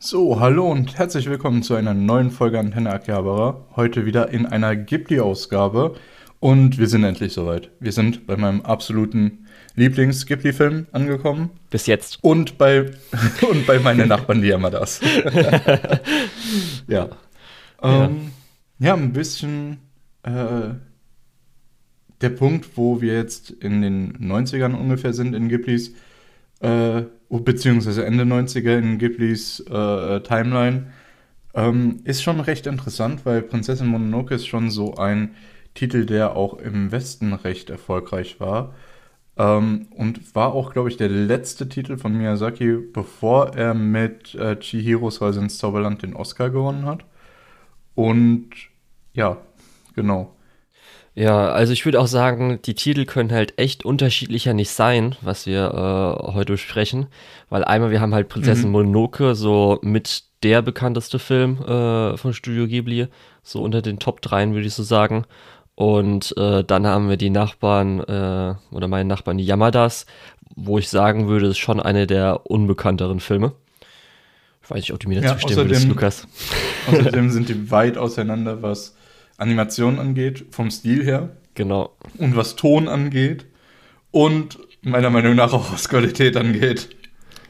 So, hallo und herzlich willkommen zu einer neuen Folge Antenne Akihabara. Heute wieder in einer Ghibli-Ausgabe. Und wir sind endlich soweit. Wir sind bei meinem absoluten Lieblings-Ghibli-Film angekommen. Bis jetzt. Und bei, und bei meinen Nachbarn, die Yamadas. ja. Ähm, ja, ein bisschen äh, der Punkt, wo wir jetzt in den 90ern ungefähr sind in Ghiblis, äh, beziehungsweise Ende 90er in Ghiblis äh, Timeline, ähm, ist schon recht interessant, weil Prinzessin Mononoke ist schon so ein Titel, der auch im Westen recht erfolgreich war. Ähm, und war auch, glaube ich, der letzte Titel von Miyazaki, bevor er mit äh, Chihiros Reise ins Zauberland den Oscar gewonnen hat. Und ja, genau. Ja, also ich würde auch sagen, die Titel können halt echt unterschiedlicher nicht sein, was wir äh, heute besprechen. Weil einmal, wir haben halt Prinzessin mhm. Mononoke, so mit der bekannteste Film äh, von Studio Ghibli, so unter den Top 3 würde ich so sagen. Und äh, dann haben wir die Nachbarn äh, oder meine Nachbarn, die Yamadas, wo ich sagen würde, ist schon eine der unbekannteren Filme. Ich weiß nicht, ob du mir dazu ja, stimmen würdest, Lukas. Außerdem sind die weit auseinander, was Animation angeht, vom Stil her. Genau. Und was Ton angeht. Und meiner Meinung nach auch was Qualität angeht.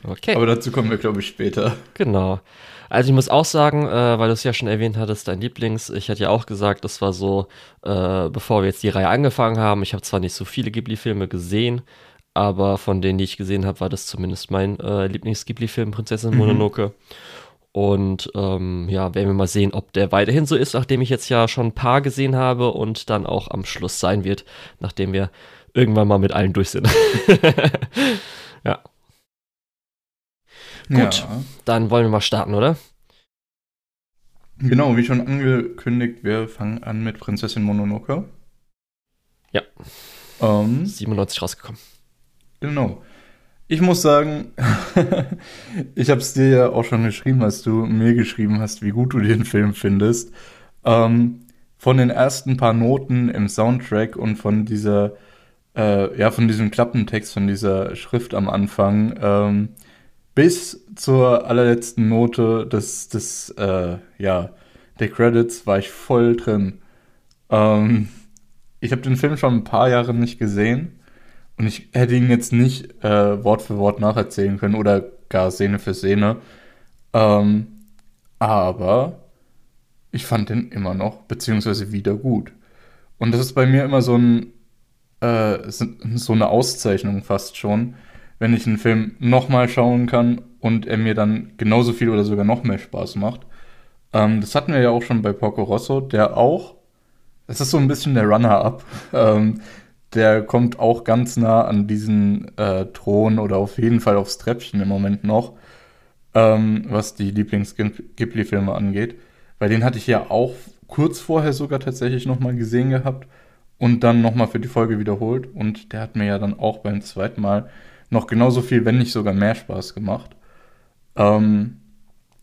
Okay. Aber dazu kommen wir, glaube ich, später. Genau. Also ich muss auch sagen, äh, weil du es ja schon erwähnt hattest, dein Lieblings, ich hatte ja auch gesagt, das war so, äh, bevor wir jetzt die Reihe angefangen haben, ich habe zwar nicht so viele Ghibli-Filme gesehen, aber von denen, die ich gesehen habe, war das zumindest mein äh, Lieblings-Ghibli-Film, Prinzessin mhm. Und ähm, ja, werden wir mal sehen, ob der weiterhin so ist, nachdem ich jetzt ja schon ein paar gesehen habe und dann auch am Schluss sein wird, nachdem wir irgendwann mal mit allen durch sind. ja. Gut, ja. dann wollen wir mal starten, oder? Genau, wie schon angekündigt, wir fangen an mit Prinzessin Mononoke. Ja. Ähm, 97 rausgekommen. Genau. Ich muss sagen, ich habe es dir ja auch schon geschrieben, als du mir geschrieben hast, wie gut du den Film findest. Ähm, von den ersten paar Noten im Soundtrack und von dieser, äh, ja, von diesem Klappentext, von dieser Schrift am Anfang, ähm, bis zur allerletzten Note des, des äh, ja, der Credits war ich voll drin. Ähm, ich habe den Film schon ein paar Jahre nicht gesehen und ich hätte ihn jetzt nicht äh, Wort für Wort nacherzählen können oder gar Szene für Szene. Ähm, aber ich fand den immer noch, beziehungsweise wieder gut. Und das ist bei mir immer so ein, äh, so eine Auszeichnung fast schon, wenn ich einen Film nochmal schauen kann und er mir dann genauso viel oder sogar noch mehr Spaß macht. Ähm, das hatten wir ja auch schon bei Porco Rosso, der auch, es ist so ein bisschen der Runner-up, ähm, der kommt auch ganz nah an diesen äh, Thron oder auf jeden Fall aufs Treppchen im Moment noch, ähm, was die Lieblings-Ghibli-Filme angeht. Weil den hatte ich ja auch kurz vorher sogar tatsächlich nochmal gesehen gehabt und dann nochmal für die Folge wiederholt. Und der hat mir ja dann auch beim zweiten Mal noch genauso viel, wenn nicht sogar mehr Spaß gemacht. Ähm,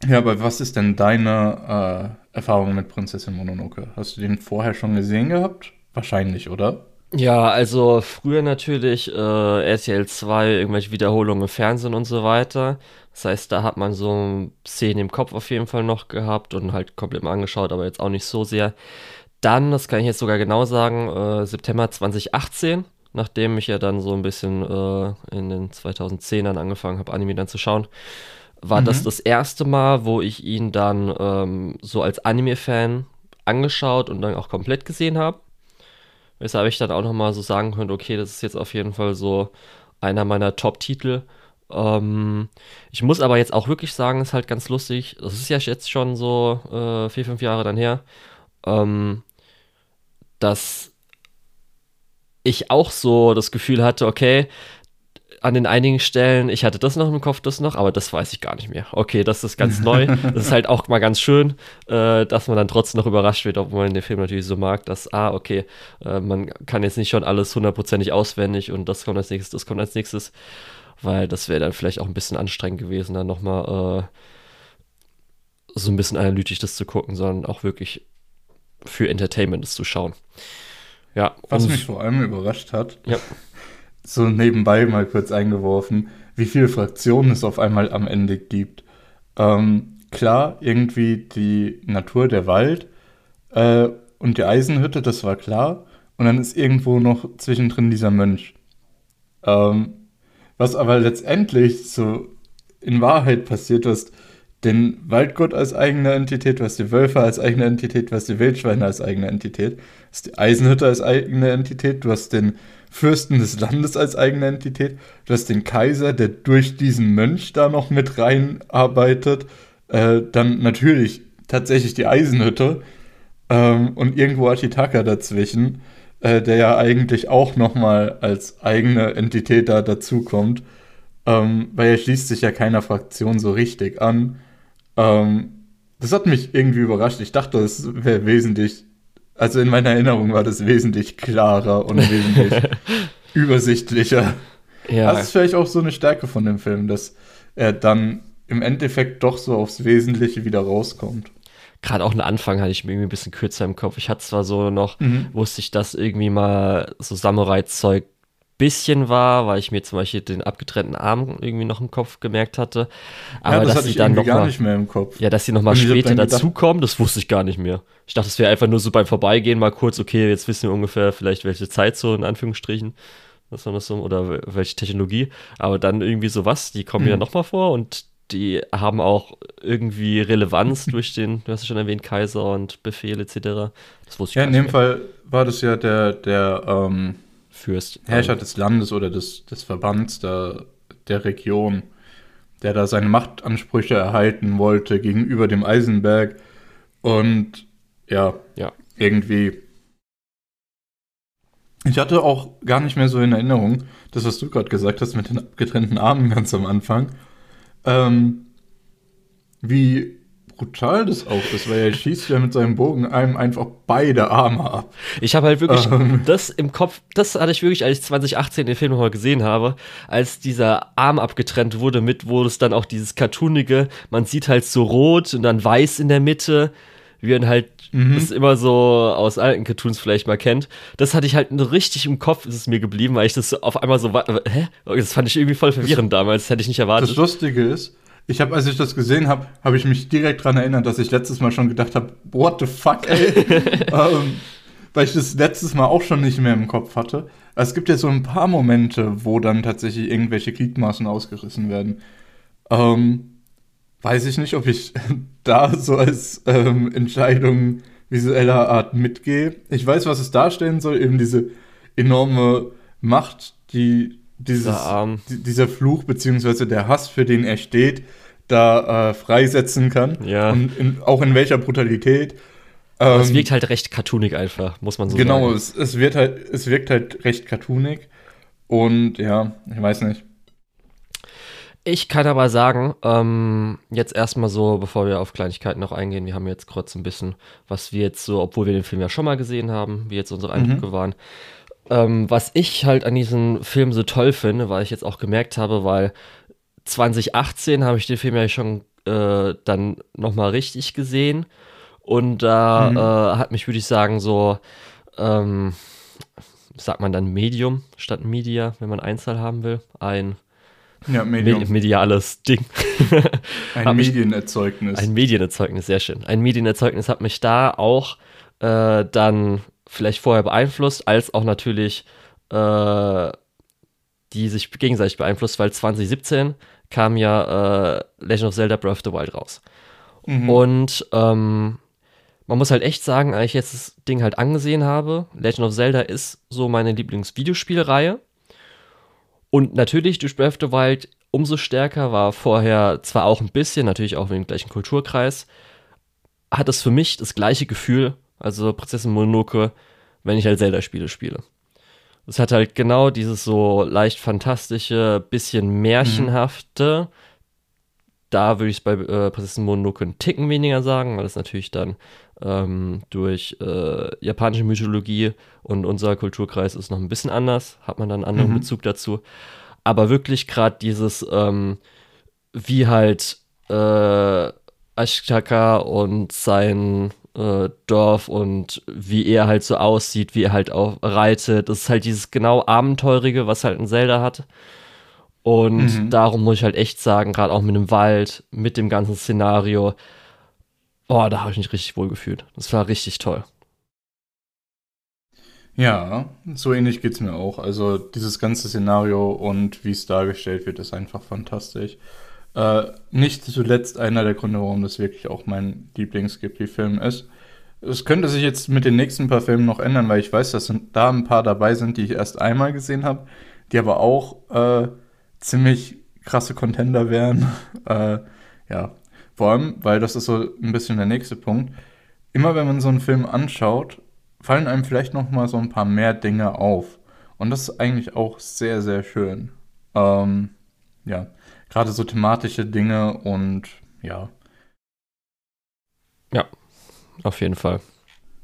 ja, aber was ist denn deine äh, Erfahrung mit Prinzessin Mononoke? Hast du den vorher schon gesehen gehabt? Wahrscheinlich, oder? Ja, also früher natürlich äh, RTL 2, irgendwelche Wiederholungen im Fernsehen und so weiter. Das heißt, da hat man so Szenen im Kopf auf jeden Fall noch gehabt und halt komplett mal angeschaut, aber jetzt auch nicht so sehr. Dann, das kann ich jetzt sogar genau sagen, äh, September 2018 nachdem ich ja dann so ein bisschen äh, in den 2010ern angefangen habe, Anime dann zu schauen, war mhm. das das erste Mal, wo ich ihn dann ähm, so als Anime-Fan angeschaut und dann auch komplett gesehen habe. Weshalb ich dann auch nochmal so sagen könnte, okay, das ist jetzt auf jeden Fall so einer meiner Top-Titel. Ähm, ich muss aber jetzt auch wirklich sagen, ist halt ganz lustig. Das ist ja jetzt schon so äh, vier, fünf Jahre dann her, ähm, dass ich auch so das Gefühl hatte, okay, an den einigen Stellen, ich hatte das noch im Kopf, das noch, aber das weiß ich gar nicht mehr. Okay, das ist ganz neu. Das ist halt auch mal ganz schön, äh, dass man dann trotzdem noch überrascht wird, obwohl man den Film natürlich so mag, dass, ah, okay, äh, man kann jetzt nicht schon alles hundertprozentig auswendig und das kommt als nächstes, das kommt als nächstes, weil das wäre dann vielleicht auch ein bisschen anstrengend gewesen, dann nochmal äh, so ein bisschen analytisch das zu gucken, sondern auch wirklich für Entertainment das zu schauen. Ja. Was mich vor allem überrascht hat, ja. So nebenbei mal kurz eingeworfen, wie viele Fraktionen es auf einmal am Ende gibt. Ähm, klar, irgendwie die Natur, der Wald äh, und die Eisenhütte, das war klar. Und dann ist irgendwo noch zwischendrin dieser Mönch. Ähm, was aber letztendlich so in Wahrheit passiert ist, den Waldgott als eigene Entität, was die Wölfe als eigene Entität, was die Wildschweine als eigene Entität, was die Eisenhütte als eigene Entität, du hast den Fürsten des Landes als eigene Entität, du hast den Kaiser, der durch diesen Mönch da noch mit reinarbeitet, äh, dann natürlich tatsächlich die Eisenhütte ähm, und irgendwo Atitaka dazwischen, äh, der ja eigentlich auch nochmal als eigene Entität da dazukommt, ähm, weil er schließt sich ja keiner Fraktion so richtig an. Ähm, das hat mich irgendwie überrascht. Ich dachte, es wäre wesentlich, also in meiner Erinnerung war das wesentlich klarer und wesentlich übersichtlicher. Ja. Das ist vielleicht auch so eine Stärke von dem Film, dass er dann im Endeffekt doch so aufs Wesentliche wieder rauskommt. Gerade auch den Anfang hatte ich mir irgendwie ein bisschen kürzer im Kopf. Ich hatte zwar so noch, mhm. wusste ich, dass irgendwie mal so Samurai-Zeug bisschen war, weil ich mir zum Beispiel den abgetrennten Arm irgendwie noch im Kopf gemerkt hatte. Aber ja, das dass sie dann noch gar mal, nicht mehr im Kopf. Ja, dass sie noch mal später dazukommen, das wusste ich gar nicht mehr. Ich dachte, es wäre einfach nur so beim Vorbeigehen mal kurz, okay, jetzt wissen wir ungefähr vielleicht welche Zeit so in Anführungsstrichen, was war das so oder welche Technologie. Aber dann irgendwie so was, die kommen mhm. ja noch mal vor und die haben auch irgendwie Relevanz durch den, du hast ja schon erwähnt, Kaiser und Befehl etc. Das wusste ich Ja, in dem mehr. Fall war das ja der, der ähm Fürst. Herrscher des Landes oder des, des Verbands der, der Region, der da seine Machtansprüche erhalten wollte gegenüber dem Eisenberg. Und ja, ja. irgendwie. Ich hatte auch gar nicht mehr so in Erinnerung, das, was du gerade gesagt hast mit den abgetrennten Armen ganz am Anfang, ähm, wie brutal das auch ist, weil er schießt ja mit seinem Bogen einem einfach beide Arme ab. Ich habe halt wirklich ähm. das im Kopf, das hatte ich wirklich, als ich 2018 den Film nochmal gesehen habe, als dieser Arm abgetrennt wurde mit, wo es dann auch dieses cartoonige, man sieht halt so rot und dann weiß in der Mitte, wie man halt mhm. das immer so aus alten Cartoons vielleicht mal kennt. Das hatte ich halt richtig im Kopf, ist es mir geblieben, weil ich das auf einmal so, hä? Das fand ich irgendwie voll verwirrend das, damals, das hätte ich nicht erwartet. Das Lustige ist, ich habe, als ich das gesehen habe, habe ich mich direkt daran erinnert, dass ich letztes Mal schon gedacht habe, what the fuck, ey? ähm, weil ich das letztes Mal auch schon nicht mehr im Kopf hatte. Es gibt ja so ein paar Momente, wo dann tatsächlich irgendwelche Gliedmaßen ausgerissen werden. Ähm, weiß ich nicht, ob ich da so als ähm, Entscheidung visueller Art mitgehe. Ich weiß, was es darstellen soll, eben diese enorme Macht, die dieses, dieser Fluch beziehungsweise der Hass, für den er steht, da äh, freisetzen kann. Ja. Und in, auch in welcher Brutalität. Ähm, es wirkt halt recht cartoonig einfach, muss man so genau, sagen. Genau, es, es, wird halt, es wirkt halt recht cartoonig. Und ja, ich weiß nicht. Ich kann aber sagen, ähm, jetzt erstmal so, bevor wir auf Kleinigkeiten noch eingehen, wir haben jetzt kurz ein bisschen, was wir jetzt so, obwohl wir den Film ja schon mal gesehen haben, wie jetzt unsere Eindrücke mhm. waren, ähm, was ich halt an diesem Film so toll finde, weil ich jetzt auch gemerkt habe, weil 2018 habe ich den Film ja schon äh, dann nochmal richtig gesehen. Und da mhm. äh, hat mich, würde ich sagen, so, ähm, sagt man dann Medium statt Media, wenn man Einzahl haben will, ein ja, Medium. Me mediales Ding. ein Medienerzeugnis. Ein Medienerzeugnis, sehr schön. Ein Medienerzeugnis hat mich da auch äh, dann vielleicht vorher beeinflusst, als auch natürlich äh, die sich gegenseitig beeinflusst, weil 2017 kam ja äh, Legend of Zelda Breath of the Wild raus. Mhm. Und ähm, man muss halt echt sagen, als ich jetzt das Ding halt angesehen habe, Legend of Zelda ist so meine Lieblingsvideospielreihe. Und natürlich durch Breath of the Wild umso stärker war vorher zwar auch ein bisschen, natürlich auch im gleichen Kulturkreis, hat es für mich das gleiche Gefühl also Prinzessin Mononoke, wenn ich halt Zelda-Spiele spiele. Es hat halt genau dieses so leicht fantastische, bisschen märchenhafte. Mhm. Da würde ich es bei äh, Prinzessin Mononoke einen Ticken weniger sagen, weil es natürlich dann ähm, durch äh, japanische Mythologie und unser Kulturkreis ist noch ein bisschen anders, hat man dann einen anderen mhm. Bezug dazu. Aber wirklich gerade dieses, ähm, wie halt äh, Ashitaka und sein äh, Dorf und wie er halt so aussieht, wie er halt auch reitet. Das ist halt dieses genau Abenteurige, was halt ein Zelda hat. Und mhm. darum muss ich halt echt sagen, gerade auch mit dem Wald, mit dem ganzen Szenario, oh, da habe ich mich richtig wohl gefühlt. Das war richtig toll. Ja, so ähnlich geht es mir auch. Also dieses ganze Szenario und wie es dargestellt wird, ist einfach fantastisch. Äh, nicht zuletzt einer der Gründe, warum das wirklich auch mein Lieblings-Ghibli-Film ist. Es könnte sich jetzt mit den nächsten paar Filmen noch ändern, weil ich weiß, dass da ein paar dabei sind, die ich erst einmal gesehen habe, die aber auch äh, ziemlich krasse Contender wären. äh, ja, vor allem, weil das ist so ein bisschen der nächste Punkt. Immer wenn man so einen Film anschaut, fallen einem vielleicht noch mal so ein paar mehr Dinge auf. Und das ist eigentlich auch sehr, sehr schön. Ähm, ja, gerade so thematische Dinge und ja. Ja, auf jeden Fall.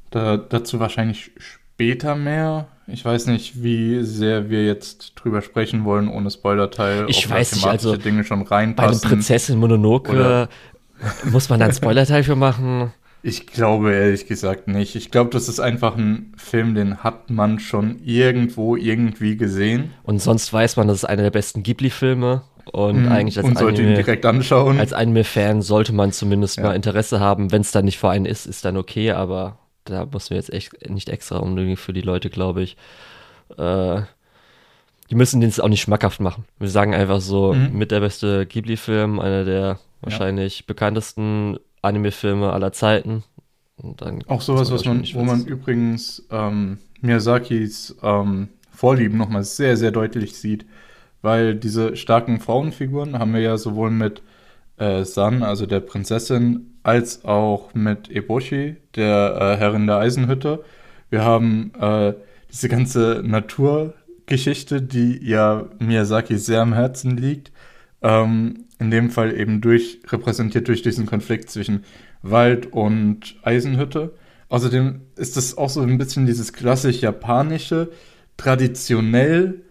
Da, dazu wahrscheinlich später mehr. Ich weiß nicht, wie sehr wir jetzt drüber sprechen wollen, ohne Spoilerteil. Ich weiß nicht, also Dinge schon reinpassen. Bei einer Prinzessin Mononoke Oder muss man da einen Spoilerteil für machen? Ich glaube ehrlich gesagt nicht. Ich glaube, das ist einfach ein Film, den hat man schon irgendwo irgendwie gesehen. Und sonst weiß man, das ist einer der besten Ghibli-Filme. Und mm, eigentlich als und sollte Anime, ihn direkt anschauen. Als Anime-Fan sollte man zumindest ja. mal Interesse haben. Wenn es dann nicht vor einen ist, ist dann okay, aber da muss man jetzt echt nicht extra unbedingt für die Leute, glaube ich. Äh, die müssen den es auch nicht schmackhaft machen. Wir sagen einfach so, mhm. mit der beste Ghibli-Film, einer der wahrscheinlich ja. bekanntesten Anime-Filme aller Zeiten. auch sowas, was man, wo man übrigens ähm, Miyazakis ähm, Vorlieben nochmal sehr, sehr deutlich sieht. Weil diese starken Frauenfiguren haben wir ja sowohl mit äh, San, also der Prinzessin, als auch mit Eboshi, der äh, Herrin der Eisenhütte. Wir haben äh, diese ganze Naturgeschichte, die ja Miyazaki sehr am Herzen liegt. Ähm, in dem Fall eben durch, repräsentiert durch diesen Konflikt zwischen Wald und Eisenhütte. Außerdem ist das auch so ein bisschen dieses klassisch japanische, traditionell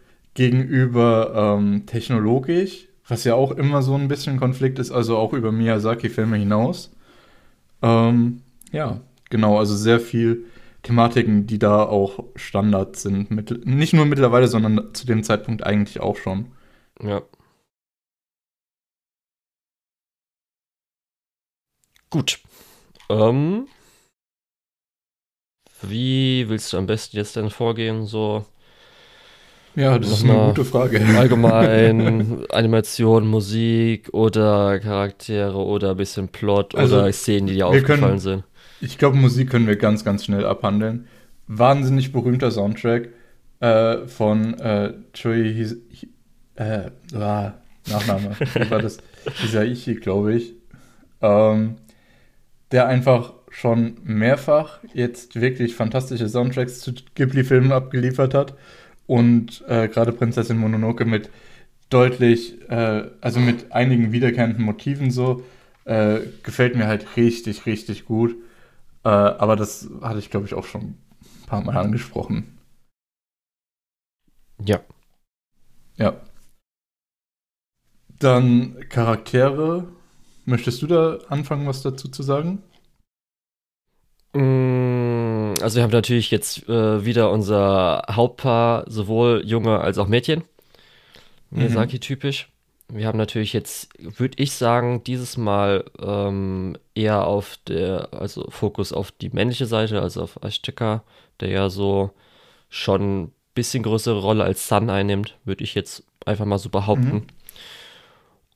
gegenüber ähm, technologisch, was ja auch immer so ein bisschen Konflikt ist, also auch über Miyazaki-Filme hinaus. Ähm, ja, genau, also sehr viel Thematiken, die da auch Standard sind. Mit, nicht nur mittlerweile, sondern zu dem Zeitpunkt eigentlich auch schon. Ja. Gut. Ähm, wie willst du am besten jetzt denn vorgehen? So. Ja, das ist eine gute Frage. Allgemein Animation, Musik oder Charaktere oder ein bisschen Plot also, oder Szenen, die dir aufgefallen können, sind. Ich glaube, Musik können wir ganz, ganz schnell abhandeln. Wahnsinnig berühmter Soundtrack äh, von äh, Choi His, äh, ah, Nachname. Wie war das? Hisaichi, glaube ich. Ähm, der einfach schon mehrfach jetzt wirklich fantastische Soundtracks zu Ghibli-Filmen abgeliefert hat und äh, gerade Prinzessin Mononoke mit deutlich, äh, also mit einigen wiederkehrenden Motiven so, äh, gefällt mir halt richtig, richtig gut. Äh, aber das hatte ich, glaube ich, auch schon ein paar Mal angesprochen. Ja. Ja. Dann Charaktere Möchtest du da anfangen, was dazu zu sagen? Mm, also wir haben natürlich jetzt äh, wieder unser Hauptpaar, sowohl Junge als auch Mädchen. Miyazaki-typisch. Mhm. Wir haben natürlich jetzt, würde ich sagen, dieses Mal ähm, eher auf der, also Fokus auf die männliche Seite, also auf Ashtika, der ja so schon ein bisschen größere Rolle als Sun einnimmt, würde ich jetzt einfach mal so behaupten. Mhm.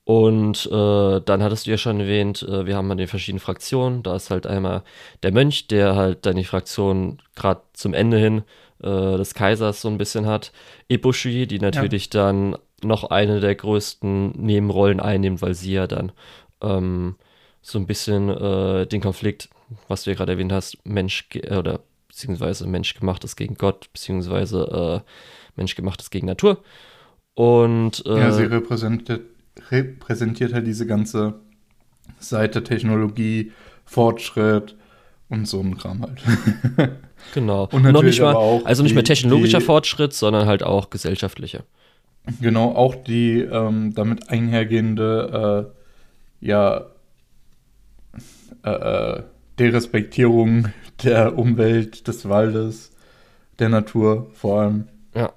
Und äh, dann hattest du ja schon erwähnt, äh, wir haben an den verschiedenen Fraktionen. Da ist halt einmal der Mönch, der halt dann die Fraktion gerade zum Ende hin äh, des Kaisers so ein bisschen hat. Ibushi, die natürlich ja. dann noch eine der größten Nebenrollen einnimmt, weil sie ja dann ähm, so ein bisschen äh, den Konflikt, was du ja gerade erwähnt hast, Mensch oder beziehungsweise Menschgemachtes gegen Gott, beziehungsweise äh, Menschgemachtes gegen Natur. Und äh, ja, sie repräsentiert repräsentiert halt diese ganze Seite Technologie, Fortschritt und so ein Kram halt. genau. Und noch nicht mal, also nicht mehr technologischer die, Fortschritt, sondern halt auch gesellschaftlicher. Genau, auch die ähm, damit einhergehende, äh, ja, äh, äh, Derespektierung der Umwelt, des Waldes, der Natur vor allem. Ja.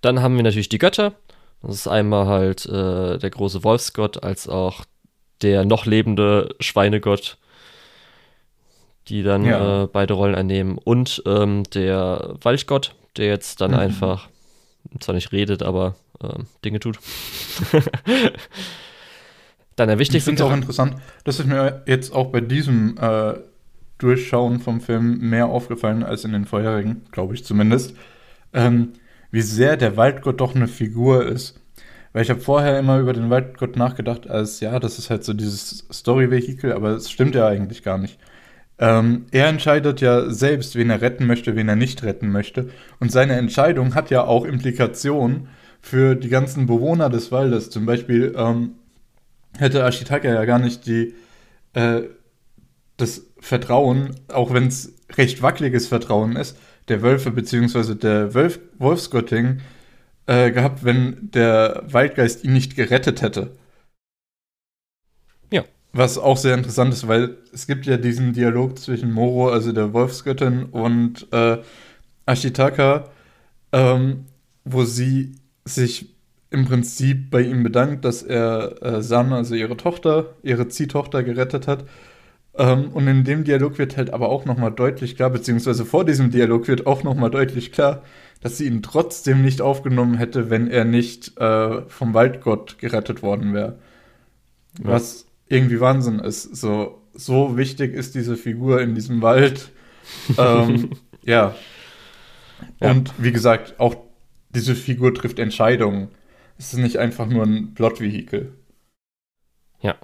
Dann haben wir natürlich die Götter, Das ist einmal halt äh, der große Wolfsgott als auch der noch lebende Schweinegott, die dann ja. äh, beide Rollen einnehmen. Und ähm, der Waldgott, der jetzt dann mhm. einfach zwar nicht redet, aber äh, Dinge tut. dann der wichtigste. Ich finde es auch interessant, das ist mir jetzt auch bei diesem äh, Durchschauen vom Film mehr aufgefallen als in den vorherigen, glaube ich zumindest, ähm, wie sehr der Waldgott doch eine Figur ist. Weil ich habe vorher immer über den Waldgott nachgedacht, als ja, das ist halt so dieses Story-Vehikel, aber es stimmt ja eigentlich gar nicht. Ähm, er entscheidet ja selbst, wen er retten möchte, wen er nicht retten möchte. Und seine Entscheidung hat ja auch Implikationen für die ganzen Bewohner des Waldes. Zum Beispiel ähm, hätte Ashitaka ja gar nicht die, äh, das Vertrauen, auch wenn es recht wackeliges Vertrauen ist, der Wölfe bzw. der Wolf Wolfsgöttin äh, gehabt, wenn der Waldgeist ihn nicht gerettet hätte. Ja. Was auch sehr interessant ist, weil es gibt ja diesen Dialog zwischen Moro, also der Wolfsgöttin, und äh, Ashitaka, ähm, wo sie sich im Prinzip bei ihm bedankt, dass er äh, San, also ihre Tochter, ihre Ziehtochter gerettet hat. Ähm, und in dem Dialog wird halt aber auch nochmal deutlich klar, beziehungsweise vor diesem Dialog wird auch nochmal deutlich klar, dass sie ihn trotzdem nicht aufgenommen hätte, wenn er nicht äh, vom Waldgott gerettet worden wäre. Ja. Was irgendwie Wahnsinn ist. So, so wichtig ist diese Figur in diesem Wald. ähm, ja. ja. Und wie gesagt, auch diese Figur trifft Entscheidungen. Es ist nicht einfach nur ein Plotvehikel. Ja.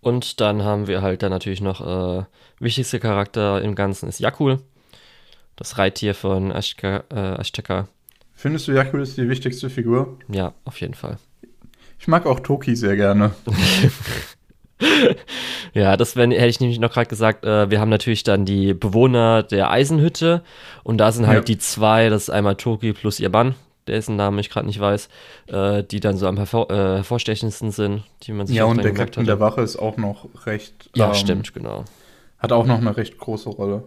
Und dann haben wir halt dann natürlich noch äh, wichtigste Charakter im Ganzen ist Yakul, das Reittier von Ashka, äh, Ashtaka. Findest du Yakul ist die wichtigste Figur? Ja, auf jeden Fall. Ich mag auch Toki sehr gerne. ja, das wenn, hätte ich nämlich noch gerade gesagt. Äh, wir haben natürlich dann die Bewohner der Eisenhütte und da sind halt ja. die zwei, das ist einmal Toki plus ihr Mann, dessen Namen ich gerade nicht weiß, äh, die dann so am hervor, äh, hervorstechendsten sind, die man sich Ja, und der Captain der Wache ist auch noch recht. Ja, ähm, stimmt, genau. Hat auch noch eine recht große Rolle.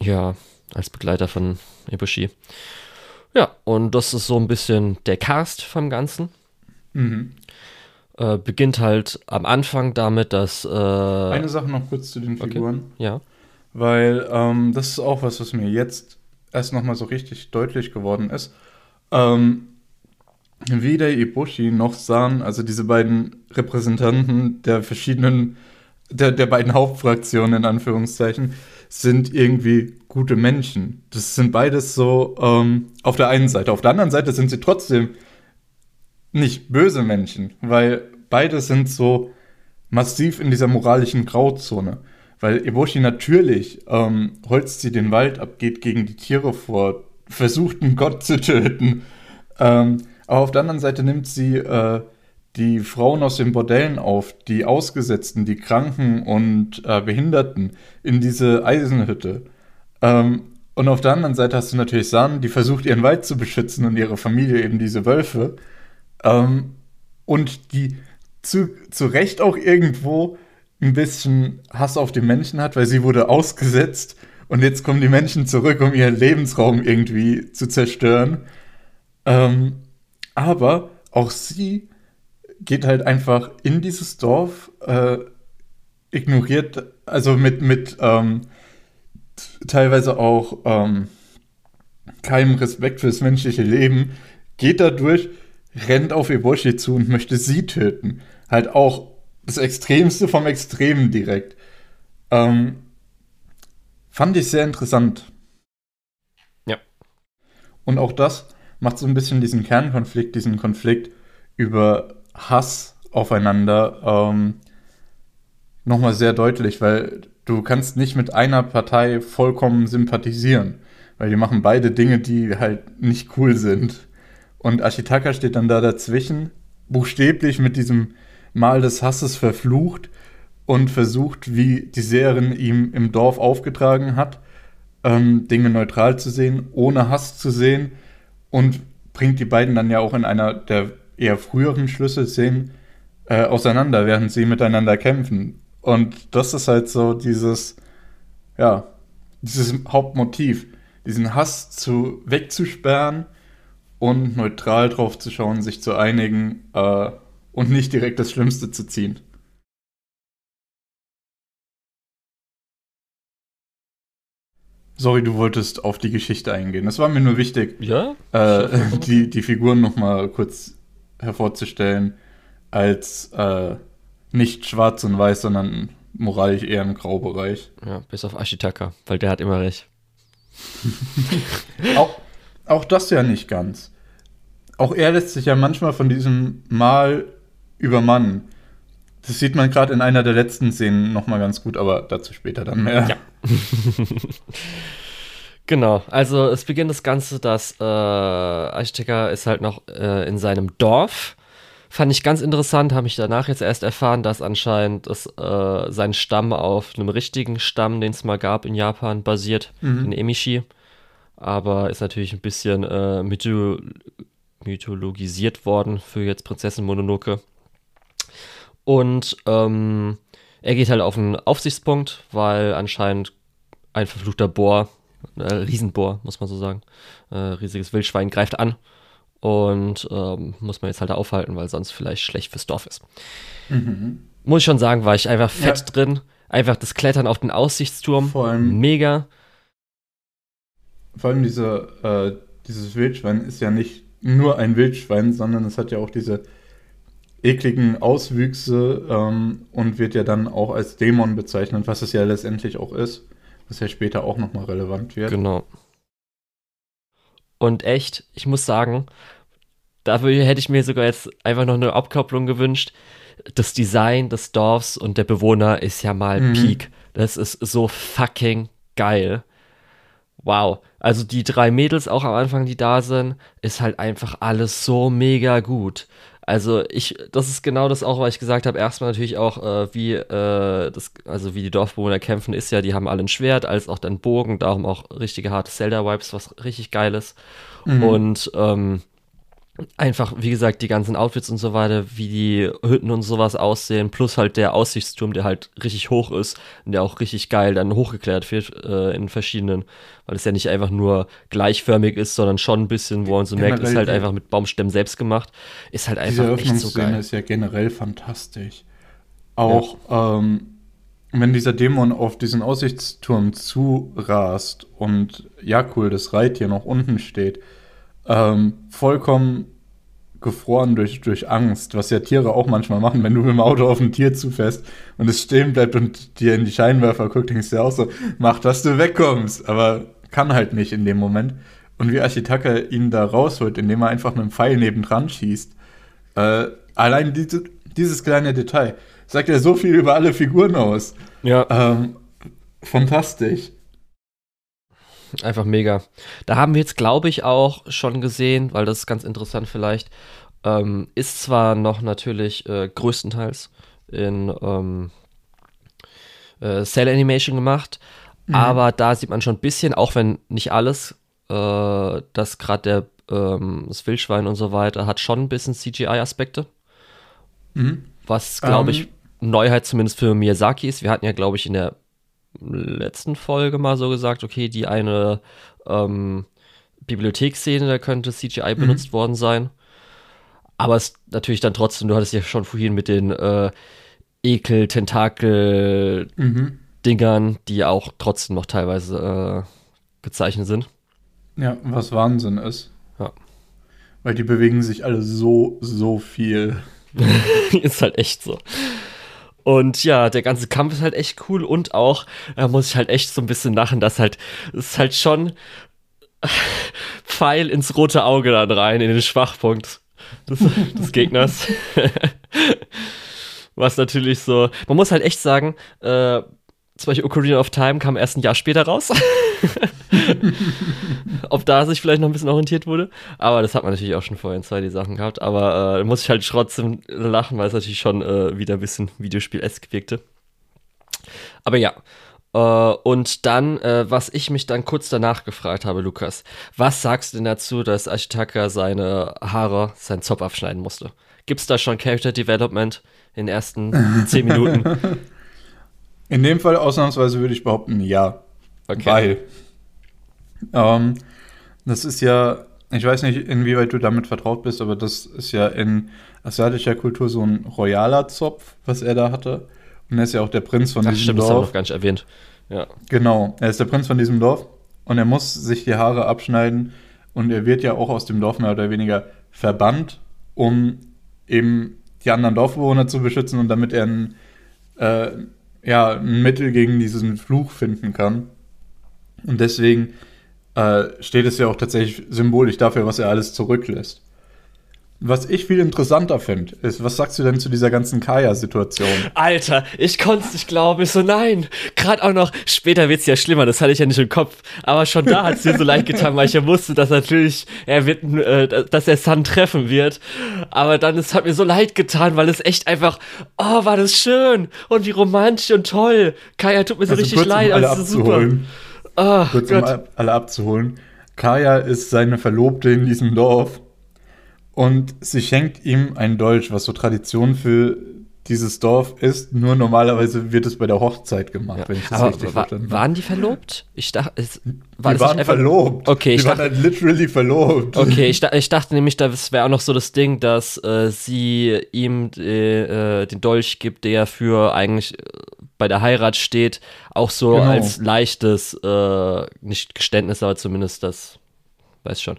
Ja, als Begleiter von Ibushi. Ja, und das ist so ein bisschen der Cast vom Ganzen. Mhm. Äh, beginnt halt am Anfang damit, dass. Äh, Eine Sache noch kurz zu den Figuren. Okay. Ja. Weil ähm, das ist auch was, was mir jetzt erst nochmal so richtig deutlich geworden ist. Ähm, weder Ibushi noch San, also diese beiden Repräsentanten der verschiedenen, der, der beiden Hauptfraktionen in Anführungszeichen, sind irgendwie gute Menschen. Das sind beides so ähm, auf der einen Seite. Auf der anderen Seite sind sie trotzdem nicht böse Menschen, weil beide sind so massiv in dieser moralischen Grauzone. Weil Eboshi natürlich ähm, holzt sie den Wald ab, geht gegen die Tiere vor, versucht einen Gott zu töten. Ähm, aber auf der anderen Seite nimmt sie äh, die Frauen aus den Bordellen auf, die Ausgesetzten, die Kranken und äh, Behinderten in diese Eisenhütte. Ähm, und auf der anderen Seite hast du natürlich San, die versucht, ihren Wald zu beschützen und ihre Familie, eben diese Wölfe. Ähm, und die zu, zu Recht auch irgendwo ein bisschen Hass auf die Menschen hat, weil sie wurde ausgesetzt und jetzt kommen die Menschen zurück, um ihren Lebensraum irgendwie zu zerstören. Ähm, aber auch sie geht halt einfach in dieses Dorf, äh, ignoriert, also mit, mit ähm, teilweise auch ähm, keinem Respekt fürs menschliche Leben, geht da durch, rennt auf Eboshi zu und möchte sie töten. Halt auch das Extremste vom Extremen direkt. Ähm, fand ich sehr interessant. Ja. Und auch das macht so ein bisschen diesen Kernkonflikt, diesen Konflikt über Hass aufeinander ähm, nochmal sehr deutlich, weil du kannst nicht mit einer Partei vollkommen sympathisieren, weil die machen beide Dinge, die halt nicht cool sind. Und Ashitaka steht dann da dazwischen, buchstäblich mit diesem Mal des Hasses verflucht und versucht, wie die Seherin ihm im Dorf aufgetragen hat, ähm, Dinge neutral zu sehen, ohne Hass zu sehen und bringt die beiden dann ja auch in einer der eher früheren Schlüsselszenen äh, auseinander, während sie miteinander kämpfen. Und das ist halt so dieses, ja, dieses Hauptmotiv, diesen Hass zu wegzusperren und neutral drauf zu schauen, sich zu einigen äh, und nicht direkt das Schlimmste zu ziehen. Sorry, du wolltest auf die Geschichte eingehen. Das war mir nur wichtig, Ja? äh, die, die Figuren nochmal kurz hervorzustellen, als äh, nicht schwarz und weiß, sondern moralisch eher im Graubereich. Ja, bis auf Ashitaka, weil der hat immer recht. Auch, auch das ja nicht ganz. Auch er lässt sich ja manchmal von diesem Mal übermannen. Das sieht man gerade in einer der letzten Szenen nochmal ganz gut, aber dazu später dann mehr. Ja. Genau, also es beginnt das Ganze, dass äh, Ashitaka ist halt noch äh, in seinem Dorf. Fand ich ganz interessant, habe ich danach jetzt erst erfahren, dass anscheinend das, äh, sein Stamm auf einem richtigen Stamm, den es mal gab in Japan, basiert, Mhm. in Emishi. Aber ist natürlich ein bisschen äh, mytho mythologisiert worden für jetzt Prinzessin Mononoke. Und ähm, er geht halt auf einen Aufsichtspunkt, weil anscheinend ein verfluchter Bohr, äh, Riesenbohr, muss man so sagen, äh, riesiges Wildschwein greift an und ähm, muss man jetzt halt aufhalten, weil sonst vielleicht schlecht fürs Dorf ist. Mhm. Muss ich schon sagen, war ich einfach fett Ja. drin. Einfach das Klettern auf den Aussichtsturm. Vor allem- Mega. Vor allem diese, äh, dieses Wildschwein ist ja nicht nur ein Wildschwein, sondern es hat ja auch diese ekligen Auswüchse ähm, und wird ja dann auch als Dämon bezeichnet, was es ja letztendlich auch ist, was ja später auch nochmal relevant wird. Genau. Und echt, ich muss sagen, dafür hätte ich mir sogar jetzt einfach noch eine Abkopplung gewünscht. Das Design des Dorfs und der Bewohner ist ja mal Mhm. Peak. Das ist so fucking geil. Wow. Also die drei Mädels auch am Anfang, die da sind, ist halt einfach alles so mega gut. Also ich, das ist genau das auch, was ich gesagt habe. Erstmal natürlich auch, äh, wie äh, das, also wie die Dorfbewohner kämpfen, ist ja, die haben alle ein Schwert, als auch dann Bogen, darum auch richtige harte Zelda-Vibes, was richtig geil ist. Mhm. Und ähm, einfach, wie gesagt, die ganzen Outfits und so weiter, wie die Hütten und sowas aussehen, plus halt der Aussichtsturm, der halt richtig hoch ist und der auch richtig geil dann hochgeklärt wird äh, in verschiedenen, weil es ja nicht einfach nur gleichförmig ist, sondern schon ein bisschen, wo man so merkt, ist Generell halt einfach mit Baumstämmen selbst gemacht, ist halt Diese einfach echt so geil. ist ja generell fantastisch. Auch ähm, wenn dieser Dämon auf diesen Aussichtsturm zurast und Jakul, das Reittier, noch unten steht, ähm, vollkommen gefroren durch, durch Angst, was ja Tiere auch manchmal machen, wenn du mit dem Auto auf ein Tier zufährst und es stehen bleibt und dir in die Scheinwerfer guckt, denkst du ja auch so, mach, dass du wegkommst, aber kann halt nicht in dem Moment. Und wie Ashitaka ihn da rausholt, indem er einfach einen Pfeil nebendran schießt, äh, allein diese, dieses kleine Detail sagt ja so viel über alle Figuren aus. Ja, Ähm, fantastisch. Einfach mega. Da haben wir jetzt, glaube ich, auch schon gesehen, weil das ist ganz interessant vielleicht, ähm, ist zwar noch natürlich äh, größtenteils in ähm, äh, Cell Animation gemacht, aber da sieht man schon ein bisschen, auch wenn nicht alles, äh, dass gerade der ähm, das Wildschwein und so weiter hat schon ein bisschen CGI-Aspekte, Mhm. was glaube Ähm. ich Neuheit zumindest für Miyazaki ist. Wir hatten ja glaube ich in der letzten Folge mal so gesagt, okay, die eine ähm, Bibliotheksszene, da könnte CGI benutzt worden sein. Aber es natürlich dann trotzdem, du hattest ja schon vorhin mit den äh, Ekel, Tentakel, Mhm. Die auch trotzdem noch teilweise äh, gezeichnet sind. Ja, was Wahnsinn ist. Ja. Weil die bewegen sich alle so, so viel. ist halt echt so. Und ja, der ganze Kampf ist halt echt cool und auch, da muss ich halt echt so ein bisschen lachen, dass halt, es ist halt schon Pfeil ins rote Auge dann rein, in den Schwachpunkt des, des Gegners. Was natürlich so, man muss halt echt sagen, äh, zum Beispiel Ocarina of Time kam erst ein Jahr später raus. Ob da sich vielleicht noch ein bisschen orientiert wurde. Aber das hat man natürlich auch schon vorher in zwei die Sachen gehabt. Aber äh, muss ich halt trotzdem lachen, weil es natürlich schon äh, wieder ein bisschen Videospiel-esk wirkte. Aber ja. Äh, und dann, äh, was ich mich dann kurz danach gefragt habe, Lukas, was sagst du denn dazu, dass Ashitaka seine Haare, seinen Zopf abschneiden musste? Gibt's da schon Character Development in den ersten zehn Minuten? In dem Fall ausnahmsweise würde ich behaupten, ja. Okay. Weil ähm, das ist ja ich weiß nicht, inwieweit du damit vertraut bist, aber das ist ja in asiatischer Kultur so ein royaler Zopf, was er da hatte. Und er ist ja auch der Prinz von Ach, diesem stimmt, das haben wir Dorf. noch gar nicht erwähnt. Ja. Genau, er ist der Prinz von diesem Dorf und er muss sich die Haare abschneiden und er wird ja auch aus dem Dorf mehr oder weniger verbannt, um eben die anderen Dorfbewohner zu beschützen und damit er ein, äh, ja, ein Mittel gegen diesen Fluch finden kann. Und deswegen äh, steht es ja auch tatsächlich symbolisch dafür, was er alles zurücklässt. Was ich viel interessanter finde, ist, was sagst du denn zu dieser ganzen Kaya-Situation? Alter, ich konnte es nicht glauben. Ich so, nein. Gerade auch noch, später wird's ja schlimmer, das hatte ich ja nicht im Kopf. Aber schon da hat's mir so leid getan, weil ich ja wusste, dass natürlich, er wird, äh, dass er Sun treffen wird. Aber dann, es hat mir so leid getan, weil es echt einfach, oh, war das schön. Und wie romantisch und toll. Kaya tut mir so Also richtig kurz, um leid, alle aber es ist super. abzuholen. Oh, kurz um Gott. ab- alle abzuholen. Kaya ist seine Verlobte in diesem Dorf und sie schenkt ihm einen Dolch, was so Tradition für dieses Dorf ist. Nur normalerweise wird es bei der Hochzeit gemacht, Ja. wenn ich das Aber richtig wa verstanden habe. waren die verlobt? Ich dachte, es war Die waren einfach- verlobt. Okay, ich die waren dachte- halt literally verlobt. Okay, ich, ich dachte nämlich, das wäre auch noch so das Ding, dass äh, sie ihm äh, äh, den Dolch gibt, der für eigentlich äh, bei der Heirat steht, auch so Genau. als leichtes, äh, nicht Geständnis, aber zumindest das, weiß schon.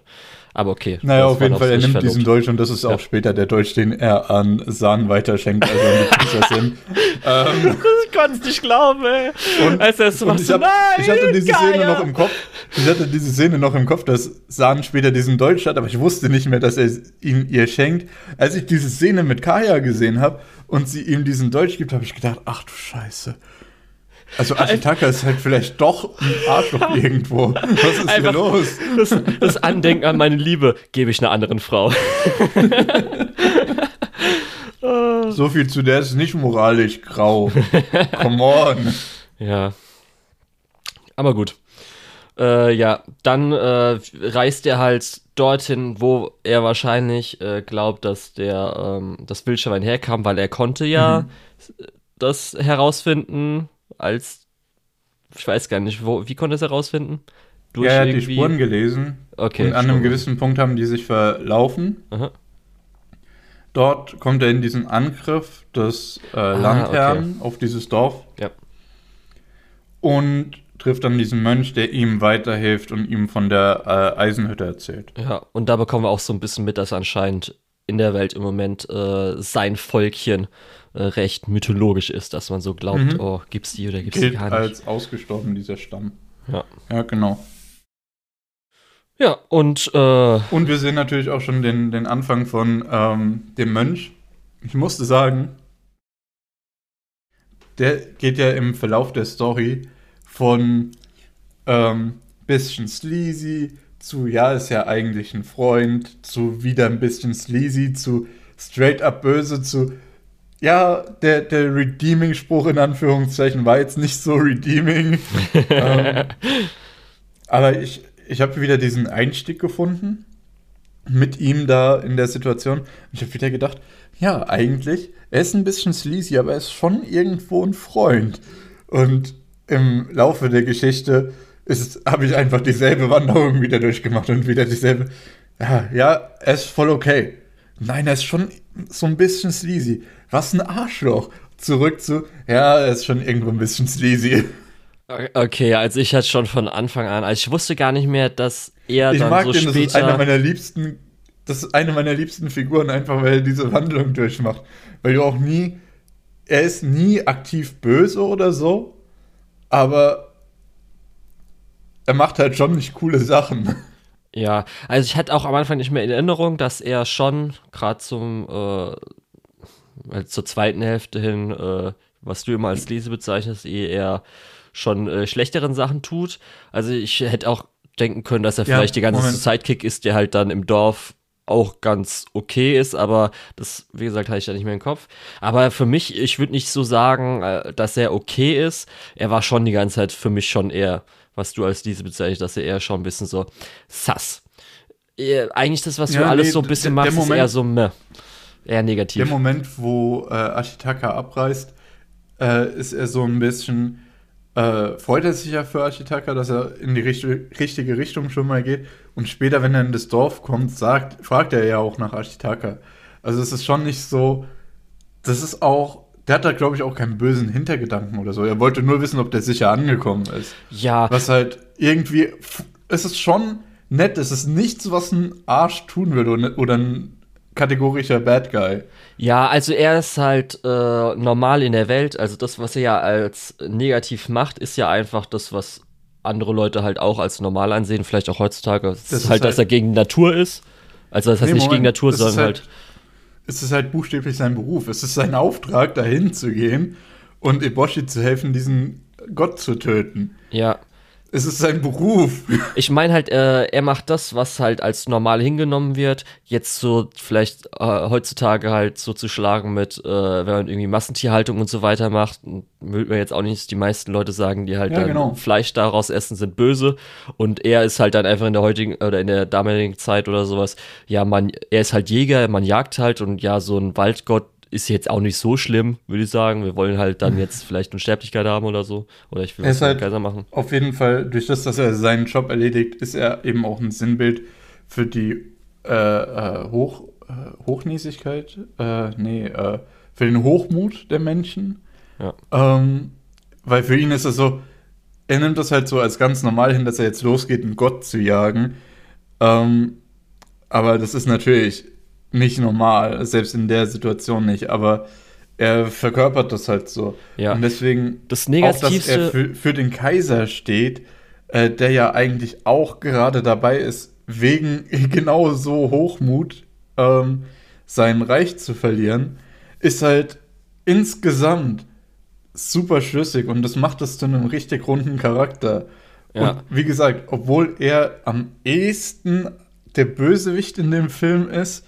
Aber okay. Naja, auf jeden Fall, er nimmt verlobt. diesen Dolch und das ist auch Ja. später der Dolch, den er an San weiterschenkt, also an die Prinzessin. ähm, Ich konnte es nicht glauben, ey. Und- Als er es macht, ich, hab, nein, ich hatte diese Szene Gaia. noch im Kopf. Ich hatte diese Szene noch im Kopf, dass San später diesen Dolch hat, aber ich wusste nicht mehr, dass er ihn ihr schenkt. Als ich diese Szene mit Kaya gesehen habe und sie ihm diesen Dolch gibt, habe ich gedacht, ach du Scheiße. Also Ashitaka ist halt vielleicht doch ein Arschloch irgendwo. Was ist hier Einfach- los? Das, das Andenken an meine Liebe gebe ich einer anderen Frau. So viel zu der ist nicht moralisch grau. Come on. Ja. Aber gut. Äh, ja, dann äh, reist er halt dorthin, wo er wahrscheinlich äh, glaubt, dass der ähm, das Wildschwein herkam, weil er konnte ja Mhm. das herausfinden, als ich weiß gar nicht, wo, wie konnte es herausfinden? Ja, er hat die Spuren gelesen. Okay, und an einem gewissen Punkt haben die sich verlaufen. Aha. Dort kommt er in diesen Angriff des äh, Landherrn auf dieses Dorf Ja. und trifft dann diesen Mönch, der ihm weiterhilft und ihm von der äh, Eisenhütte erzählt. Ja, und da bekommen wir auch so ein bisschen mit, dass anscheinend in der Welt im Moment äh, sein Volkchen recht mythologisch ist, dass man so glaubt, Mhm. oh, gibt's die oder gibt's die Gilt gar nicht. als ausgestorben, dieser Stamm. Ja. Ja, genau. Ja, und äh, Und wir sehen natürlich auch schon den, den Anfang von ähm, dem Mönch. Ich musste sagen, der geht ja im Verlauf der Story von ähm, bisschen sleazy zu, ja, ist ja eigentlich ein Freund, zu wieder ein bisschen sleazy, zu straight up böse, zu, ja, der, der Redeeming-Spruch in Anführungszeichen war jetzt nicht so redeeming. ähm, aber ich, ich habe wieder diesen Einstieg gefunden mit ihm da in der Situation. Ich habe wieder gedacht, ja, eigentlich, er ist ein bisschen sleazy, aber er ist schon irgendwo ein Freund. Und im Laufe der Geschichte habe ich einfach dieselbe Wanderung wieder durchgemacht und wieder dieselbe. Ja, ja, er ist voll okay. Nein, er ist schon so ein bisschen sleazy. Was ein Arschloch. Zurück zu, ja, er ist schon irgendwo ein bisschen sleazy. okay, also ich hatte schon von Anfang an, also ich wusste gar nicht mehr, dass er Ich dann mag so den, das ist einer später. meiner liebsten, das ist eine meiner liebsten Figuren, einfach weil er diese Wandlung durchmacht. Weil du auch nie, er ist nie aktiv böse oder so, aber er macht halt schon nicht coole Sachen. Ja, also ich hatte auch am Anfang nicht mehr in Erinnerung, dass er schon gerade zum äh, zur zweiten Hälfte hin, äh, was du immer als Lese bezeichnest, ehe er schon äh, schlechteren Sachen tut. Also ich hätte auch denken können, dass er Ja, vielleicht die ganze Moment. Sidekick ist, der halt dann im Dorf auch ganz okay ist, aber das, wie gesagt, hatte ich da nicht mehr im Kopf. Aber für mich, ich würde nicht so sagen, äh, dass er okay ist. Er war schon die ganze Zeit für mich schon eher, was du als diese bezeichnest, dass er eher schon ein bisschen so sass. Äh, Eigentlich das, was du Ja, alles nee, so ein bisschen machst, ist Moment- eher so meh. Eher negativ. Der Moment, wo äh, Ashitaka abreist, äh, ist er so ein bisschen, äh, freut er sich ja für Ashitaka, dass er in die richtige, richtige Richtung schon mal geht. Und später, wenn er in das Dorf kommt, sagt, fragt er ja auch nach Ashitaka. Also es ist schon nicht so, das ist auch, der hat da glaube ich auch keinen bösen Hintergedanken oder so. Er wollte nur wissen, ob der sicher angekommen ist. Ja. Was halt irgendwie, es ist schon nett, es ist nichts, was ein Arsch tun würde oder ein kategorischer Bad Guy. Ja, also er ist halt äh, normal in der Welt. Also das, was er ja als negativ macht, ist ja einfach das, was andere Leute halt auch als normal ansehen, vielleicht auch heutzutage. Das, das ist halt, dass er gegen Natur ist. Also das heißt nee, nicht Moment, gegen Natur, sondern halt, halt. Es ist halt buchstäblich sein Beruf. Es ist sein Auftrag, dahin zu gehen und Eboshi zu helfen, diesen Gott zu töten. Ja. Es ist sein Beruf. Ich meine halt, äh, er macht das, was halt als normal hingenommen wird. Jetzt so vielleicht äh, heutzutage halt so zu schlagen mit, äh, wenn man irgendwie Massentierhaltung und so weiter macht, würde man jetzt auch nicht die meisten Leute sagen, die halt ja, dann genau. Fleisch daraus essen, sind böse. Und er ist halt dann einfach in der heutigen oder in der damaligen Zeit oder sowas, ja, man, er ist halt Jäger, man jagt halt und ja, so ein Waldgott ist jetzt auch nicht so schlimm, würde ich sagen. Wir wollen halt dann jetzt vielleicht eine Sterblichkeit haben oder so. Oder ich will was halt Kaiser machen. Auf jeden Fall, durch das, dass er seinen Job erledigt, ist er eben auch ein Sinnbild für die äh, äh, Hoch, äh, Hochnäsigkeit, äh, nee, äh, für den Hochmut der Menschen. Ja. Ähm, weil für ihn ist es so, er nimmt das halt so als ganz normal hin, dass er jetzt losgeht, einen Gott zu jagen. Ähm, aber das ist natürlich nicht normal, selbst in der Situation nicht, aber er verkörpert das halt so. Ja. Und deswegen das Negativste, auch, dass er für, für den Kaiser steht, äh, der ja eigentlich auch gerade dabei ist, wegen genau so Hochmut ähm, sein Reich zu verlieren, ist halt insgesamt super schlüssig und das macht es zu einem richtig runden Charakter. Ja. Und wie gesagt, obwohl er am ehesten der Bösewicht in dem Film ist,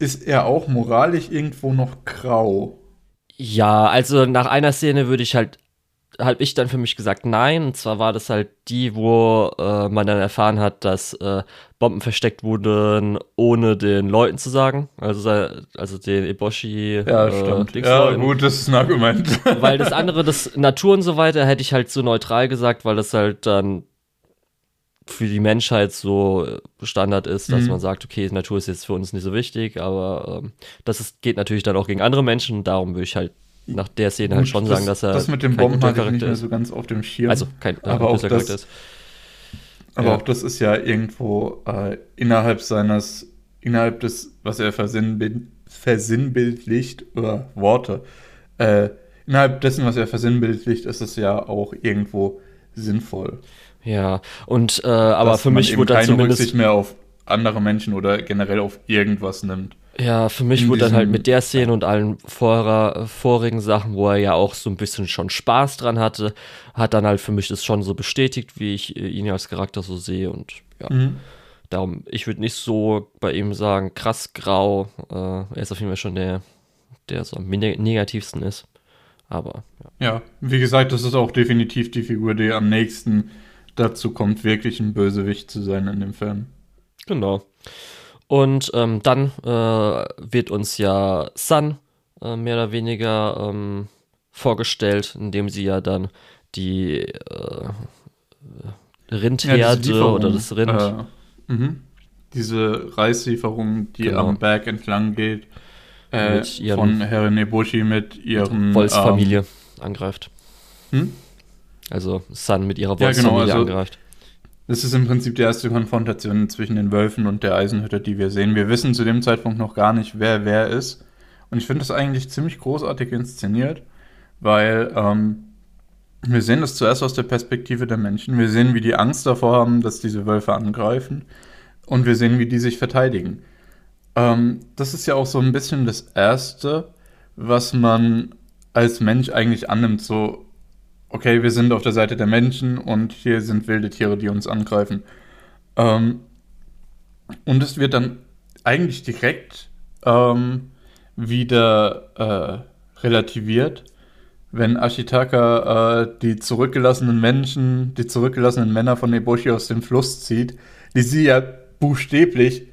ist er auch moralisch irgendwo noch grau? Ja, also nach einer Szene würde ich halt, habe ich dann für mich gesagt, nein. Und zwar war das halt die, wo äh, man dann erfahren hat, dass äh, Bomben versteckt wurden, ohne den Leuten zu sagen. Also, also den Eboshi. Ja, äh, stimmt. Ja, gut, das ist ein Argument. weil das andere, das Natur und so weiter, hätte ich halt so neutral gesagt, weil das halt dann für die Menschheit so Standard ist, dass mhm. man sagt, okay, Natur ist jetzt für uns nicht so wichtig, aber ähm, das ist, geht natürlich dann auch gegen andere Menschen. Darum würde ich halt nach der Szene halt schon das, sagen, dass er. Das mit dem Bomben hatte ich nicht mehr so ganz auf dem Schirm. Also kein äh, aber auch das, ist. Aber ja. auch das ist ja irgendwo äh, innerhalb seines, innerhalb des, was er versinnbild, versinnbildlicht, oder Worte, äh, innerhalb dessen, was er versinnbildlicht, ist es ja auch irgendwo sinnvoll. Ja, und äh, aber Dass für mich wurde dann zumindest Rücksicht mehr auf andere Menschen oder generell auf irgendwas nimmt. Ja, für mich wurde dann halt mit der Szene und allen vorer, vorigen Sachen, wo er ja auch so ein bisschen schon Spaß dran hatte, hat dann halt für mich das schon so bestätigt, wie ich äh, ihn als Charakter so sehe und ja. Mhm. Darum, ich würde nicht so bei ihm sagen, krass grau. Äh, er ist auf jeden Fall schon der, der so am negativsten ist. Aber ja. ja, wie gesagt, das ist auch definitiv die Figur, die am nächsten dazu kommt, wirklich ein Bösewicht zu sein in dem Film. Genau. Und ähm, dann äh, wird uns ja Sun äh, mehr oder weniger ähm, vorgestellt, indem sie ja dann die äh, Rindherde ja, oder das Rind. Äh, mhm. Diese Reislieferung, die genau. am Berg entlang geht, äh, von Herren Eboshi mit ihren Wolfsfamilie ähm, angreift. Hm? Also Sun mit ihrer Wolfsfamilie ja, genau, also, angreift. Das ist im Prinzip die erste Konfrontation zwischen den Wölfen und der Eisenhütte, die wir sehen. Wir wissen zu dem Zeitpunkt noch gar nicht, wer wer ist. Und ich finde das eigentlich ziemlich großartig inszeniert, weil ähm, wir sehen das zuerst aus der Perspektive der Menschen. Wir sehen, wie die Angst davor haben, dass diese Wölfe angreifen. Und wir sehen, wie die sich verteidigen. Ähm, das ist ja auch so ein bisschen das Erste, was man als Mensch eigentlich annimmt. So, okay, wir sind auf der Seite der Menschen und hier sind wilde Tiere, die uns angreifen. Ähm, und es wird dann eigentlich direkt ähm, wieder äh, relativiert, wenn Ashitaka äh, die zurückgelassenen Menschen, die zurückgelassenen Männer von Eboshi aus dem Fluss zieht, die sie ja buchstäblich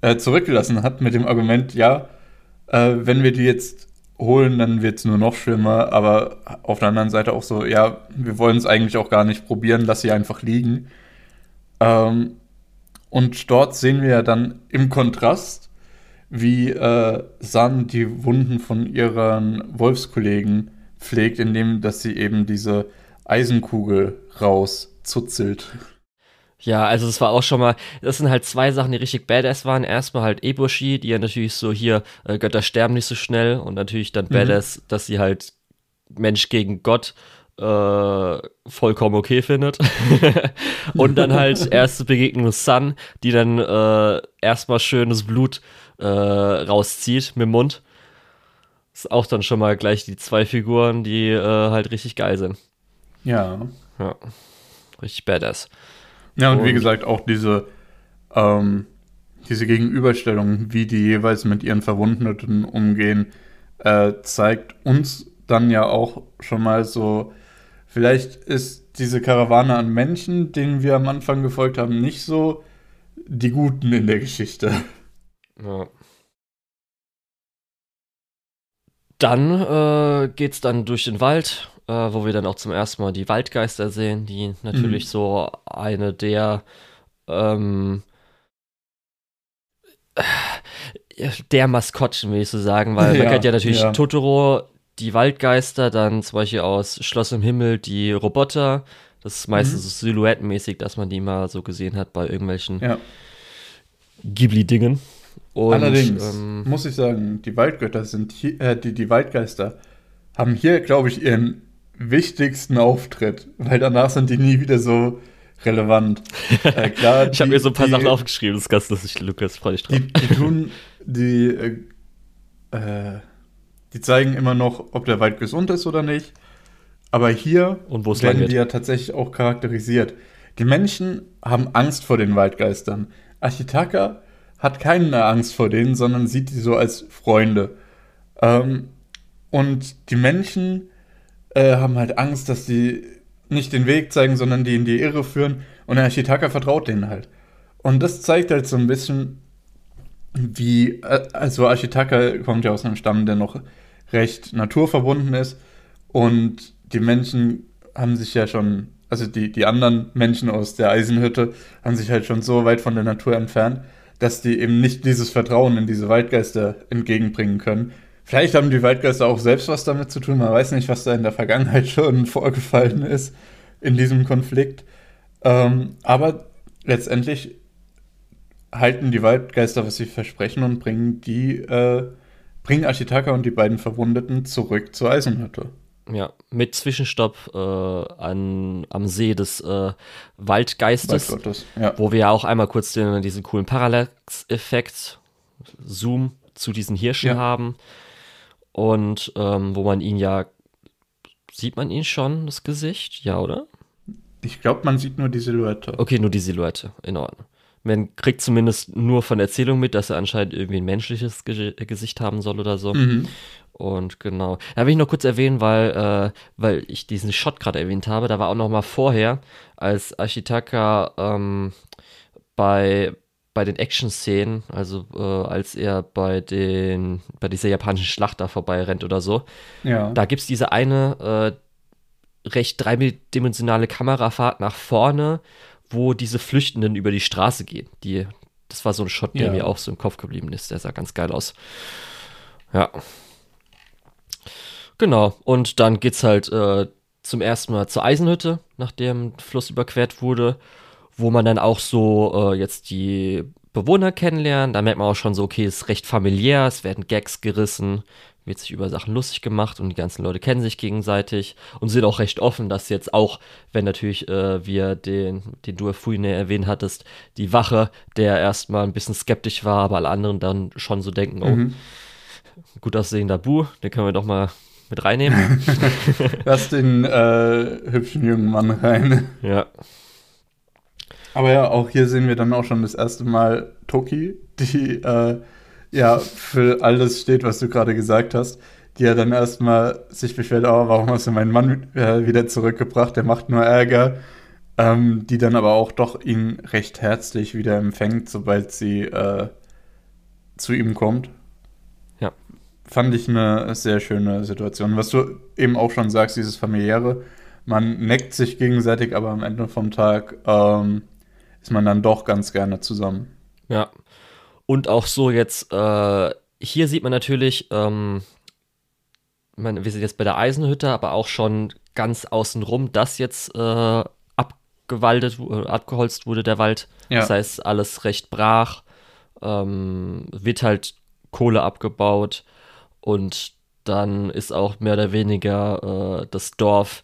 äh, zurückgelassen hat mit dem Argument, ja, äh, wenn wir die jetzt holen, dann wird es nur noch schlimmer. Aber auf der anderen Seite auch so, ja, wir wollen es eigentlich auch gar nicht probieren, lass sie einfach liegen. Ähm, und dort sehen wir ja dann im Kontrast, wie äh, San die Wunden von ihren Wolfskollegen pflegt, indem dass sie eben diese Eisenkugel rauszuzelt. Ja, also es war auch schon mal, das sind halt zwei Sachen, die richtig badass waren. Erstmal halt Eboshi, die ja natürlich so hier, äh, Götter sterben nicht so schnell und natürlich dann mhm. badass, dass sie halt Mensch gegen Gott äh, vollkommen okay findet. und dann halt erste Begegnung mit Sun, die dann äh, erstmal schönes Blut äh, rauszieht mit dem Mund. Ist auch dann schon mal gleich die zwei Figuren, die äh, halt richtig geil sind. Ja. Ja. Richtig badass. Ja, und, und wie gesagt, auch diese, ähm, diese Gegenüberstellung, wie die jeweils mit ihren Verwundeten umgehen, äh, zeigt uns dann ja auch schon mal so, vielleicht ist diese Karawane an Menschen, denen wir am Anfang gefolgt haben, nicht so die Guten in der Geschichte. Ja. Dann äh, geht's dann durch den Wald äh, wo wir dann auch zum ersten Mal die Waldgeister sehen, die natürlich mhm. so eine der ähm, der Maskottchen, will ich so sagen, weil ja, man kennt ja natürlich ja. Totoro, die Waldgeister, dann zum Beispiel aus Schloss im Himmel die Roboter. Das ist meistens mhm. so silhouettenmäßig, dass man die mal so gesehen hat bei irgendwelchen ja. Ghibli-Dingen. Allerdings ähm, muss ich sagen, die Waldgötter sind hier, äh, die, die Waldgeister haben hier, glaube ich, ihren wichtigsten Auftritt, weil danach sind die nie wieder so relevant. Äh, klar, ich habe mir so ein paar die, Sachen aufgeschrieben, das ist ganz lustig, Lukas, freue dich drauf. Die, die tun, die, äh, äh, die zeigen immer noch, ob der Wald gesund ist oder nicht. Aber hier werden die ja tatsächlich auch charakterisiert. Die Menschen haben Angst vor den Waldgeistern. Ashitaka hat keine Angst vor denen, sondern sieht die so als Freunde. Ähm, und die Menschen äh, haben halt Angst, dass die nicht den Weg zeigen, sondern die in die Irre führen. Und der Ashitaka vertraut denen halt. Und das zeigt halt so ein bisschen, wie, äh, also Ashitaka kommt ja aus einem Stamm, der noch recht naturverbunden ist. Und die Menschen haben sich ja schon, also die, die anderen Menschen aus der Eisenhütte haben sich halt schon so weit von der Natur entfernt, dass die eben nicht dieses Vertrauen in diese Waldgeister entgegenbringen können. Vielleicht haben die Waldgeister auch selbst was damit zu tun. Man weiß nicht, was da in der Vergangenheit schon vorgefallen ist in diesem Konflikt. Ähm, aber letztendlich halten die Waldgeister, was sie versprechen und bringen die, äh, bringen Ashitaka und die beiden Verwundeten zurück zur Eisenhütte. Ja, mit Zwischenstopp äh, an, am See des äh, Waldgeistes, ja. wo wir ja auch einmal kurz den, diesen coolen Parallax-Effekt, Zoom zu diesen Hirschen ja. haben und ähm, wo man ihn ja, sieht man ihn schon, das Gesicht? Ja, oder? Ich glaube, man sieht nur die Silhouette. Okay, nur die Silhouette, in Ordnung. Man kriegt zumindest nur von Erzählung mit, dass er anscheinend irgendwie ein menschliches Ge Gesicht haben soll oder so. Mhm. Und genau. Da will ich noch kurz erwähnen, weil, äh, weil ich diesen Shot gerade erwähnt habe. Da war auch noch mal vorher, als Ashitaka ähm, bei, bei den Action-Szenen, also äh, als er bei den bei dieser japanischen Schlacht da vorbei rennt oder so, ja. da gibt es diese eine äh, recht dreidimensionale Kamerafahrt nach vorne, wo diese Flüchtenden über die Straße gehen. Die, das war so ein Shot, der ja. mir auch so im Kopf geblieben ist. Der sah ganz geil aus. Ja. Genau. Und dann geht's halt äh, zum ersten Mal zur Eisenhütte, nachdem der Fluss überquert wurde wo man dann auch so äh, jetzt die Bewohner kennenlernt. Da merkt man auch schon so, okay, es ist recht familiär, es werden Gags gerissen, wird sich über Sachen lustig gemacht und die ganzen Leute kennen sich gegenseitig und sind auch recht offen, dass jetzt auch, wenn natürlich äh, wir den, den du vorhin erwähnt hattest, die Wache, der erstmal ein bisschen skeptisch war, aber alle anderen dann schon so denken, oh, mhm. gut aussehender Bu, den können wir doch mal mit reinnehmen. Lass den äh, hübschen jungen Mann rein. Ja. Aber ja, auch hier sehen wir dann auch schon das erste Mal Toki, die äh, ja für alles steht, was du gerade gesagt hast. Die ja dann erstmal sich beschwert, oh, warum hast du meinen Mann äh, wieder zurückgebracht? Der macht nur Ärger. Ähm, die dann aber auch doch ihn recht herzlich wieder empfängt, sobald sie äh, zu ihm kommt. Ja. fand ich eine sehr schöne Situation. Was du eben auch schon sagst, dieses familiäre, man neckt sich gegenseitig, aber am Ende vom Tag ähm, ist man dann doch ganz gerne zusammen. Ja. Und auch so jetzt, äh, hier sieht man natürlich, ähm, man, wir sind jetzt bei der Eisenhütte, aber auch schon ganz außenrum, dass jetzt äh, abgewaldet, äh, abgeholzt wurde, der Wald. Ja. Das heißt, alles recht brach, ähm, wird halt Kohle abgebaut und dann ist auch mehr oder weniger äh, das Dorf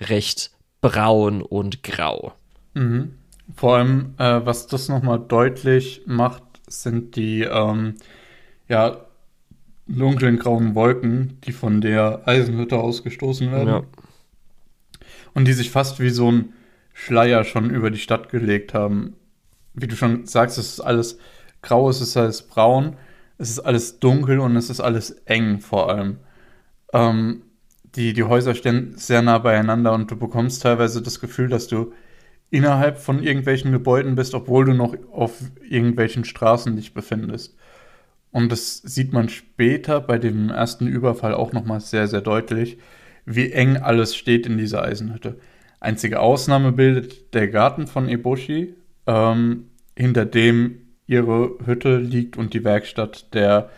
recht braun und grau. Mhm. Vor allem, äh, was das nochmal deutlich macht, sind die ähm, ja, dunklen grauen Wolken, die von der Eisenhütte ausgestoßen werden. Ja. Und die sich fast wie so ein Schleier schon über die Stadt gelegt haben. Wie du schon sagst, es ist alles grau, es ist alles braun, es ist alles dunkel und es ist alles eng vor allem. Ähm, die, die Häuser stehen sehr nah beieinander und du bekommst teilweise das Gefühl, dass du innerhalb von irgendwelchen Gebäuden bist, obwohl du noch auf irgendwelchen Straßen dich befindest. Und das sieht man später bei dem ersten Überfall auch nochmal sehr, sehr deutlich, wie eng alles steht in dieser Eisenhütte. Einzige Ausnahme bildet der Garten von Eboshi, ähm, hinter dem ihre Hütte liegt und die Werkstatt der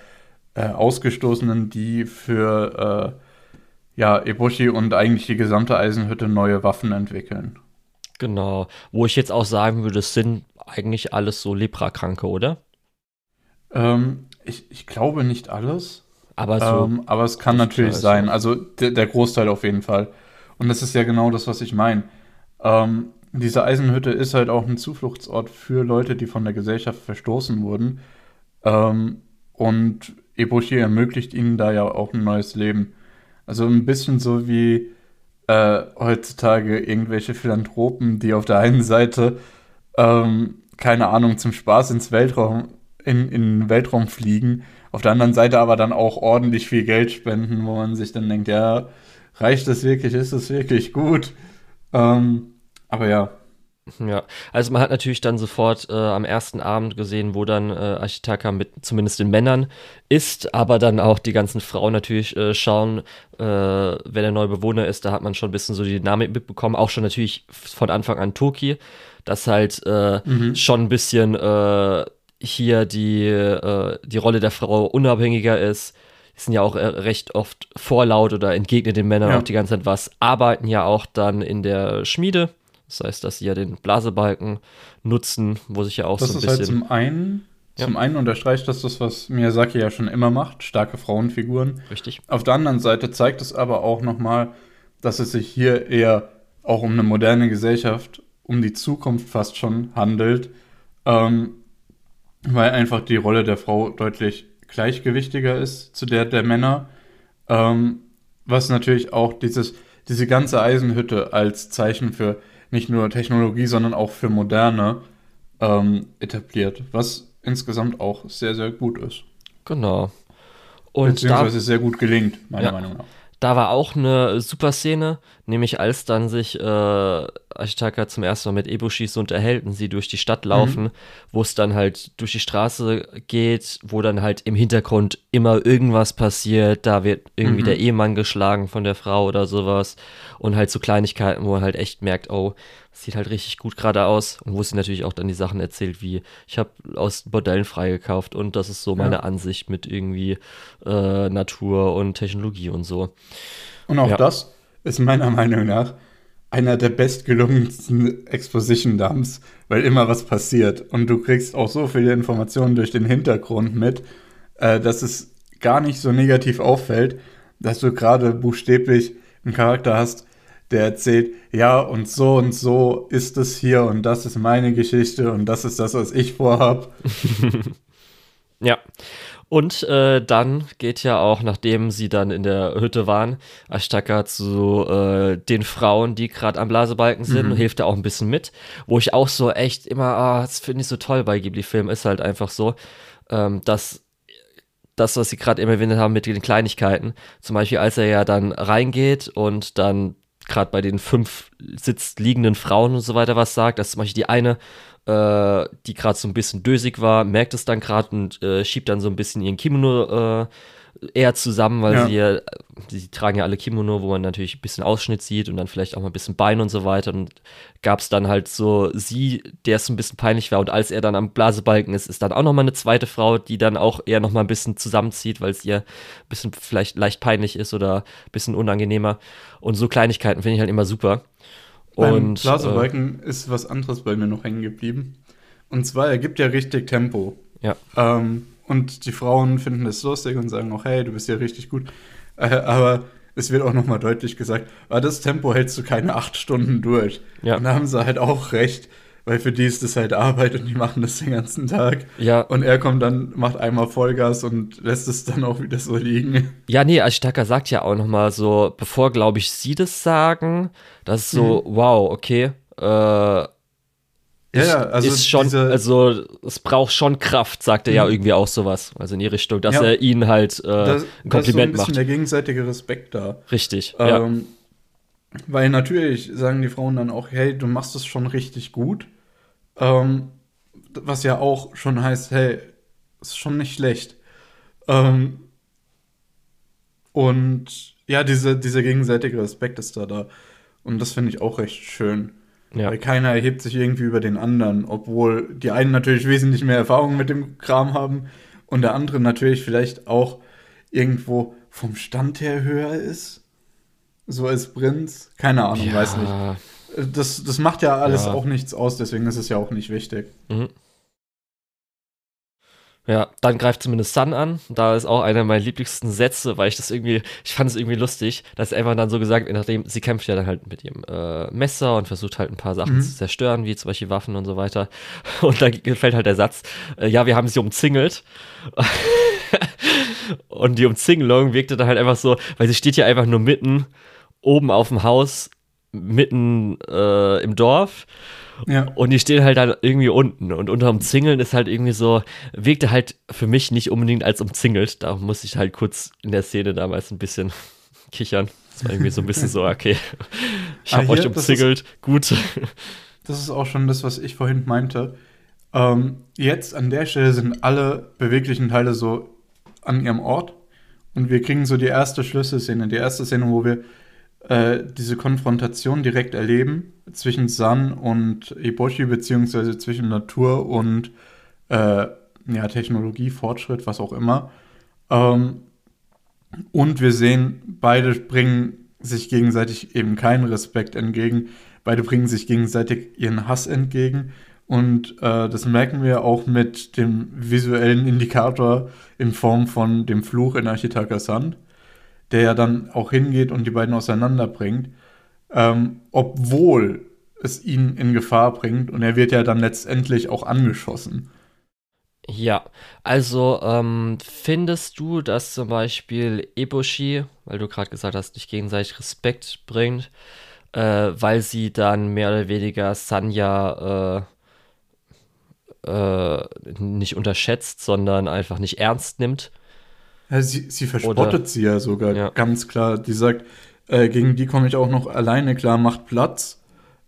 äh, Ausgestoßenen, die für äh, ja, Eboshi und eigentlich die gesamte Eisenhütte neue Waffen entwickeln. Genau. Wo ich jetzt auch sagen würde, es sind eigentlich alles so Leprakranke, oder? Ähm, ich, ich glaube nicht alles. Aber so. Ähm, aber es kann natürlich sein. Also der, der Großteil auf jeden Fall. Und das ist ja genau das, was ich meine. Ähm, diese Eisenhütte ist halt auch ein Zufluchtsort für Leute, die von der Gesellschaft verstoßen wurden. Ähm, und Eboshi ermöglicht ihnen da ja auch ein neues Leben. Also ein bisschen so wie äh, heutzutage irgendwelche Philanthropen, die auf der einen Seite, ähm, keine Ahnung, zum Spaß ins Weltraum, in, in den Weltraum fliegen, auf der anderen Seite aber dann auch ordentlich viel Geld spenden, wo man sich dann denkt, ja, reicht das wirklich, ist das wirklich gut? Ähm, aber ja, Ja, also man hat natürlich dann sofort äh, am ersten Abend gesehen, wo dann äh, Ashitaka mit zumindest den Männern ist, aber dann auch die ganzen Frauen natürlich äh, schauen, äh, wer der neue Bewohner ist. Da hat man schon ein bisschen so die Dynamik mitbekommen, auch schon natürlich von Anfang an Toki, dass halt äh, schon ein bisschen äh, hier die, die Rolle der Frau unabhängiger ist. Die sind ja auch recht oft vorlaut oder entgegnen den Männern Ja. auch die ganze Zeit was, arbeiten ja auch dann in der Schmiede. Das heißt, dass sie ja den Blasebalken nutzen, wo sich ja auch das so ein ist halt bisschen. zum einen, Ja. zum einen unterstreicht das das, was Miyazaki ja schon immer macht, starke Frauenfiguren. richtig. Auf der anderen Seite zeigt es aber auch nochmal, dass es sich hier eher auch um eine moderne Gesellschaft, um die Zukunft fast schon handelt, ähm, weil einfach die Rolle der Frau deutlich gleichgewichtiger ist zu der der Männer, ähm, was natürlich auch dieses, diese ganze Eisenhütte als Zeichen für nicht nur Technologie, sondern auch für Moderne ähm, etabliert, was insgesamt auch sehr, sehr gut ist. Genau. Und da, Beziehungsweise sehr gut gelingt, meiner Ja. Meinung nach. da war auch eine super Szene, nämlich als dann sich äh, Ashitaka zum ersten Mal mit Eboshi so unterhält und sie durch die Stadt laufen, wo es dann halt durch die Straße geht, wo dann halt im Hintergrund immer irgendwas passiert, da wird irgendwie Mhm. der Ehemann geschlagen von der Frau oder sowas und halt so Kleinigkeiten, wo man halt echt merkt, oh, sieht halt richtig gut gerade aus und wo sie natürlich auch dann die Sachen erzählt, wie ich habe aus Bordellen freigekauft und das ist so meine Ja. Ansicht mit irgendwie äh, Natur und Technologie und so. Und auch Ja. das ist meiner Meinung nach einer der bestgelungensten Exposition-Dumps, weil immer was passiert. Und du kriegst auch so viele Informationen durch den Hintergrund mit, äh, dass es gar nicht so negativ auffällt, dass du gerade buchstäblich einen Charakter hast, der erzählt, ja, und so und so ist es hier und das ist meine Geschichte und das ist das, was ich vorhab. Ja. Und äh, dann geht ja auch, nachdem sie dann in der Hütte waren, Ashtaka zu äh, den Frauen, die gerade am Blasebalken sind, und hilft da auch ein bisschen mit. Wo ich auch so echt immer, ah, das finde ich so toll bei Ghibli-Filmen, ist halt einfach so, ähm, dass das, was sie gerade immer erwähnt haben mit den Kleinigkeiten, zum Beispiel als er ja dann reingeht und dann gerade bei den fünf sitzt liegenden Frauen und so weiter was sagt, dass zum Beispiel die eine äh, die gerade so ein bisschen dösig war, merkt es dann gerade und äh, schiebt dann so ein bisschen ihren Kimono äh, eher zusammen, weil Ja. sie ja, die tragen ja alle Kimono, wo man natürlich ein bisschen Ausschnitt sieht und dann vielleicht auch mal ein bisschen Bein und so weiter. Und gab es dann halt so sie, der es ein bisschen peinlich war. Und als er dann am Blasebalken ist, ist dann auch noch mal eine zweite Frau, die dann auch eher noch mal ein bisschen zusammenzieht, weil es ihr ein bisschen vielleicht leicht peinlich ist oder ein bisschen unangenehmer. Und so Kleinigkeiten finde ich halt immer super. Beim Und äh, Blasebalken ist was anderes bei mir noch hängen geblieben. Und zwar, er gibt ja richtig Tempo. ja, Ähm, und die Frauen finden das lustig und sagen auch, hey, du bist ja richtig gut. Äh, aber es wird auch nochmal deutlich gesagt, aber das Tempo hältst du keine acht Stunden durch. Ja. Und da haben sie halt auch recht, weil für die ist das halt Arbeit und die machen das den ganzen Tag. ja, Und er kommt dann, macht einmal Vollgas und lässt es dann auch wieder so liegen. Ja, nee, Ashitaka sagt ja auch noch mal so, bevor, glaube ich, sie das sagen, das ist so, Mhm. wow, okay, äh, Ja, ja, also ist schon, also es braucht schon Kraft, sagt er ja irgendwie auch sowas, also in die Richtung, dass Ja. er ihn halt äh, Da, ein da ist so ein Kompliment bisschen macht. der gegenseitige Respekt da. Richtig, ja. Weil natürlich sagen die Frauen dann auch, hey, du machst es schon richtig gut. Ähm, was ja auch schon heißt, hey, ist schon nicht schlecht. Ähm, und ja, diese, dieser gegenseitige Respekt ist da da. Und das finde ich auch recht schön. ja. Weil keiner erhebt sich irgendwie über den anderen, obwohl die einen natürlich wesentlich mehr Erfahrung mit dem Kram haben und der andere natürlich vielleicht auch irgendwo vom Stand her höher ist. So als Prinz. Keine Ahnung, weiß nicht. Ja, Das, das macht ja alles Ja. auch nichts aus, deswegen ist es ja auch nicht wichtig. Mhm. Ja, dann greift zumindest Sun an. Da ist auch einer meiner lieblichsten Sätze, weil ich das irgendwie, ich fand es irgendwie lustig, dass er einfach dann so gesagt, wird, nachdem sie kämpft ja dann halt mit ihrem äh, Messer und versucht halt ein paar Sachen Mhm. zu zerstören, wie zum Beispiel Waffen und so weiter. Und dann fällt halt der Satz, äh, ja, wir haben sie umzingelt. und die Umzingelung wirkte dann halt einfach so, weil sie steht ja einfach nur mitten oben auf dem Haus, mitten äh, im Dorf. Ja. Und die stehen halt dann irgendwie unten. Und unter Umzingeln ist halt irgendwie so, wirkte halt für mich nicht unbedingt als umzingelt. Da musste ich halt kurz in der Szene damals ein bisschen kichern. Das war irgendwie so ein bisschen so, okay, ich Ah, hab hier, euch umzingelt, gut. Das ist auch schon das, was ich vorhin meinte. Ähm, jetzt an der Stelle sind alle beweglichen Teile so an ihrem Ort. Und wir kriegen so die erste Schlüsselszene, die erste Szene, wo wir äh, diese Konfrontation direkt erleben zwischen San und Eboshi, beziehungsweise zwischen Natur und äh, ja, Technologie, Fortschritt, was auch immer. Ähm, und wir sehen, beide bringen sich gegenseitig eben keinen Respekt entgegen. Beide bringen sich gegenseitig ihren Hass entgegen. Und äh, das merken wir auch mit dem visuellen Indikator in Form von dem Fluch in Architakas Hand, der ja dann auch hingeht und die beiden auseinanderbringt. Ähm, obwohl es ihn in Gefahr bringt und er wird ja dann letztendlich auch angeschossen. Ja, also ähm, findest du, dass zum Beispiel Eboshi, weil du gerade gesagt hast, nicht gegenseitig Respekt bringt, äh, weil sie dann mehr oder weniger Sanya äh, äh, nicht unterschätzt, sondern einfach nicht ernst nimmt? Ja, sie, sie verspottet Oder- sie ja sogar Ja. ganz klar. Die sagt, äh, gegen die komme ich auch noch alleine klar, macht Platz.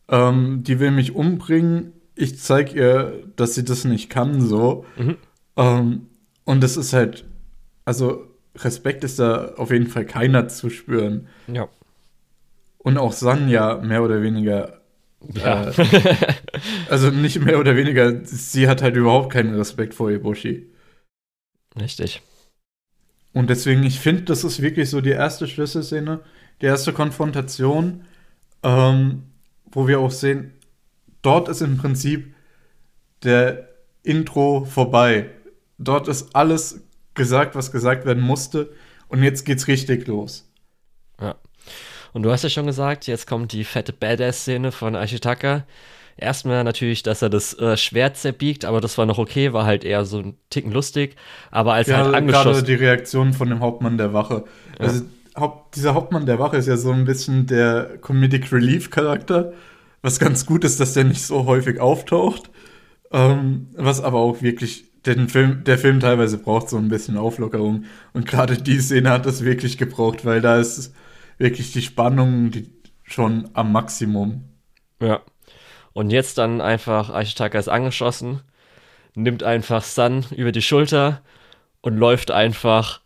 Ähm, die will mich umbringen. Ich zeig ihr, dass sie das nicht kann, so. Mhm. Ähm, und das ist halt, also Respekt ist da auf jeden Fall keiner zu spüren. Ja. Und auch Sanja mehr oder weniger. Ja. Äh, also nicht mehr oder weniger, sie hat halt überhaupt keinen Respekt vor Ibushi. Richtig. Und deswegen, ich finde, das ist wirklich so die erste Schlüsselszene, die erste Konfrontation, ähm, wo wir auch sehen, dort ist im Prinzip der Intro vorbei. Dort ist alles gesagt, was gesagt werden musste. Und jetzt geht's richtig los. Ja. Und du hast ja schon gesagt, jetzt kommt die fette Badass-Szene von Ashitaka. Erstmal natürlich, dass er das äh, Schwert zerbiegt, aber das war noch okay, war halt eher so ein Ticken lustig. Aber als er Ja, halt gerade angeschossen die Reaktion von dem Hauptmann der Wache. Also, Haupt, dieser Hauptmann der Wache ist ja so ein bisschen der Comedic Relief Charakter, was ganz gut ist, dass der nicht so häufig auftaucht. Ähm, was aber auch wirklich den Film, der Film teilweise braucht so ein bisschen Auflockerung. Und gerade die Szene hat das wirklich gebraucht, weil da ist wirklich die Spannung die schon am Maximum. Ja. Und jetzt dann einfach, Ashitaka ist angeschossen, nimmt einfach Sun über die Schulter und läuft einfach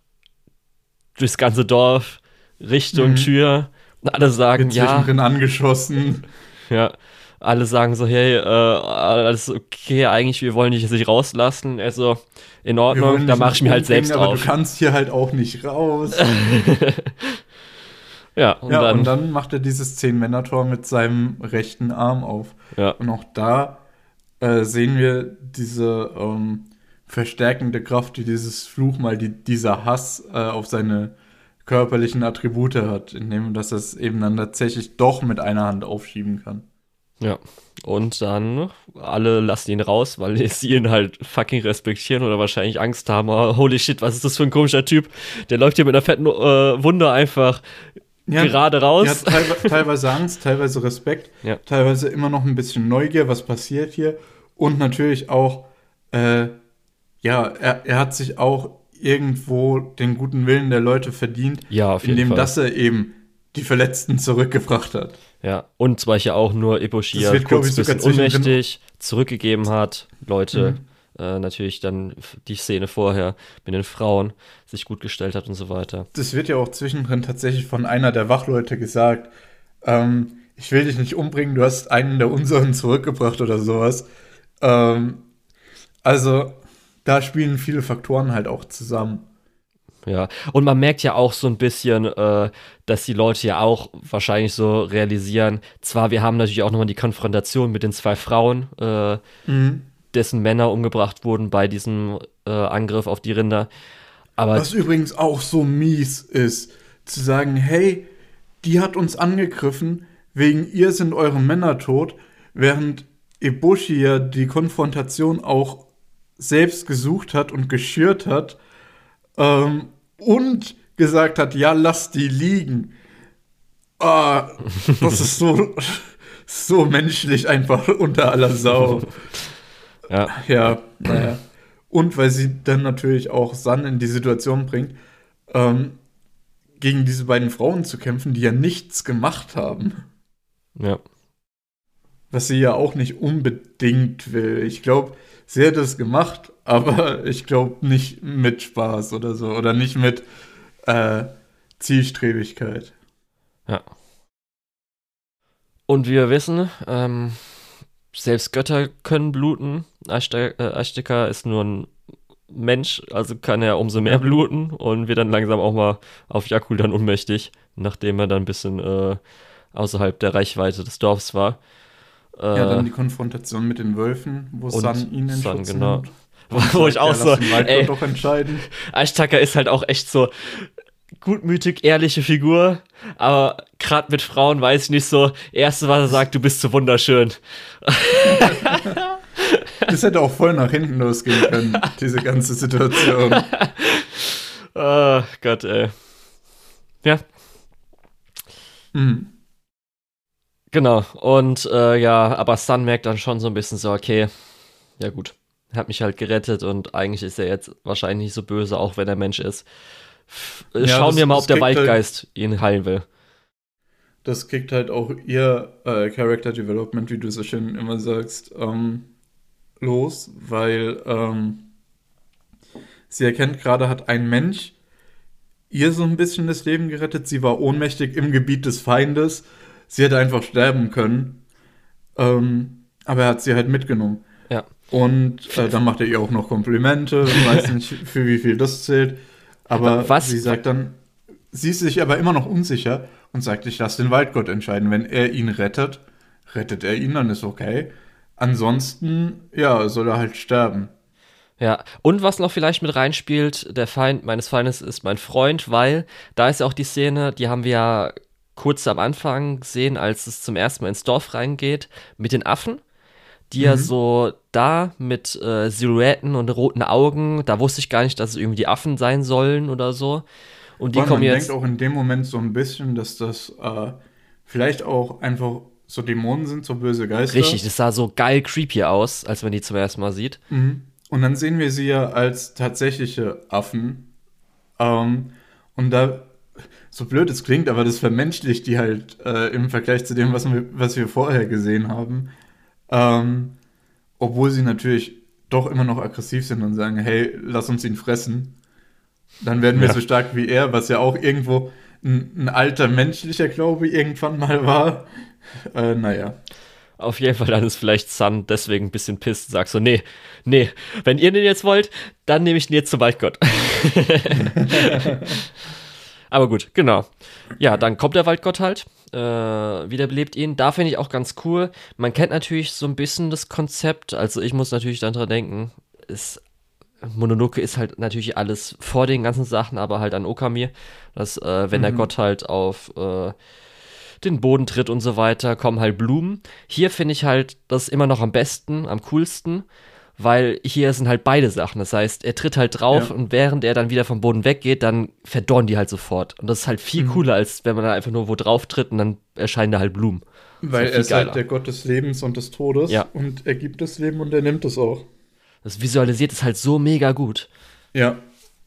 durchs ganze Dorf, Richtung mhm. Tür. Alle sagen, ja. angeschossen. Ja, alle sagen so, hey, äh, alles okay, eigentlich, wir wollen dich jetzt nicht rauslassen. Er so, in Ordnung, da mache ich mir halt selbst aber auf. du kannst hier halt auch nicht raus. ja, und, ja dann, und dann macht er dieses Zehn-Männer-Tor mit seinem rechten Arm auf. Ja. Und auch da äh, sehen wir diese ähm, verstärkende Kraft, die dieses Fluch mal, die, dieser Hass äh, auf seine körperlichen Attribute hat, indem dass er es eben dann tatsächlich doch mit einer Hand aufschieben kann. Ja. Und dann alle lassen ihn raus, weil sie ihn halt fucking respektieren oder wahrscheinlich Angst haben. Oh, holy shit, was ist das für ein komischer Typ? Der läuft hier mit einer fetten äh, Wunde einfach ja, gerade raus. Ja, teilweise, teilweise Angst, teilweise Respekt, ja. teilweise immer noch ein bisschen Neugier, was passiert hier. Und natürlich auch, äh, ja, er, er hat sich auch irgendwo den guten Willen der Leute verdient, ja, indem Fall. dass er eben die Verletzten zurückgebracht hat. Ja, und zwar ja auch nur Ibushi ja kurz ein bisschen ohnmächtig zurückgegeben hat. Leute, mhm. äh, natürlich dann die Szene vorher mit den Frauen sich gut gestellt hat und so weiter. Das wird ja auch zwischendrin tatsächlich von einer der Wachleute gesagt. Ähm, ich will dich nicht umbringen, du hast einen der unseren zurückgebracht oder sowas. Ähm, also, da spielen viele Faktoren halt auch zusammen. Ja, und man merkt ja auch so ein bisschen, äh, dass die Leute ja auch wahrscheinlich so realisieren, zwar, wir haben natürlich auch nochmal die Konfrontation mit den zwei Frauen, äh, mhm. dessen Männer umgebracht wurden bei diesem äh, Angriff auf die Rinder. Aber Was übrigens auch so mies ist, zu sagen, hey, die hat uns angegriffen, wegen ihr sind eure Männer tot, während Eboshi ja die Konfrontation auch selbst gesucht hat und geschürt hat ähm, und gesagt hat, ja, lass die liegen. Ah, das ist so, so menschlich einfach unter aller Sau. Ja. Ja, naja. Und weil sie dann natürlich auch San in die Situation bringt, ähm, gegen diese beiden Frauen zu kämpfen, die ja nichts gemacht haben. Ja. Was sie ja auch nicht unbedingt will. Ich glaube, sie hat es gemacht, aber ich glaube nicht mit Spaß oder so. Oder nicht mit äh, Zielstrebigkeit. Ja. Und wir wissen, ähm, selbst Götter können bluten. Ashtika äh, ist nur ein Mensch, also kann er umso mehr bluten und wird dann langsam auch mal auf Jakul dann unmächtig, nachdem er dann ein bisschen äh, außerhalb der Reichweite des Dorfs war. Äh, ja, dann die Konfrontation mit den Wölfen, wo San ihn in San, genau. nimmt. Wo, wo ich auch so, ey, doch entscheiden. Ashtaka ist halt auch echt so gutmütig, ehrliche Figur, aber gerade mit Frauen weiß ich nicht so, erste, was er sagt, du bist so wunderschön. das hätte auch voll nach hinten losgehen können, diese ganze Situation. oh Gott, ey. Ja. Mhm. Genau, und äh, ja, aber Sun merkt dann schon so ein bisschen so, okay, ja gut, hat mich halt gerettet und eigentlich ist er jetzt wahrscheinlich nicht so böse, auch wenn er Mensch ist. F ja, Schauen das, wir mal, ob der Waldgeist ihn heilen will. Das kriegt halt auch ihr äh, Character Development, wie du so schön immer sagst, ähm, los, weil ähm, sie erkennt gerade, hat ein Mensch ihr so ein bisschen das Leben gerettet. Sie war ohnmächtig im Gebiet des Feindes sie hätte einfach sterben können. Ähm, aber er hat sie halt mitgenommen. Ja. Und äh, dann macht er ihr auch noch Komplimente. Ich weiß nicht, für wie viel das zählt. Aber Was? sie sagt dann, sie ist sich aber immer noch unsicher und sagt, ich lasse den Waldgott entscheiden. Wenn er ihn rettet, rettet er ihn, dann ist okay. Ansonsten, ja, soll er halt sterben. Ja, und was noch vielleicht mit reinspielt, der Feind meines Feindes ist mein Freund, weil da ist ja auch die Szene, die haben wir ja kurz am Anfang sehen, als es zum ersten Mal ins Dorf reingeht, mit den Affen, die mhm. ja so da mit äh, Silhouetten und roten Augen, da wusste ich gar nicht, dass es irgendwie die Affen sein sollen oder so. Und die Boah, kommen man jetzt. denkt auch in dem Moment so ein bisschen, dass das äh, vielleicht auch einfach so Dämonen sind, so böse Geister. Richtig, das sah so geil creepy aus, als man die zum ersten Mal sieht. Mhm. Und dann sehen wir sie ja als tatsächliche Affen. Ähm, und da so blöd es klingt, aber das vermenschlicht die halt äh, im Vergleich zu dem, was wir, was wir vorher gesehen haben. Ähm, obwohl sie natürlich doch immer noch aggressiv sind und sagen, hey, lass uns ihn fressen. Dann werden wir Ja. so stark wie er, was ja auch irgendwo ein, ein alter menschlicher Glaube irgendwann mal war. Äh, naja. Auf jeden Fall, dann ist vielleicht Sun deswegen ein bisschen pisst und sagt so, nee, nee, wenn ihr den jetzt wollt, dann nehme ich den jetzt zum Waldgott. Aber gut, genau. Ja, dann kommt der Waldgott halt, äh, wiederbelebt ihn. Da finde ich auch ganz cool. Man kennt natürlich so ein bisschen das Konzept, also ich muss natürlich dann dran denken, ist Mononoke ist halt natürlich alles vor den ganzen Sachen, aber halt an Okami, dass äh, wenn der Gott halt auf äh, den Boden tritt und so weiter, kommen halt Blumen. Hier finde ich halt das immer noch am besten, am coolsten, weil hier sind halt beide Sachen. Das heißt, er tritt halt drauf Ja. und während er dann wieder vom Boden weggeht, dann verdorren die halt sofort. Und das ist halt viel cooler, als wenn man da einfach nur wo drauf tritt und dann erscheinen da halt Blumen. Weil viel er ist geiler. halt der Gott des Lebens und des Todes. Ja. Und er gibt das Leben und er nimmt es auch. Das visualisiert es halt so mega gut. Ja.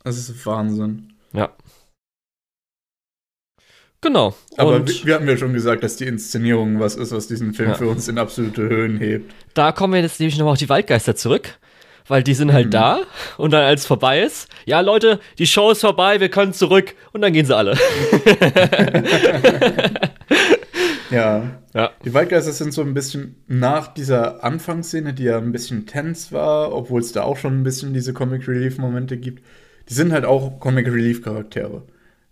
Das ist Wahnsinn. Ja. Genau. Aber und wir, haben ja schon gesagt, dass die Inszenierung was ist, was diesen Film Ja. für uns in absolute Höhen hebt. da kommen wir jetzt nämlich nochmal auf die Waldgeister zurück. Weil die sind halt Mhm. da und dann als es vorbei ist, ja Leute, die Show ist vorbei, wir können zurück und dann gehen sie alle. Ja. Ja. Die Waldgeister sind so ein bisschen nach dieser Anfangsszene, die ja ein bisschen tense war, obwohl es da auch schon ein bisschen diese Comic Relief Momente gibt. Die sind halt auch Comic Relief Charaktere.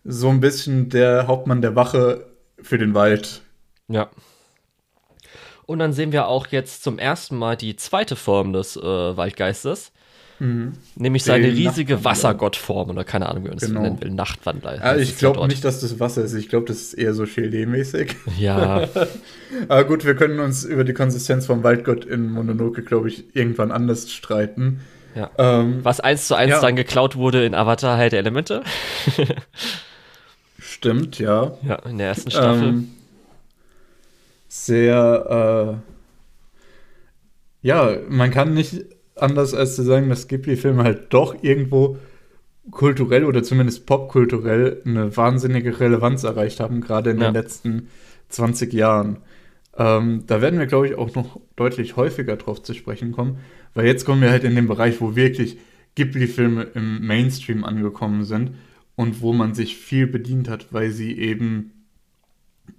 So ein bisschen der Hauptmann der Wache für den Wald. Ja. Und dann sehen wir auch jetzt zum ersten Mal die zweite Form des äh, Waldgeistes. Nämlich seine Den riesige. Wassergottform oder keine Ahnung, wie man das Genau. nennen will. Nachtwandler. Ja, heißt ich glaube nicht, dass das Wasser ist. Ich glaube, das ist eher so Gelee-mäßig. Ja, Aber gut, wir können uns über die Konsistenz vom Waldgott in Mononoke, glaube ich, irgendwann anders streiten. ja. Ähm, Was eins zu eins Ja. dann geklaut wurde in Avatar Heil der Elemente. stimmt, ja. Ja, in der ersten Staffel. Ähm, sehr, äh, ja, man kann nicht anders als zu sagen, dass Ghibli-Filme halt doch irgendwo kulturell oder zumindest popkulturell eine wahnsinnige Relevanz erreicht haben, gerade in Ja. den letzten 20 Jahren. Ähm, da werden wir, glaube ich, auch noch deutlich häufiger drauf zu sprechen kommen, weil jetzt kommen wir halt in den Bereich, wo wirklich Ghibli-Filme im Mainstream angekommen sind und wo man sich viel bedient hat, weil sie eben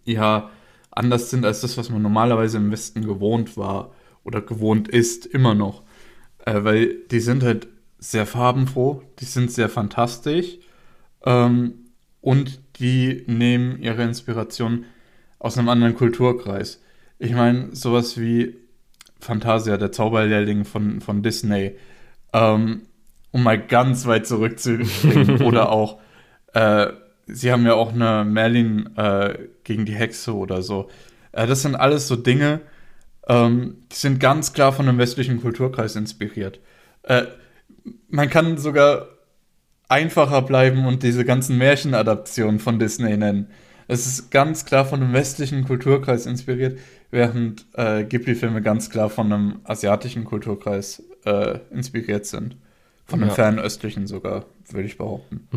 ja anders sind als das, was man normalerweise im Westen gewohnt war oder gewohnt ist, immer noch. Äh, weil die sind halt sehr farbenfroh, die sind sehr fantastisch ähm, und die nehmen ihre Inspiration aus einem anderen Kulturkreis. Ich meine, sowas wie Fantasia, der Zauberlehrling von, von Disney, ähm, um mal ganz weit zurückzuspringen, oder auch, äh, sie haben ja auch eine Merlin äh, gegen die Hexe oder so. Äh, das sind alles so Dinge, ähm, die sind ganz klar von einem westlichen Kulturkreis inspiriert. Äh, man kann sogar einfacher bleiben und diese ganzen Märchenadaptionen von Disney nennen. Es ist ganz klar von einem westlichen Kulturkreis inspiriert, während äh, Ghibli-Filme ganz klar von einem asiatischen Kulturkreis äh, inspiriert sind. Von einem Ja. fernöstlichen sogar, würde ich behaupten.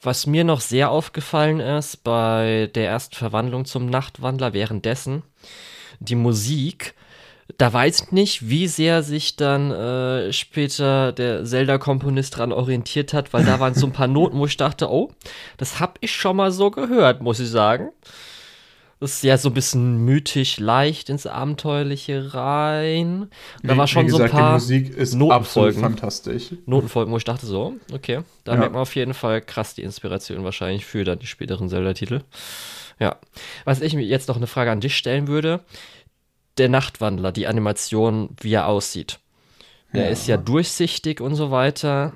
Was mir noch sehr aufgefallen ist bei der ersten Verwandlung zum Nachtwandler währenddessen, die Musik. Da weiß ich nicht, wie sehr sich dann äh, später der Zelda-Komponist dran orientiert hat, weil da waren so ein paar Noten, wo ich dachte, oh, das hab ich schon mal so gehört, muss ich sagen. Das ist ja so ein bisschen mythisch leicht ins Abenteuerliche rein. Und da war schon Wie so gesagt, ein paar die Musik ist absolut Notenfolgen. fantastisch. Notenfolgen, wo ich dachte so, okay, da Ja. merkt man auf jeden Fall krass die Inspiration wahrscheinlich für dann die späteren Zelda-Titel. Ja. Was ich mir jetzt noch eine Frage an dich stellen würde, der Nachtwandler, die Animation, wie er aussieht. Der Ja. ist ja durchsichtig und so weiter.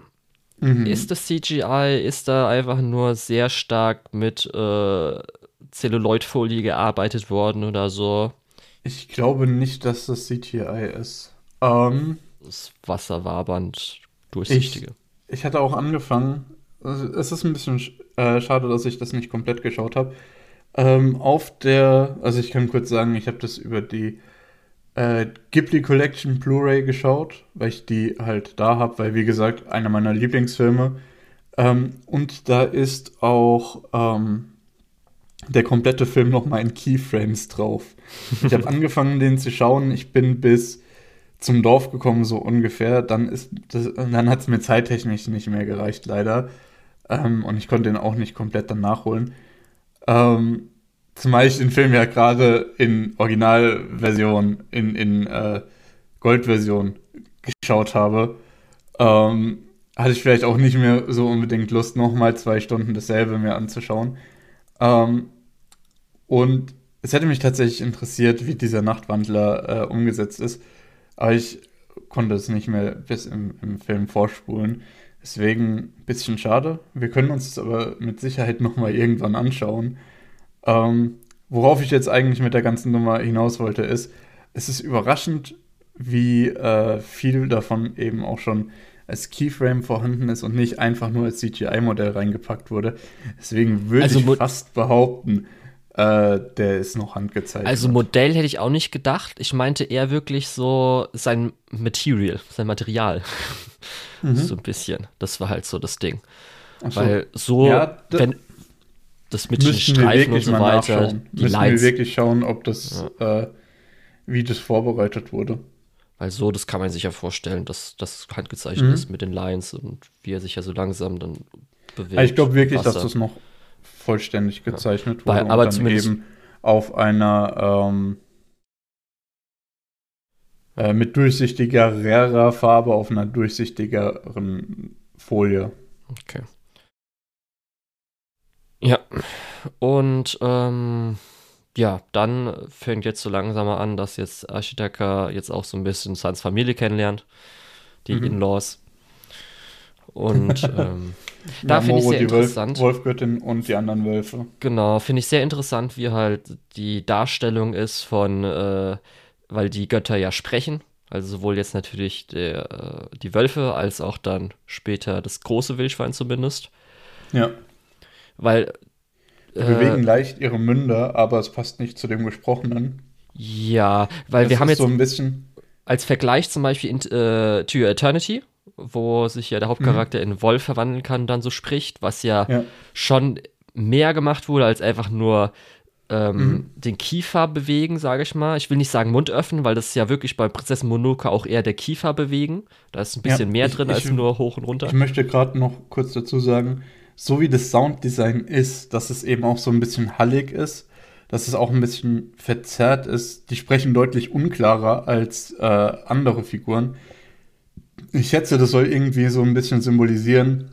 Mhm. Ist das CGI? Ist da einfach nur sehr stark mit äh, Celluloidfolie gearbeitet worden oder so? Ich glaube nicht, dass das CGI ist. Ähm, Das Wasserwabernd durchsichtige. ich hatte auch angefangen, es ist ein bisschen sch- äh, schade, dass ich das nicht komplett geschaut habe. Ähm, auf der, also ich kann kurz sagen, ich habe das über die äh, Ghibli Collection Blu-ray geschaut, weil ich die halt da habe, weil wie gesagt, einer meiner Lieblingsfilme. Ähm, und da ist auch ähm, der komplette Film nochmal in Keyframes drauf. Ich habe angefangen, den zu schauen. Ich bin bis zum Dorf gekommen, so ungefähr. Dann ist das, dann hat es mir zeittechnisch nicht mehr gereicht, leider. Ähm, und ich konnte den auch nicht komplett dann nachholen. Ähm, zumal ich den Film ja gerade in Originalversion, in, in äh, Goldversion geschaut habe, ähm, hatte ich vielleicht auch nicht mehr so unbedingt Lust, nochmal zwei Stunden dasselbe mir anzuschauen. Ähm, und es hätte mich tatsächlich interessiert, wie dieser Nachtwandler äh, umgesetzt ist. Aber ich konnte es nicht mehr bis im, im Film vorspulen. Deswegen ein bisschen schade. Wir können uns das aber mit Sicherheit nochmal irgendwann anschauen. Ähm, worauf ich jetzt eigentlich mit der ganzen Nummer hinaus wollte, ist, es ist überraschend, wie äh, viel davon eben auch schon als Keyframe vorhanden ist und nicht einfach nur als CGI-Modell reingepackt wurde. Deswegen würde also, ich fast behaupten, äh, der ist noch handgezeichnet. Also Modell hätte ich auch nicht gedacht. Ich meinte eher wirklich so sein Material, sein Material. Mhm. so ein bisschen. Das war halt so das Ding. So. Weil so, ja, wenn das mit den Streifen und so weiter, die müssen Lines. wir wirklich schauen, ob das, ja. äh, wie das vorbereitet wurde. Weil so, das kann man sich ja vorstellen, dass das handgezeichnet mhm. ist mit den Lines und wie er sich ja so langsam dann bewegt. Ich glaube wirklich, dass das noch vollständig gezeichnet ja. wurde Weil, aber und dann eben auf einer ähm, äh, mit durchsichtigerer Farbe auf einer durchsichtigeren Folie. Okay. Ja, und ähm, ja, dann fängt jetzt so langsam an, dass jetzt Architeka jetzt auch so ein bisschen Sans Familie kennenlernt, die mhm. In-Laws. Und ähm, da finde ich sehr interessant. Wolf, Wolfgöttin und die anderen Wölfe. Genau, finde ich sehr interessant, wie halt die Darstellung ist von, äh, weil die Götter ja sprechen. Also sowohl jetzt natürlich der, äh, die Wölfe als auch dann später das große Wildschwein zumindest. Ja. Weil. Die äh, bewegen leicht ihre Münder, aber es passt nicht zu dem Gesprochenen. Ja, weil das wir haben jetzt so ein bisschen als Vergleich zum Beispiel in, äh, To Your Eternity wo sich ja der Hauptcharakter mhm. in Wolf verwandeln kann, dann so spricht, was ja, ja, schon mehr gemacht wurde, als einfach nur ähm, mhm. den Kiefer bewegen, sage ich mal. Ich will nicht sagen Mund öffnen, weil das ist ja wirklich bei Prinzessin Mononoke auch eher der Kiefer bewegen. Da ist ein bisschen ja, mehr drin ich, als nur hoch und runter. Ich möchte gerade noch kurz dazu sagen, so wie das Sounddesign ist, dass es eben auch so ein bisschen hallig ist, dass es auch ein bisschen verzerrt ist. Die sprechen deutlich unklarer als äh, andere Figuren. Ich schätze, das soll irgendwie so ein bisschen symbolisieren,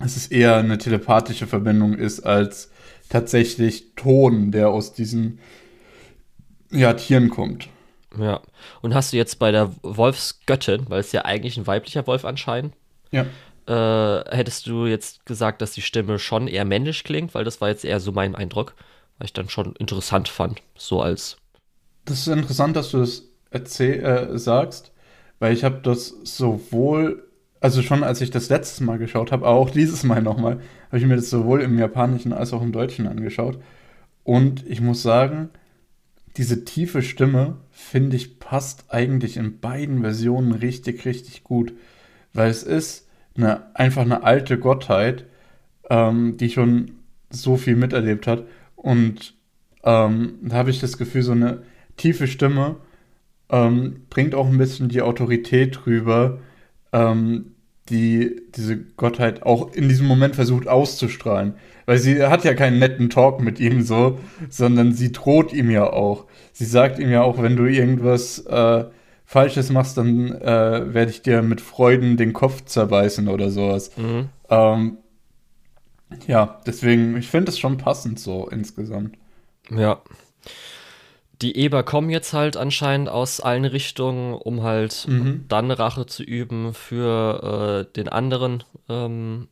dass es eher eine telepathische Verbindung ist als tatsächlich Ton, der aus diesen ja, Tieren kommt. Ja. Und hast du jetzt bei der Wolfsgöttin, weil es ja eigentlich ein weiblicher Wolf anscheinend, ja. äh, hättest du jetzt gesagt, dass die Stimme schon eher männlich klingt, weil das war jetzt eher so mein Eindruck, weil ich dann schon interessant fand, so als. Das ist interessant, dass du das erzähl äh, sagst, weil ich habe das sowohl, also schon als ich das letztes Mal geschaut habe, auch dieses Mal nochmal, habe ich mir das sowohl im Japanischen als auch im Deutschen angeschaut. Und ich muss sagen, diese tiefe Stimme, finde ich, passt eigentlich in beiden Versionen richtig, richtig gut. Weil es ist eine, einfach eine alte Gottheit, ähm, die schon so viel miterlebt hat. Und ähm, da habe ich das Gefühl, so eine tiefe Stimme ähm, bringt auch ein bisschen die Autorität rüber, ähm, die diese Gottheit auch in diesem Moment versucht auszustrahlen. Weil sie hat ja keinen netten Talk mit ihm so, sondern sie droht ihm ja auch. Sie sagt ihm ja auch, wenn du irgendwas äh, Falsches machst, dann äh, werde ich dir mit Freuden den Kopf zerbeißen oder sowas. Mhm. Ähm, ja, deswegen, ich finde es schon passend so insgesamt. Ja die Eber kommen jetzt halt anscheinend aus allen Richtungen, um halt mhm. dann Rache zu üben für äh, den anderen ähm,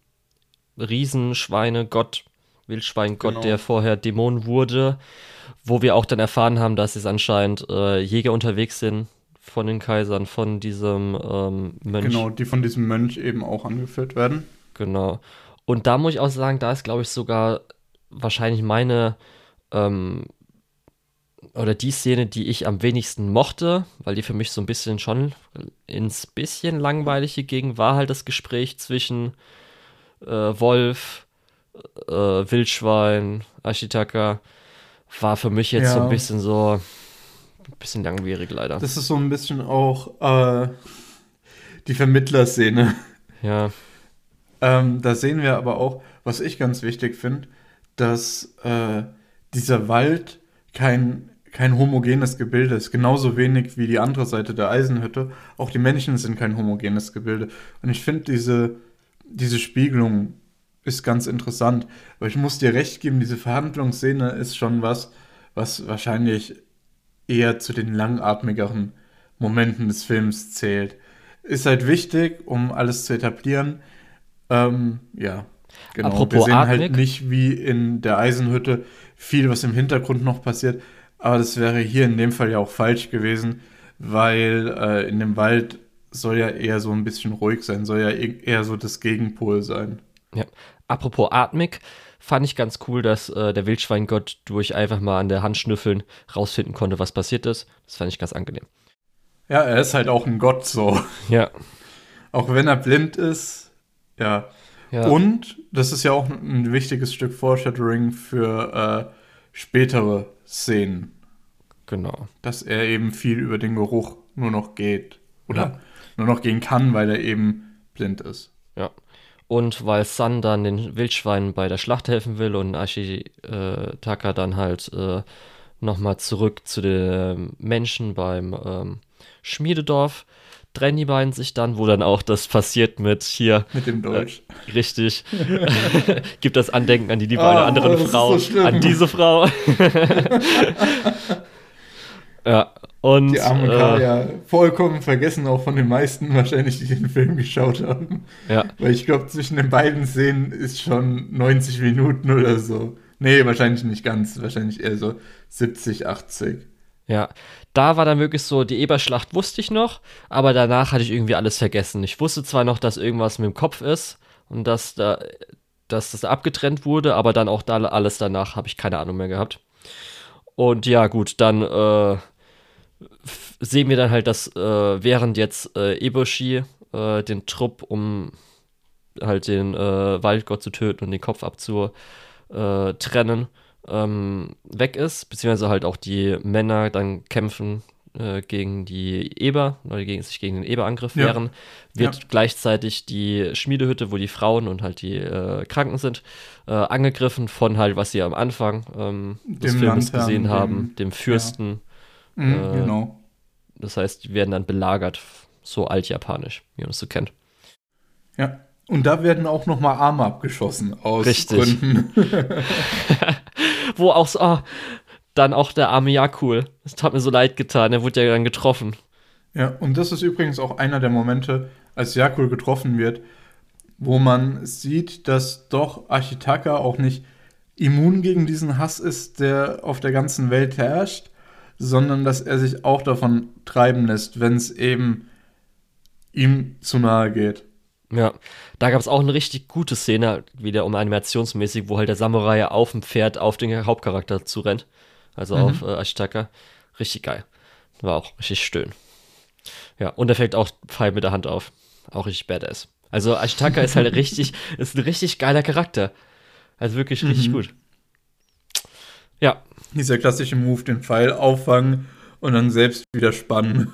Riesenschweine-Gott, Wildschwein-Gott, genau. der vorher Dämon wurde, wo wir auch dann erfahren haben, dass es anscheinend äh, Jäger unterwegs sind von den Kaisern, von diesem ähm, Mönch. Genau, die von diesem Mönch eben auch angeführt werden. Genau. Und da muss ich auch sagen, da ist, glaube ich, sogar wahrscheinlich meine ähm, oder die Szene, die ich am wenigsten mochte, weil die für mich so ein bisschen schon ins bisschen langweilig ging, war halt das Gespräch zwischen äh, Wolf, äh, Wildschwein, Ashitaka. War für mich jetzt ja. so ein bisschen so, bisschen langwierig leider. Das ist so ein bisschen auch äh, die Vermittlerszene. Ja. Ähm, da sehen wir aber auch, was ich ganz wichtig finde, dass äh, dieser Wald kein, kein homogenes Gebilde ist. Genauso wenig wie die andere Seite der Eisenhütte. Auch die Menschen sind kein homogenes Gebilde. Und ich finde diese, diese Spiegelung ist ganz interessant. Aber ich muss dir recht geben, diese Verhandlungsszene ist schon was, was wahrscheinlich eher zu den langatmigeren Momenten des Films zählt. Ist halt wichtig, um alles zu etablieren. Ähm, ja, genau. Apropos Wir sehen atmig. halt nicht wie in der Eisenhütte viel, was im Hintergrund noch passiert. Aber das wäre hier in dem Fall ja auch falsch gewesen, weil äh, in dem Wald soll ja eher so ein bisschen ruhig sein, soll ja e- eher so das Gegenpol sein. Ja. Apropos atmig, fand ich ganz cool, dass äh, der Wildschweingott durch einfach mal an der Hand schnüffeln rausfinden konnte, was passiert ist. Das fand ich ganz angenehm. Ja, er ist halt auch ein Gott so. Ja. Auch wenn er blind ist, ja. ja. Und das ist ja auch ein wichtiges Stück Foreshadowing für äh, spätere Szenen, genau. dass er eben viel über den Geruch nur noch geht. Oder Ja. nur noch gehen kann, weil er eben blind ist. Ja. Und weil Sun dann den Wildschweinen bei der Schlacht helfen will und Ashitaka dann halt äh, nochmal zurück zu den Menschen beim ähm, Schmiededorf, trennen die beiden sich dann, wo dann auch das passiert mit hier Mit dem Deutsch. richtig gibt das Andenken an die Liebe Ah, einer anderen Frau, so an diese Frau. ja, und Die armen äh, Kaya vollkommen vergessen, auch von den meisten wahrscheinlich, die den Film geschaut haben. ja, Weil ich glaube, zwischen den beiden Szenen ist schon 90 Minuten oder so. Nee, wahrscheinlich nicht ganz. Wahrscheinlich eher so 70, 80. Ja, da war dann wirklich so, die Eberschlacht wusste ich noch, aber danach hatte ich irgendwie alles vergessen. Ich wusste zwar noch, dass irgendwas mit dem Kopf ist und dass da, dass das abgetrennt wurde, aber dann auch da alles danach habe ich keine Ahnung mehr gehabt. Und ja, gut, dann äh, sehen wir dann halt, dass äh, während jetzt äh, Eboshi äh, den Trupp, um halt den äh, Waldgott zu töten und den Kopf abzutrennen, äh, ähm, weg ist, beziehungsweise halt auch die Männer dann kämpfen äh, gegen die Eber oder gegen, sich gegen den Eberangriff Ja. wehren, wird Ja. gleichzeitig die Schmiedehütte, wo die Frauen und halt die äh, Kranken sind, äh, angegriffen von halt, was sie am Anfang ähm, des Dem Films Landherrn, gesehen haben, dem Fürsten. Mhm, Äh, genau. Das heißt, die werden dann belagert, so altjapanisch, wie man es so kennt. Ja. Und da werden auch noch mal Arme abgeschossen aus Richtig. Gründen. Wo auch so, ah, dann auch der arme Jakul. Es hat mir so leid getan, er wurde ja dann getroffen. Ja, und das ist übrigens auch einer der Momente, als Jakul getroffen wird, wo man sieht, dass doch Ashitaka auch nicht immun gegen diesen Hass ist, der auf der ganzen Welt herrscht, sondern dass er sich auch davon treiben lässt, wenn es eben ihm zu nahe geht. Ja, da gab es auch eine richtig gute Szene, wieder um animationsmäßig, wo halt der Samurai auf dem Pferd auf den Hauptcharakter zurennt. Also Mhm. auf äh, Ashitaka. Richtig geil. War auch richtig schön. Ja, und er fängt auch Pfeil mit der Hand auf. Auch richtig badass. Also Ashitaka ist halt richtig, ist ein richtig geiler Charakter. Also wirklich richtig Mhm. gut. Ja, Dieser klassische Move, den Pfeil auffangen und dann selbst wieder spannen.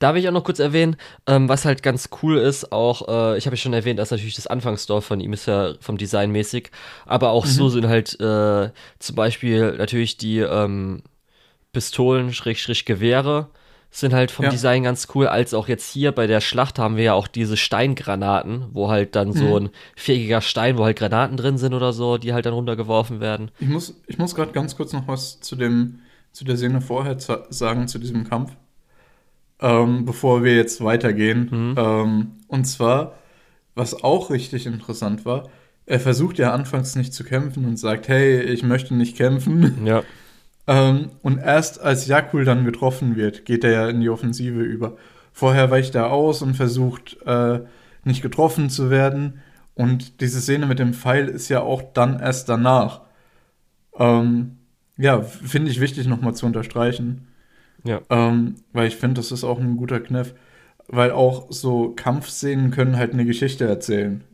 Da will ich auch noch kurz erwähnen, ähm, was halt ganz cool ist, auch, äh, ich habe ja schon erwähnt, dass natürlich das Anfangsdorf von ihm ist ja vom Design mäßig, aber auch so sind halt äh, zum Beispiel natürlich die ähm, Pistolen, Schrägstrich Gewehre, sind halt vom Ja. Design ganz cool, als auch jetzt hier bei der Schlacht haben wir ja auch diese Steingranaten, wo halt dann so ein viereckiger Stein, wo halt Granaten drin sind oder so, die halt dann runtergeworfen werden. Ich muss, ich muss gerade ganz kurz noch was zu dem, zu der Szene vorher sagen, zu diesem Kampf, ähm, bevor wir jetzt weitergehen. Mhm. Ähm, und zwar, was auch richtig interessant war, er versucht ja anfangs nicht zu kämpfen und sagt, hey, ich möchte nicht kämpfen. Ja, Ähm, und erst als Jakul dann getroffen wird, geht er ja in die Offensive über. Vorher weicht er aus und versucht, äh, nicht getroffen zu werden. Und diese Szene mit dem Pfeil ist ja auch dann erst danach. Ähm, ja, finde ich wichtig nochmal zu unterstreichen. Ja, Ähm, weil ich finde, das ist auch ein guter Kniff. Weil auch so Kampfszenen können halt eine Geschichte erzählen.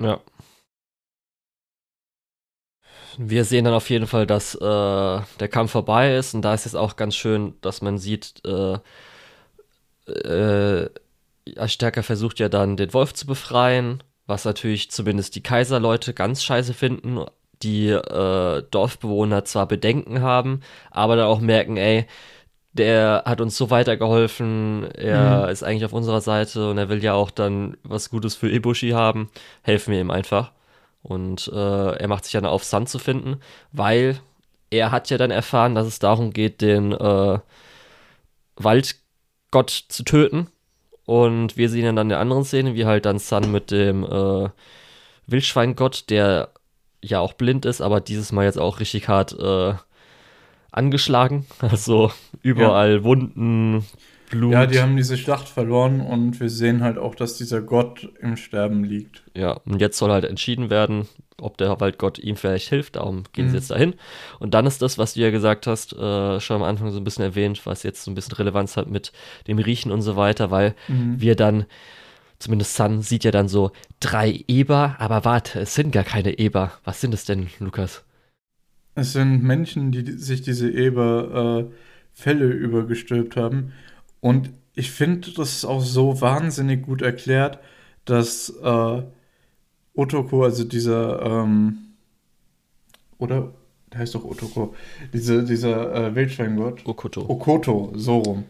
ja. wir sehen dann auf jeden Fall, dass äh, der Kampf vorbei ist und da ist jetzt auch ganz schön, dass man sieht, äh, äh, Stärker versucht ja dann den Wolf zu befreien, was natürlich zumindest die Kaiserleute ganz scheiße finden, die äh, Dorfbewohner zwar Bedenken haben, aber dann auch merken, ey, der hat uns so weitergeholfen, er mhm. ist eigentlich auf unserer Seite und er will ja auch dann was Gutes für Ibushi haben, helfen wir ihm einfach. Und äh, er macht sich dann auf, Sand zu finden, weil er hat ja dann erfahren, dass es darum geht, den äh, Waldgott zu töten. Und wir sehen dann in der anderen Szene, wie halt dann Sun mit dem äh, Wildschweingott, der ja auch blind ist, aber dieses Mal jetzt auch richtig hart äh, angeschlagen. Also überall ja. Wunden, Blut. Ja, die haben diese Schlacht verloren und wir sehen halt auch, dass dieser Gott im Sterben liegt. Ja, und jetzt soll halt entschieden werden, ob der Waldgott ihm vielleicht hilft. Darum gehen mhm. sie jetzt dahin. Und dann ist das, was du ja gesagt hast, äh, schon am Anfang so ein bisschen erwähnt, was jetzt so ein bisschen Relevanz hat mit dem Riechen und so weiter, weil mhm. wir dann zumindest Sun sieht ja dann so drei Eber, aber warte, es sind gar keine Eber. Was sind es denn, Lukas? Es sind Menschen, die sich diese Eber äh, Fälle übergestülpt haben. Und ich finde das ist auch so wahnsinnig gut erklärt, dass äh, Otoko, also dieser, ähm, oder? Der heißt doch Otoko. Diese, dieser äh, Wildschweingott. Okoto. Okoto, so rum.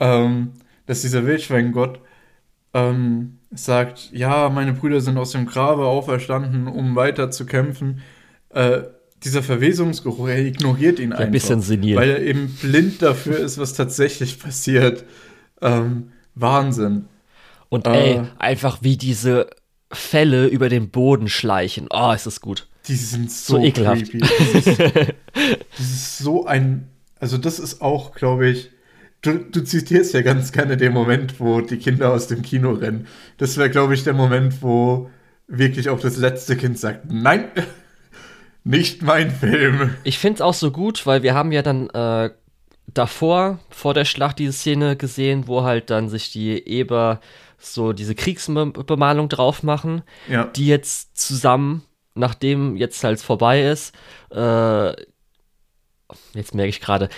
Ähm, dass dieser Wildschweingott ähm, sagt, ja, meine Brüder sind aus dem Grabe auferstanden, um weiter zu kämpfen. Äh, dieser Verwesungsgeruch, er ignoriert ihn einfach. Ein bisschen senil. Weil er eben blind dafür ist, was tatsächlich passiert. Ähm, Wahnsinn. Und äh, ey, einfach wie diese Fälle über den Boden schleichen. Oh, ist das gut. Die sind so, so ekelhaft. Creepy. Das ist, das ist so ein. Also, das ist auch, glaube ich. Du, du zitierst ja ganz gerne den Moment, wo die Kinder aus dem Kino rennen. Das wäre, glaube ich, der Moment, wo wirklich auch das letzte Kind sagt: Nein, nicht mein Film. Ich finde es auch so gut, weil wir haben ja dann äh, davor, vor der Schlacht, diese Szene gesehen, wo halt dann sich die Eber so diese Kriegsbemalung drauf machen, ja. die jetzt zusammen, nachdem jetzt halt vorbei ist, äh, jetzt merke ich gerade,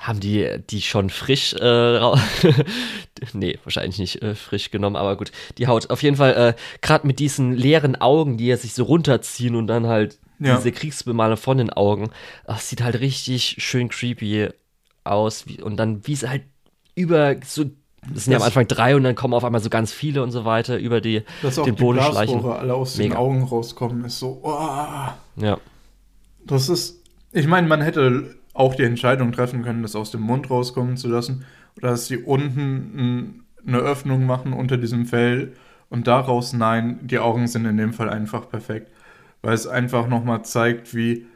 haben die die schon frisch, äh, nee, wahrscheinlich nicht äh, frisch genommen, aber gut, die Haut. Auf jeden Fall, äh, gerade mit diesen leeren Augen, die ja sich so runterziehen und dann halt ja. diese Kriegsbemalung von den Augen. Das sieht halt richtig schön creepy aus. und dann, wie sie halt über so. Das sind ja am Anfang drei und dann kommen auf einmal so ganz viele und so weiter über die, Dass auch den Boden die schleichen. alle aus Mega. den Augen rauskommen, ist so. Oh. Ja. Das ist. Ich meine, man hätte auch die Entscheidung treffen können, das aus dem Mund rauskommen zu lassen. Oder dass sie unten eine Öffnung machen unter diesem Fell und daraus, nein, die Augen sind in dem Fall einfach perfekt weil es einfach nochmal zeigt, wie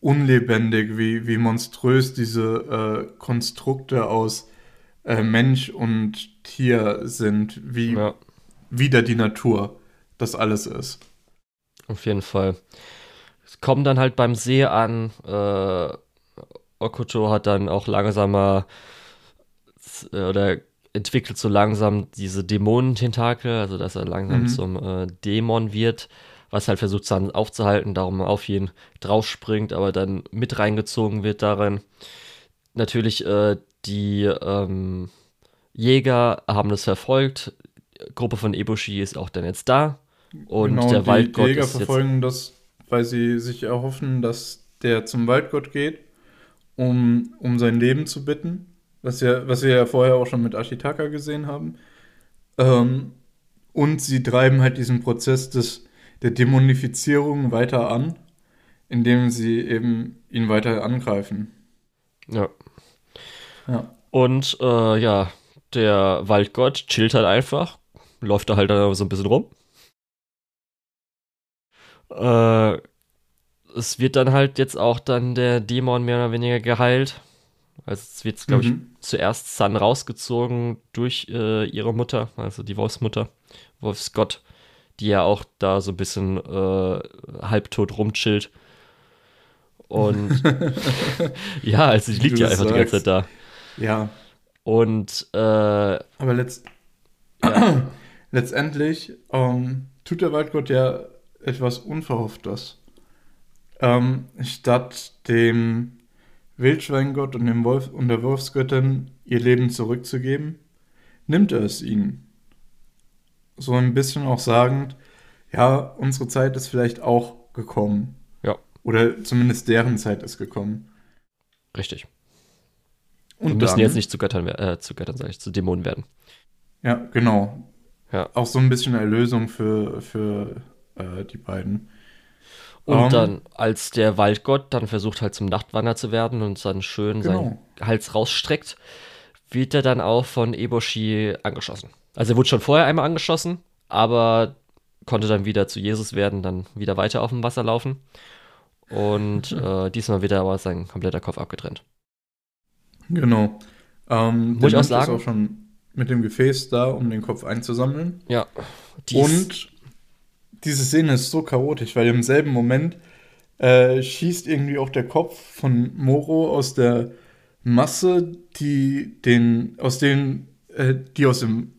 unlebendig, wie, wie monströs diese äh, Konstrukte aus äh, Mensch und Tier sind, wie ja. wieder die Natur das alles ist. Auf jeden Fall. Es kommen dann halt beim See an, äh, Okuto hat dann auch langsamer äh, oder entwickelt so langsam diese Dämonententakel, also dass er langsam mhm. zum äh, Dämon wird was halt versucht aufzuhalten, darum auf ihn draufspringt, aber dann mit reingezogen wird darin. Natürlich, äh, die ähm, Jäger haben das verfolgt. Gruppe von Eboshi ist auch dann jetzt da. Und genau, der Waldgott. Die Jäger verfolgen das, weil sie sich erhoffen, dass der zum Waldgott geht, um, um sein Leben zu bitten. Was, ja, was wir ja vorher auch schon mit Ashitaka gesehen haben. Ähm, und sie treiben halt diesen Prozess des der Dämonifizierung weiter an, indem sie eben ihn weiter angreifen. Ja. Ja. Und äh, ja, der Waldgott chillt halt einfach, läuft da halt dann so ein bisschen rum. Äh, es wird dann halt jetzt auch dann der Dämon mehr oder weniger geheilt. Also es wird, glaube mhm. ich, zuerst Sun rausgezogen durch äh, ihre Mutter, also die Wolfsmutter, Wolfsgott die ja auch da so ein bisschen äh, halbtot rumchillt. Und ja, also die liegt ja einfach sagst. die ganze Zeit da. Ja. Und äh, aber letzt ja. letztendlich ähm, tut der Waldgott ja etwas Unverhofftes. ähm, statt dem Wildschweingott und dem Wolf und der Wolfsgöttin ihr Leben zurückzugeben, nimmt er es ihnen. So ein bisschen auch sagend, ja, unsere Zeit ist vielleicht auch gekommen. Ja. Oder zumindest deren Zeit ist gekommen. Richtig. Und Wir müssen dann- jetzt nicht zu Göttern, äh, zu Göttern, sag ich, zu Dämonen werden. Ja, genau. Ja. Auch so ein bisschen Erlösung für, für äh, die beiden. Und Ähm, dann, als der Waldgott dann versucht halt zum Nachtwander zu werden und dann schön seinen Genau. Hals rausstreckt, wird er dann auch von Eboshi angeschossen. Also er wurde schon vorher einmal angeschossen, aber konnte dann wieder zu Jesus werden, dann wieder weiter auf dem Wasser laufen. Und äh, diesmal wird er aber sein kompletter Kopf abgetrennt. Genau. Ähm, Muss ich auch sagen- ist auch schon mit dem Gefäß da, um den Kopf einzusammeln. Ja. Dies, Und diese Szene ist so chaotisch, weil im selben Moment äh, schießt irgendwie auch der Kopf von Moro aus der Masse, die den, aus den, äh, die aus dem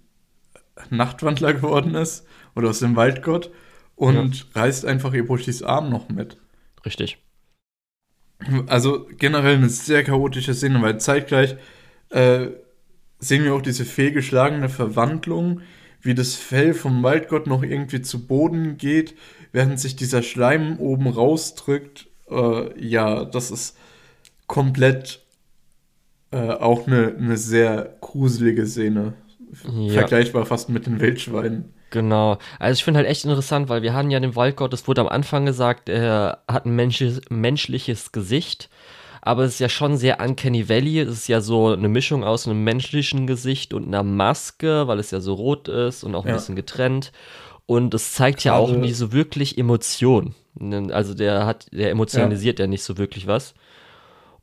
Nachtwandler geworden ist oder aus dem Waldgott und reißt einfach Eboshis Arm noch mit. richtig. Also generell eine sehr chaotische Szene, weil zeitgleich äh, sehen wir auch diese fehlgeschlagene Verwandlung, wie das Fell vom Waldgott noch irgendwie zu Boden geht, während sich dieser Schleim oben rausdrückt. Äh, ja, das ist komplett äh, auch eine, eine sehr gruselige Szene. Ja. Vergleichbar fast mit den Wildschweinen. Genau. Also ich finde halt echt interessant, weil wir haben ja den Waldgott, es wurde am Anfang gesagt, er hat ein menschliches, menschliches Gesicht, aber es ist ja schon sehr Uncanny Valley. Es ist ja so eine Mischung aus einem menschlichen Gesicht und einer Maske, weil es ja so rot ist und auch ein Ja. bisschen getrennt. Und es zeigt ja auch Gerade- nicht so wirklich Emotion. Also der hat, der emotionalisiert ja. nicht so wirklich was.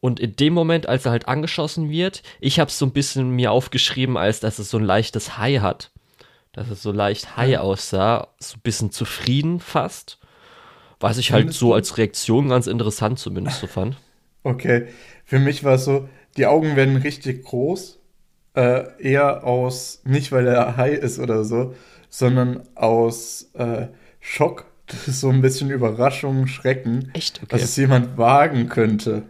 Und in dem Moment, als er halt angeschossen wird, ich habe es so ein bisschen mir aufgeschrieben, als dass es so ein leichtes High hat. Dass es so leicht high aussah, so ein bisschen zufrieden fast. Was ich halt so als Reaktion ganz interessant zumindest so fand. Okay, für mich war es so, die Augen werden richtig groß, äh, eher aus, nicht weil er high ist oder so, sondern aus äh, Schock, so ein bisschen Überraschung, Schrecken, Echt? dass es jemand wagen könnte.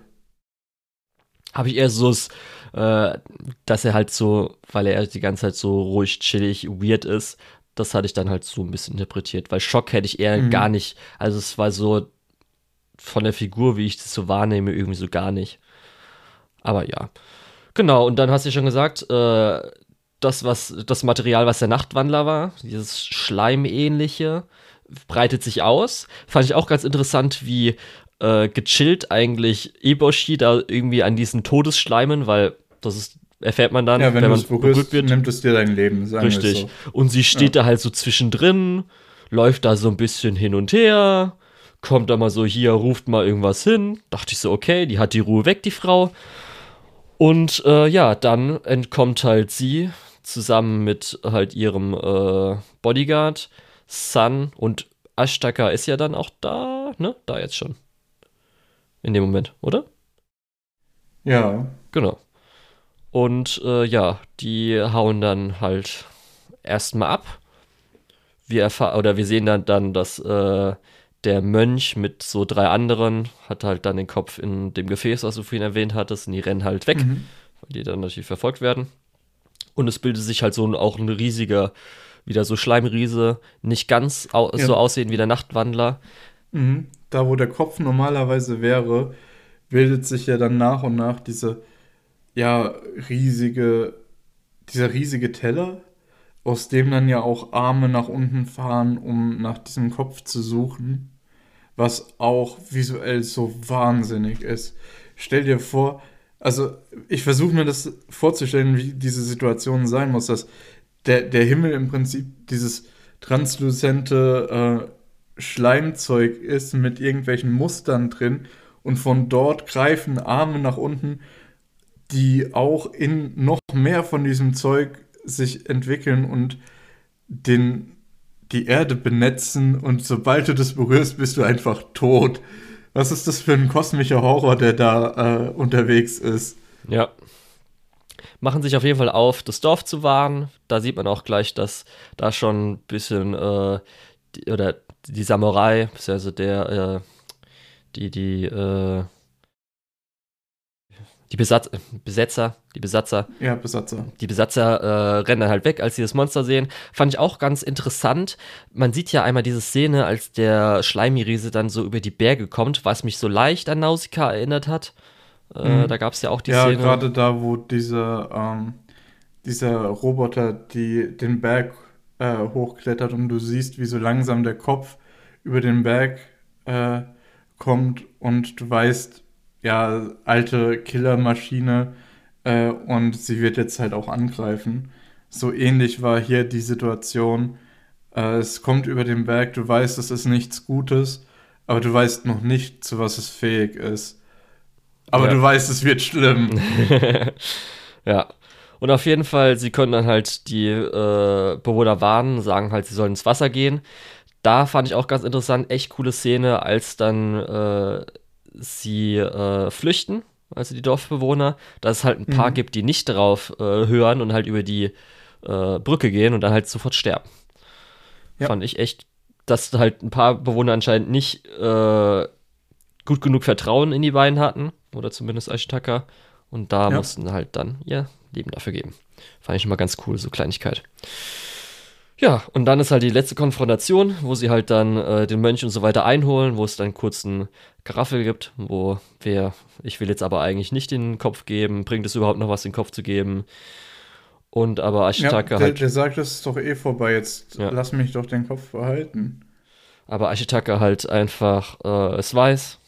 Habe ich eher so, das, äh, dass er halt so, weil er die ganze Zeit so ruhig, chillig, weird ist, das hatte ich dann halt so ein bisschen interpretiert. Weil Schock hätte ich eher Mhm. gar nicht, also es war so von der Figur, wie ich das so wahrnehme, irgendwie so gar nicht. Aber ja. Genau, und dann hast du schon gesagt, äh, das, was, das Material, was der Nachtwandler war, dieses Schleimähnliche, breitet sich aus. Fand ich auch ganz interessant, wie äh, gechillt eigentlich Eboshi da irgendwie an diesen Todesschleimen, weil das ist, erfährt man dann, Ja, wenn, wenn man berührst, wird. nimmt es dir dein Leben, sagen Richtig. so. Und sie steht da halt so zwischendrin, läuft da so ein bisschen hin und her, kommt da mal so hier, ruft mal irgendwas hin. Dachte ich so, okay, die hat die Ruhe weg, die Frau. Und äh, ja, dann entkommt halt sie zusammen mit halt ihrem äh, Bodyguard, Sun und Ashtaka ist ja dann auch da, ne? Da jetzt schon. In dem Moment, oder? Ja, Genau. Und äh, ja, die hauen dann halt erstmal ab. Wir erfahren, oder wir sehen dann, dann dass äh, der Mönch mit so drei anderen hat halt dann den Kopf in dem Gefäß, was du vorhin erwähnt hattest, und die rennen halt weg, Mhm. weil die dann natürlich verfolgt werden. Und es bildet sich halt so ein, auch ein riesiger, wieder so Schleimriese, nicht ganz au Ja. so aussehen wie der Nachtwandler. Mhm. Da, wo der Kopf normalerweise wäre, bildet sich ja dann nach und nach diese, ja, riesige, dieser riesige Teller, aus dem dann ja auch Arme nach unten fahren, um nach diesem Kopf zu suchen, was auch visuell so wahnsinnig ist. Stell dir vor, also ich versuche mir das vorzustellen, wie diese Situation sein muss, dass der, der Himmel im Prinzip dieses transluzente äh, Schleimzeug ist mit irgendwelchen Mustern drin und von dort greifen Arme nach unten, die auch in noch mehr von diesem Zeug sich entwickeln und den, die Erde benetzen und sobald du das berührst, bist du einfach tot. Was ist das für ein kosmischer Horror, der da äh, unterwegs ist? Ja. Machen sich auf jeden Fall auf, das Dorf zu wahren. Da sieht man auch gleich, dass da schon ein bisschen, äh, die, oder die Samurai, also der, äh, die, die, äh, die Besatz Besetzer, die Besatzer. Ja, Besatzer. Die Besatzer äh, rennen dann halt weg, als sie das Monster sehen. Fand ich auch ganz interessant. Man sieht ja einmal diese Szene, als der Schleimiriese dann so über die Berge kommt, was mich so leicht an Nausicaa erinnert hat. Äh, mhm. Da gab es ja auch die ja, Szene. Ja, gerade da, wo dieser, ähm, dieser Roboter die, den Berg äh, hochklettert und du siehst, wie so langsam der Kopf über den Berg äh, kommt und du weißt, ja, alte Killermaschine äh, und sie wird jetzt halt auch angreifen. So ähnlich war hier die Situation. Äh, es kommt über den Berg, du weißt, es ist nichts Gutes, aber du weißt noch nicht, zu was es fähig ist. Aber ja. du weißt, es wird schlimm. ja. Und auf jeden Fall, sie können dann halt die äh, Bewohner warnen, sagen halt, sie sollen ins Wasser gehen. Da fand ich auch ganz interessant, echt coole Szene, als dann äh, sie äh, flüchten, also die Dorfbewohner, dass es halt ein paar mhm. gibt, die nicht darauf äh, hören und halt über die äh, Brücke gehen und dann halt sofort sterben. Ja. Fand ich echt, dass halt ein paar Bewohner anscheinend nicht äh, gut genug Vertrauen in die beiden hatten, oder zumindest Ashitaka, und da ja. mussten halt dann ihr Leben dafür geben. Fand ich mal ganz cool, so Kleinigkeit. Ja, und dann ist halt die letzte Konfrontation, wo sie halt dann äh, den Mönch und so weiter einholen, wo es dann kurz einen Garaffel gibt, wo wer, ich will jetzt aber eigentlich nicht den Kopf geben, bringt es überhaupt noch was, den Kopf zu geben? Und aber Ashitaka ja, der, halt. Der sagt, das ist doch eh vorbei, jetzt ja. lass mich doch den Kopf behalten. Aber Ashitaka halt einfach äh, es weiß,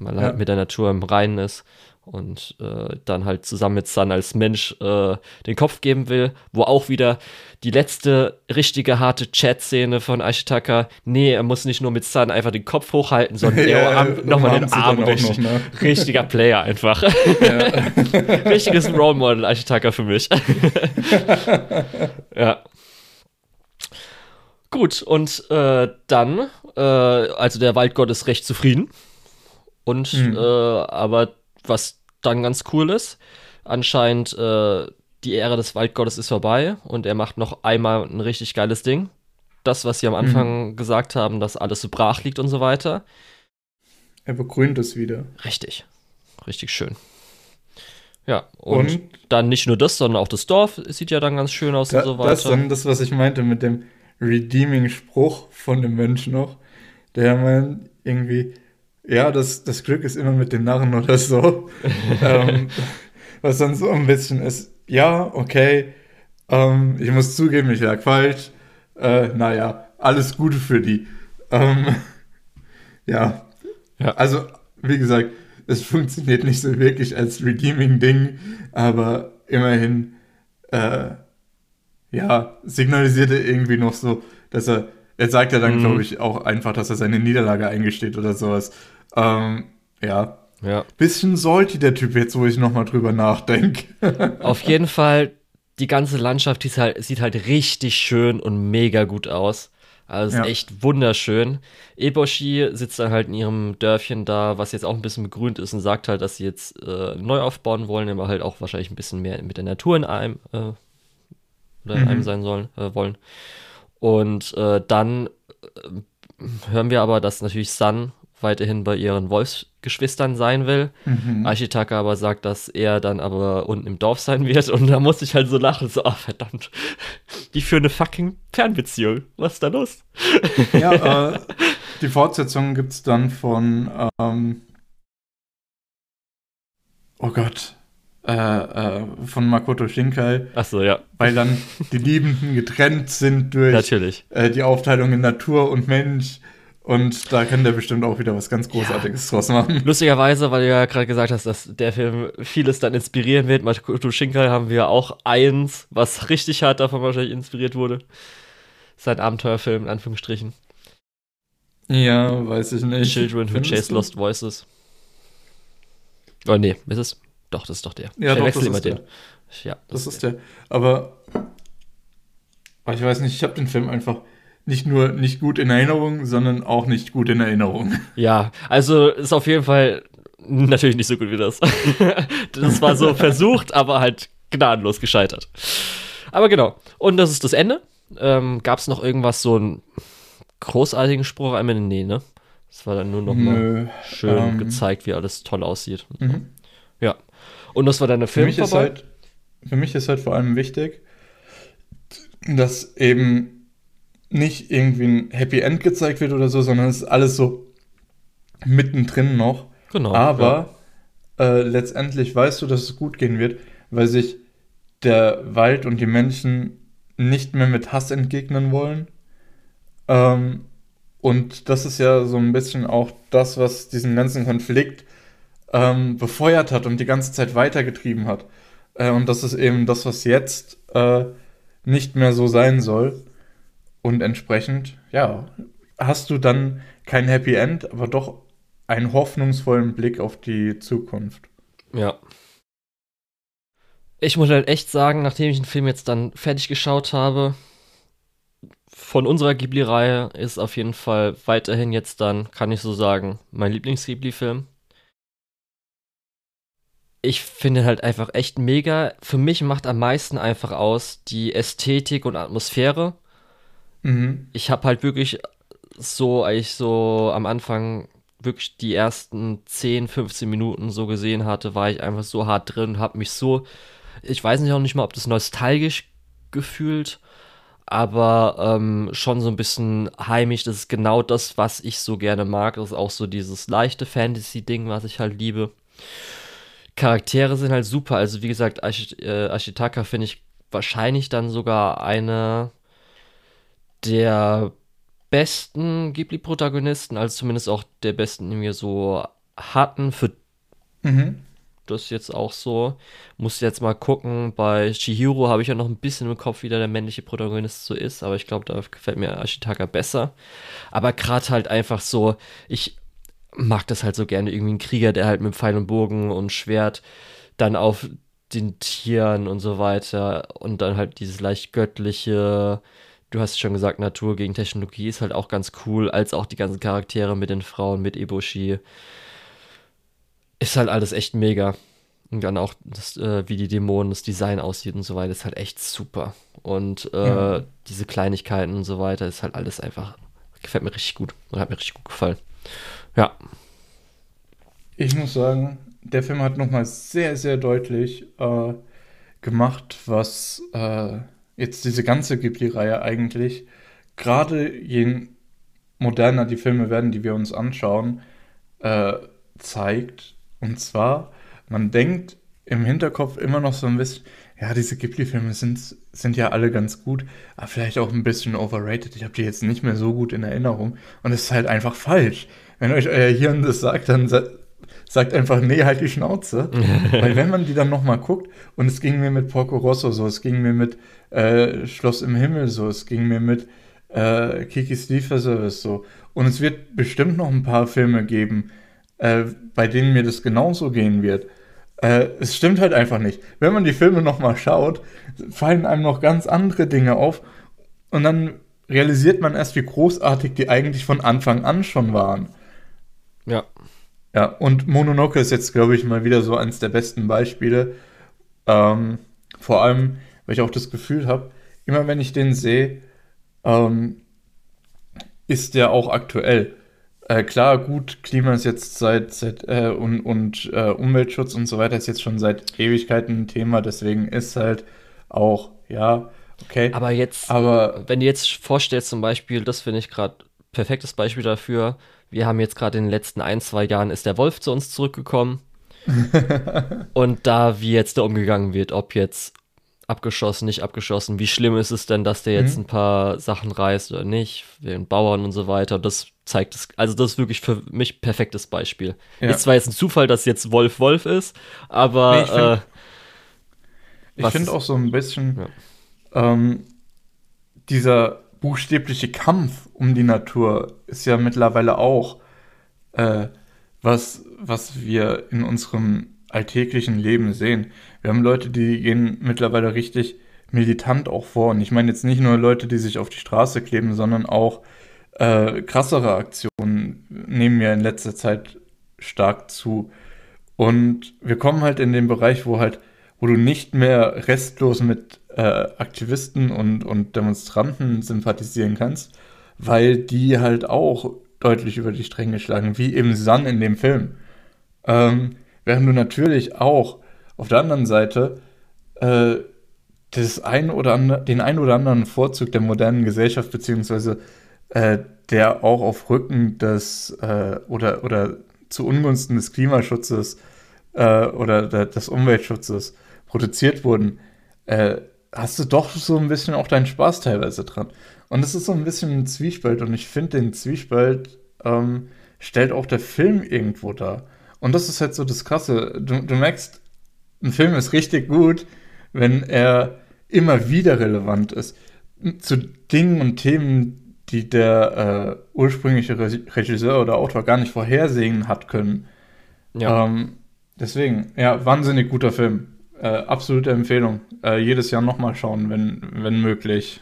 weil er ja. halt mit der Natur im Reinen ist und äh, dann halt zusammen mit Sun als Mensch äh, den Kopf geben will, wo auch wieder die letzte richtige harte Chat-Szene von Ashitaka, nee, er muss nicht nur mit Sun einfach den Kopf hochhalten, sondern ja, er nochmal den Arm richtig, noch, ne? richtiger Player einfach. Richtiges Role Model Ashitaka für mich. ja. Gut, und äh, dann, äh, also der Waldgott ist recht zufrieden. Und mhm. äh, aber was dann ganz cool ist. Anscheinend äh, die Ära des Waldgottes ist vorbei und er macht noch einmal ein richtig geiles Ding. Das, was sie am Anfang mhm. gesagt haben, dass alles so brach liegt und so weiter. Er begrünt es wieder. Richtig. Richtig schön. Ja, und, und, dann nicht nur das, sondern auch das Dorf sieht ja dann ganz schön aus da, und so weiter. Das ist dann das, was ich meinte mit dem Redeeming-Spruch von dem Mensch noch. Der meint irgendwie, ja, das, das Glück ist immer mit den Narren oder so. ähm, was dann so ein bisschen ist, ja, okay, ähm, ich muss zugeben, ich lag falsch. Äh, naja, alles Gute für die. Ähm, ja. ja, also, wie gesagt, es funktioniert nicht so wirklich als Redeeming-Ding, aber immerhin, äh, ja, signalisiert er irgendwie noch so, dass er, er sagt ja dann, mhm. glaube ich, auch einfach, dass er seine Niederlage eingesteht oder sowas. Ähm, ja. Ja. Bisschen salty der Typ jetzt, wo ich nochmal drüber nachdenke. Auf jeden Fall, die ganze Landschaft die halt, sieht halt richtig schön und mega gut aus. Also ja. echt wunderschön. Eboshi sitzt dann halt in ihrem Dörfchen da, was jetzt auch ein bisschen begrünt ist und sagt halt, dass sie jetzt äh, neu aufbauen wollen, aber halt auch wahrscheinlich ein bisschen mehr mit der Natur in einem äh, oder in mhm. einem sein sollen, äh, wollen. Und äh, dann äh, hören wir aber, dass natürlich Sun weiterhin bei ihren Wolfsgeschwistern sein will. Mhm. Ashitaka aber sagt, dass er dann aber unten im Dorf sein wird und da muss ich halt so lachen, so, ah, oh, verdammt, die für eine fucking Fernbeziehung, was ist da los? Ja, äh, die Fortsetzung gibt es dann von, ähm, oh Gott, äh, äh, von Makoto Shinkai. Ach so, ja. Weil dann die Liebenden getrennt sind durch. Äh, die Aufteilung in Natur und Mensch. Und da kann der bestimmt auch wieder was ganz Großartiges ja. draus machen. Lustigerweise, weil du ja gerade gesagt hast, dass der Film vieles dann inspirieren wird. Makoto Shinkai haben wir auch eins, was richtig hart davon wahrscheinlich inspiriert wurde. Sein Abenteuerfilm, in Anführungsstrichen. Ja, weiß ich nicht. Children Who Chase du? Lost Voices. Oh nee, ist es? Doch, das ist doch der. Ja, ich doch, das ist den. der. Ja, das, das ist der. der. Aber ich weiß nicht, ich habe den Film einfach nicht nur nicht gut in Erinnerung, sondern auch nicht gut in Erinnerung. Ja, also ist auf jeden Fall natürlich nicht so gut wie das. das war so versucht, aber halt gnadenlos gescheitert. Aber genau. Und das ist das Ende. Ähm, Gab es noch irgendwas, so einen großartigen Spruch? Einmal, nee, ne? Es war dann nur noch mal schön ähm, gezeigt, wie alles toll aussieht. Mhm. Ja. Und das war deine Film für mich ist halt Für mich ist halt vor allem wichtig, dass eben nicht irgendwie ein Happy End gezeigt wird oder so, sondern es ist alles so mittendrin noch. Genau. Aber ja. äh, letztendlich weißt du, dass es gut gehen wird, weil sich der Wald und die Menschen nicht mehr mit Hass entgegnen wollen. Ähm, und das ist ja so ein bisschen auch das, was diesen ganzen Konflikt ähm, befeuert hat und die ganze Zeit weitergetrieben hat. Äh, und das ist eben das, was jetzt äh, nicht mehr so sein soll. Und entsprechend, ja, hast du dann kein Happy End, aber doch einen hoffnungsvollen Blick auf die Zukunft. Ja. Ich muss halt echt sagen, nachdem ich den Film jetzt dann fertig geschaut habe, von unserer Ghibli-Reihe ist auf jeden Fall weiterhin jetzt dann, kann ich so sagen, mein Lieblings-Ghibli-Film. Ich finde halt einfach echt mega. Für mich macht am meisten einfach aus die Ästhetik und Atmosphäre. Mhm. Ich habe halt wirklich so, als ich so am Anfang wirklich die ersten 10, 15 Minuten so gesehen hatte, war ich einfach so hart drin, habe mich so, ich weiß nicht auch nicht mal, ob das nostalgisch gefühlt, aber ähm, schon so ein bisschen heimisch. Das ist genau das, was ich so gerne mag. Das ist auch so dieses leichte Fantasy-Ding, was ich halt liebe. Charaktere sind halt super. Also wie gesagt, Ash äh, Ashitaka finde ich wahrscheinlich dann sogar eine der besten Ghibli-Protagonisten, also zumindest auch der besten, die wir so hatten. Für mhm. das jetzt auch so. Muss jetzt mal gucken. Bei Chihiro habe ich ja noch ein bisschen im Kopf, wie der männliche Protagonist so ist, aber ich glaube, da gefällt mir Ashitaka besser. Aber gerade halt einfach so, ich mag das halt so gerne. Irgendwie ein Krieger, der halt mit Pfeil und Bogen und Schwert dann auf den Tieren und so weiter und dann halt dieses leicht göttliche du hast schon gesagt, Natur gegen Technologie ist halt auch ganz cool, als auch die ganzen Charaktere mit den Frauen, mit Eboshi. Ist halt alles echt mega. Und dann auch, das, äh, wie die Dämonen, das Design aussieht und so weiter, ist halt echt super. Und äh, ja. diese Kleinigkeiten und so weiter, ist halt alles einfach, gefällt mir richtig gut. Und hat mir richtig gut gefallen. Ja. Ich muss sagen, der Film hat nochmal sehr, sehr deutlich äh, gemacht, was äh, jetzt diese ganze Ghibli-Reihe eigentlich, gerade je moderner die Filme werden, die wir uns anschauen, äh, zeigt. Und zwar, man denkt im Hinterkopf immer noch so ein bisschen, ja, diese Ghibli-Filme sind, sind ja alle ganz gut, aber vielleicht auch ein bisschen overrated. Ich habe die jetzt nicht mehr so gut in Erinnerung. Und es ist halt einfach falsch. Wenn euch euer Hirn das sagt, dann sagt einfach, nee, halt die Schnauze. Weil wenn man die dann nochmal guckt, und es ging mir mit Porco Rosso so, es ging mir mit äh, Schloss im Himmel so, es ging mir mit äh, Kikis Lieferservice so. Und es wird bestimmt noch ein paar Filme geben, äh, bei denen mir das genauso gehen wird. Äh, es stimmt halt einfach nicht. Wenn man die Filme nochmal schaut, fallen einem noch ganz andere Dinge auf und dann realisiert man erst, wie großartig die eigentlich von Anfang an schon waren. Ja. Ja, und Mononoke ist jetzt, glaube ich, mal wieder so eines der besten Beispiele. Ähm, vor allem, weil ich auch das Gefühl habe, immer wenn ich den sehe, ähm, ist der auch aktuell. Äh, klar, gut, Klima ist jetzt seit, seit äh, und, und äh, Umweltschutz und so weiter ist jetzt schon seit Ewigkeiten ein Thema, deswegen ist halt auch, ja, okay. Aber jetzt, aber wenn du jetzt vorstellst, zum Beispiel, das finde ich gerade perfektes Beispiel dafür, wir haben jetzt gerade in den letzten ein, zwei Jahren ist der Wolf zu uns zurückgekommen. und da wie jetzt da umgegangen wird, ob jetzt abgeschossen, nicht abgeschossen, wie schlimm ist es denn, dass der jetzt mhm. ein paar Sachen reißt oder nicht, wegen Bauern und so weiter. Das zeigt es, also das ist wirklich für mich perfektes Beispiel. Ja. Ist zwar jetzt ein Zufall, dass jetzt Wolf Wolf ist, aber nee, ich finde äh, find auch so ein bisschen ja. ähm, dieser buchstäbliche Kampf um die Natur ist ja mittlerweile auch äh, was, was wir in unserem alltäglichen Leben sehen. Wir haben Leute, die gehen mittlerweile richtig militant auch vor. Und ich meine jetzt nicht nur Leute, die sich auf die Straße kleben, sondern auch äh, krassere Aktionen nehmen ja in letzter Zeit stark zu. Und wir kommen halt in den Bereich, wo halt, wo du nicht mehr restlos mit äh, Aktivisten und, und Demonstranten sympathisieren kannst, weil die halt auch deutlich über die Stränge geschlagen, wie eben Sun in dem Film. Ähm, während du natürlich auch auf der anderen Seite äh, das ein oder andere, den ein oder anderen Vorzug der modernen Gesellschaft, beziehungsweise äh, der auch auf Rücken des äh, oder, oder zu Ungunsten des Klimaschutzes äh, oder der, des Umweltschutzes produziert wurden, äh, hast du doch so ein bisschen auch deinen Spaß teilweise dran. Und es ist so ein bisschen ein Zwiespalt und ich finde, den Zwiespalt ähm, stellt auch der Film irgendwo dar. Und das ist halt so das Krasse. Du, du merkst, ein Film ist richtig gut, wenn er immer wieder relevant ist. Zu Dingen und Themen, die der äh, ursprüngliche Regisseur oder Autor gar nicht vorhersehen hat können. Ja. Ähm, deswegen, ja, wahnsinnig guter Film. Äh, absolute Empfehlung. Äh, jedes Jahr nochmal schauen, wenn, wenn möglich.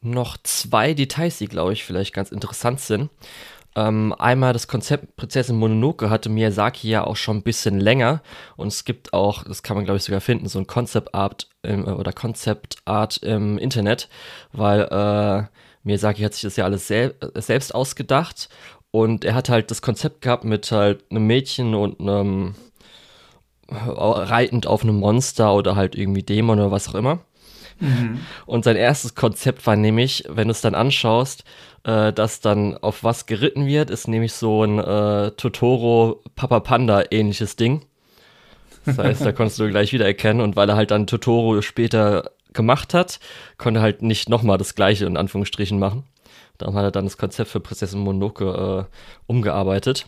Noch zwei Details, die, glaube ich, vielleicht ganz interessant sind. Ähm, einmal das Konzept Prinzessin Mononoke hatte Miyazaki ja auch schon ein bisschen länger und es gibt auch, das kann man glaube ich sogar finden, so ein Concept Art im, oder Concept Art im Internet, weil äh, Miyazaki hat sich das ja alles sel selbst ausgedacht und er hat halt das Konzept gehabt mit halt einem Mädchen und einem reitend auf einem Monster oder halt irgendwie Dämon oder was auch immer. Mhm. Und sein erstes Konzept war nämlich, wenn du es dann anschaust, äh, dass dann auf was geritten wird, ist nämlich so ein äh, Totoro Papa Panda ähnliches Ding. Das heißt, da konntest du gleich wiedererkennen und weil er halt dann Totoro später gemacht hat, konnte er halt nicht nochmal das gleiche in Anführungsstrichen machen. Darum hat er dann das Konzept für Prinzessin Mononoke äh, umgearbeitet.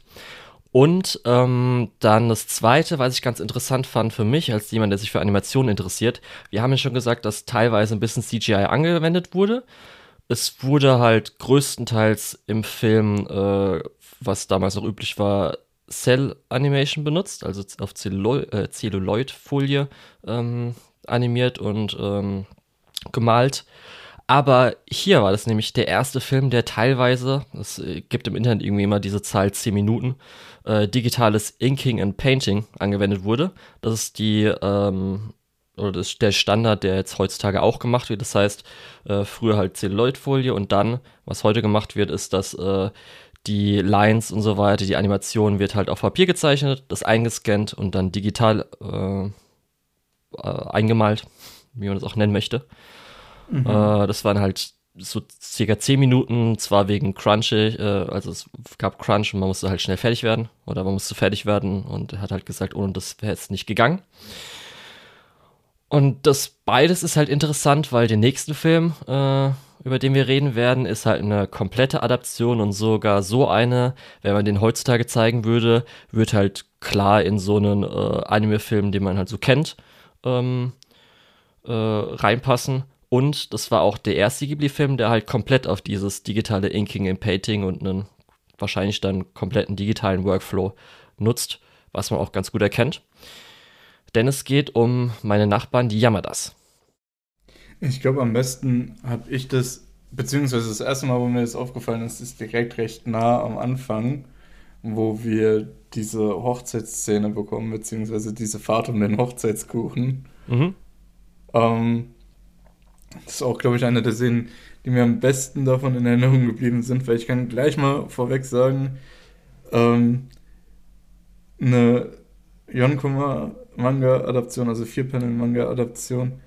Und ähm, dann das Zweite, was ich ganz interessant fand für mich, als jemand, der sich für Animationen interessiert. Wir haben ja schon gesagt, dass teilweise ein bisschen CGI angewendet wurde. Es wurde halt größtenteils im Film, äh, was damals noch üblich war, Cell Animation benutzt, also auf äh, Celluloid-Folie ähm, animiert und ähm, gemalt. Aber hier war das nämlich der erste Film, der teilweise, es äh, gibt im Internet irgendwie immer diese Zahl 10 Minuten, äh, digitales Inking and Painting angewendet wurde. Das ist die, ähm, oder das ist der Standard, der jetzt heutzutage auch gemacht wird. Das heißt, äh, früher halt Celluloid-Folie und dann, was heute gemacht wird, ist, dass äh, die Lines und so weiter, die Animation wird halt auf Papier gezeichnet, das eingescannt und dann digital äh, äh, eingemalt, wie man das auch nennen möchte. Mhm. Äh, das waren halt so circa 10 Minuten, zwar wegen Crunch, äh, also es gab Crunch und man musste halt schnell fertig werden oder man musste fertig werden und er hat halt gesagt, ohne das wäre es nicht gegangen. Und das beides ist halt interessant, weil der nächste Film, äh, über den wir reden werden, ist halt eine komplette Adaption und sogar so eine, wenn man den heutzutage zeigen würde, wird halt klar in so einen äh, Anime-Film, den man halt so kennt, ähm, äh, reinpassen. Und das war auch der erste Ghibli-Film, der halt komplett auf dieses digitale Inking and Painting und einen wahrscheinlich dann kompletten digitalen Workflow nutzt, was man auch ganz gut erkennt. Denn es geht um meine Nachbarn, die Yamadas. Ich glaube, am besten habe ich das, beziehungsweise das erste Mal, wo mir das aufgefallen ist, ist direkt recht nah am Anfang, wo wir diese Hochzeitsszene bekommen, beziehungsweise diese Fahrt um den Hochzeitskuchen. Mhm. Ähm, das ist auch, glaube ich, eine der Szenen, die mir am besten davon in Erinnerung geblieben sind, weil ich kann gleich mal vorweg sagen, ähm, eine Yonkoma Manga-Adaption, also Vier-Panel-Manga-Adaption,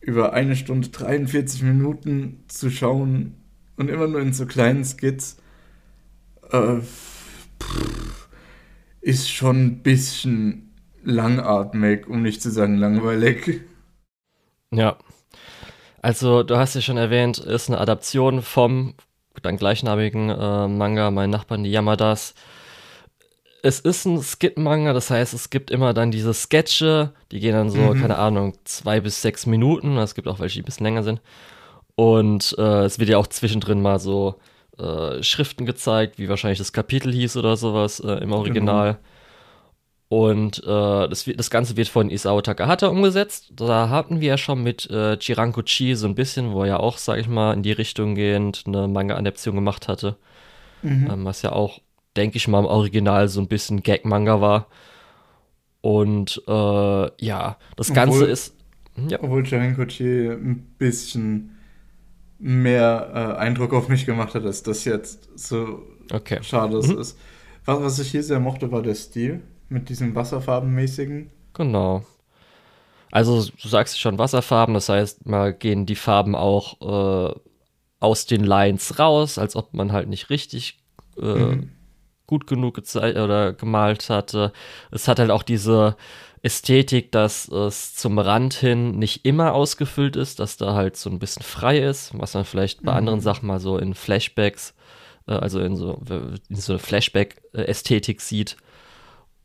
über eine Stunde 43 Minuten zu schauen und immer nur in so kleinen Skits, äh, pff, ist schon ein bisschen langatmig, um nicht zu sagen langweilig. Ja, also, du hast ja schon erwähnt, ist eine Adaption vom dann gleichnamigen äh, Manga Mein Nachbarn, die Yamadas. Es ist ein Skit-Manga, das heißt, es gibt immer dann diese Sketche, die gehen dann so, mhm. keine Ahnung, zwei bis sechs Minuten. Es gibt auch welche, die ein bisschen länger sind. Und äh, es wird ja auch zwischendrin mal so äh, Schriften gezeigt, wie wahrscheinlich das Kapitel hieß oder sowas äh, im Original. Genau. Und äh, das, das Ganze wird von Isao Takahata umgesetzt. Da hatten wir ja schon mit äh, Chiranko Chi so ein bisschen, wo er ja auch, sag ich mal, in die Richtung gehend eine Manga-Adaption gemacht hatte. Mhm. Ähm, was ja auch, denke ich mal, im Original so ein bisschen Gag-Manga war. Und äh, ja, das Ganze obwohl, ist. Ja. Obwohl Chiranko Chi ein bisschen mehr äh, Eindruck auf mich gemacht hat, als das jetzt so okay. schade mhm. ist. Was, was ich hier sehr mochte, war der Stil mit diesem Wasserfarbenmäßigen. Genau. Also du sagst schon Wasserfarben, das heißt, mal gehen die Farben auch äh, aus den Lines raus, als ob man halt nicht richtig äh, mhm. gut genug gezeigt oder gemalt hatte. Es hat halt auch diese Ästhetik, dass es zum Rand hin nicht immer ausgefüllt ist, dass da halt so ein bisschen frei ist, was man vielleicht bei mhm. anderen Sachen mal so in Flashbacks, äh, also in so, in so Flashback-Ästhetik sieht.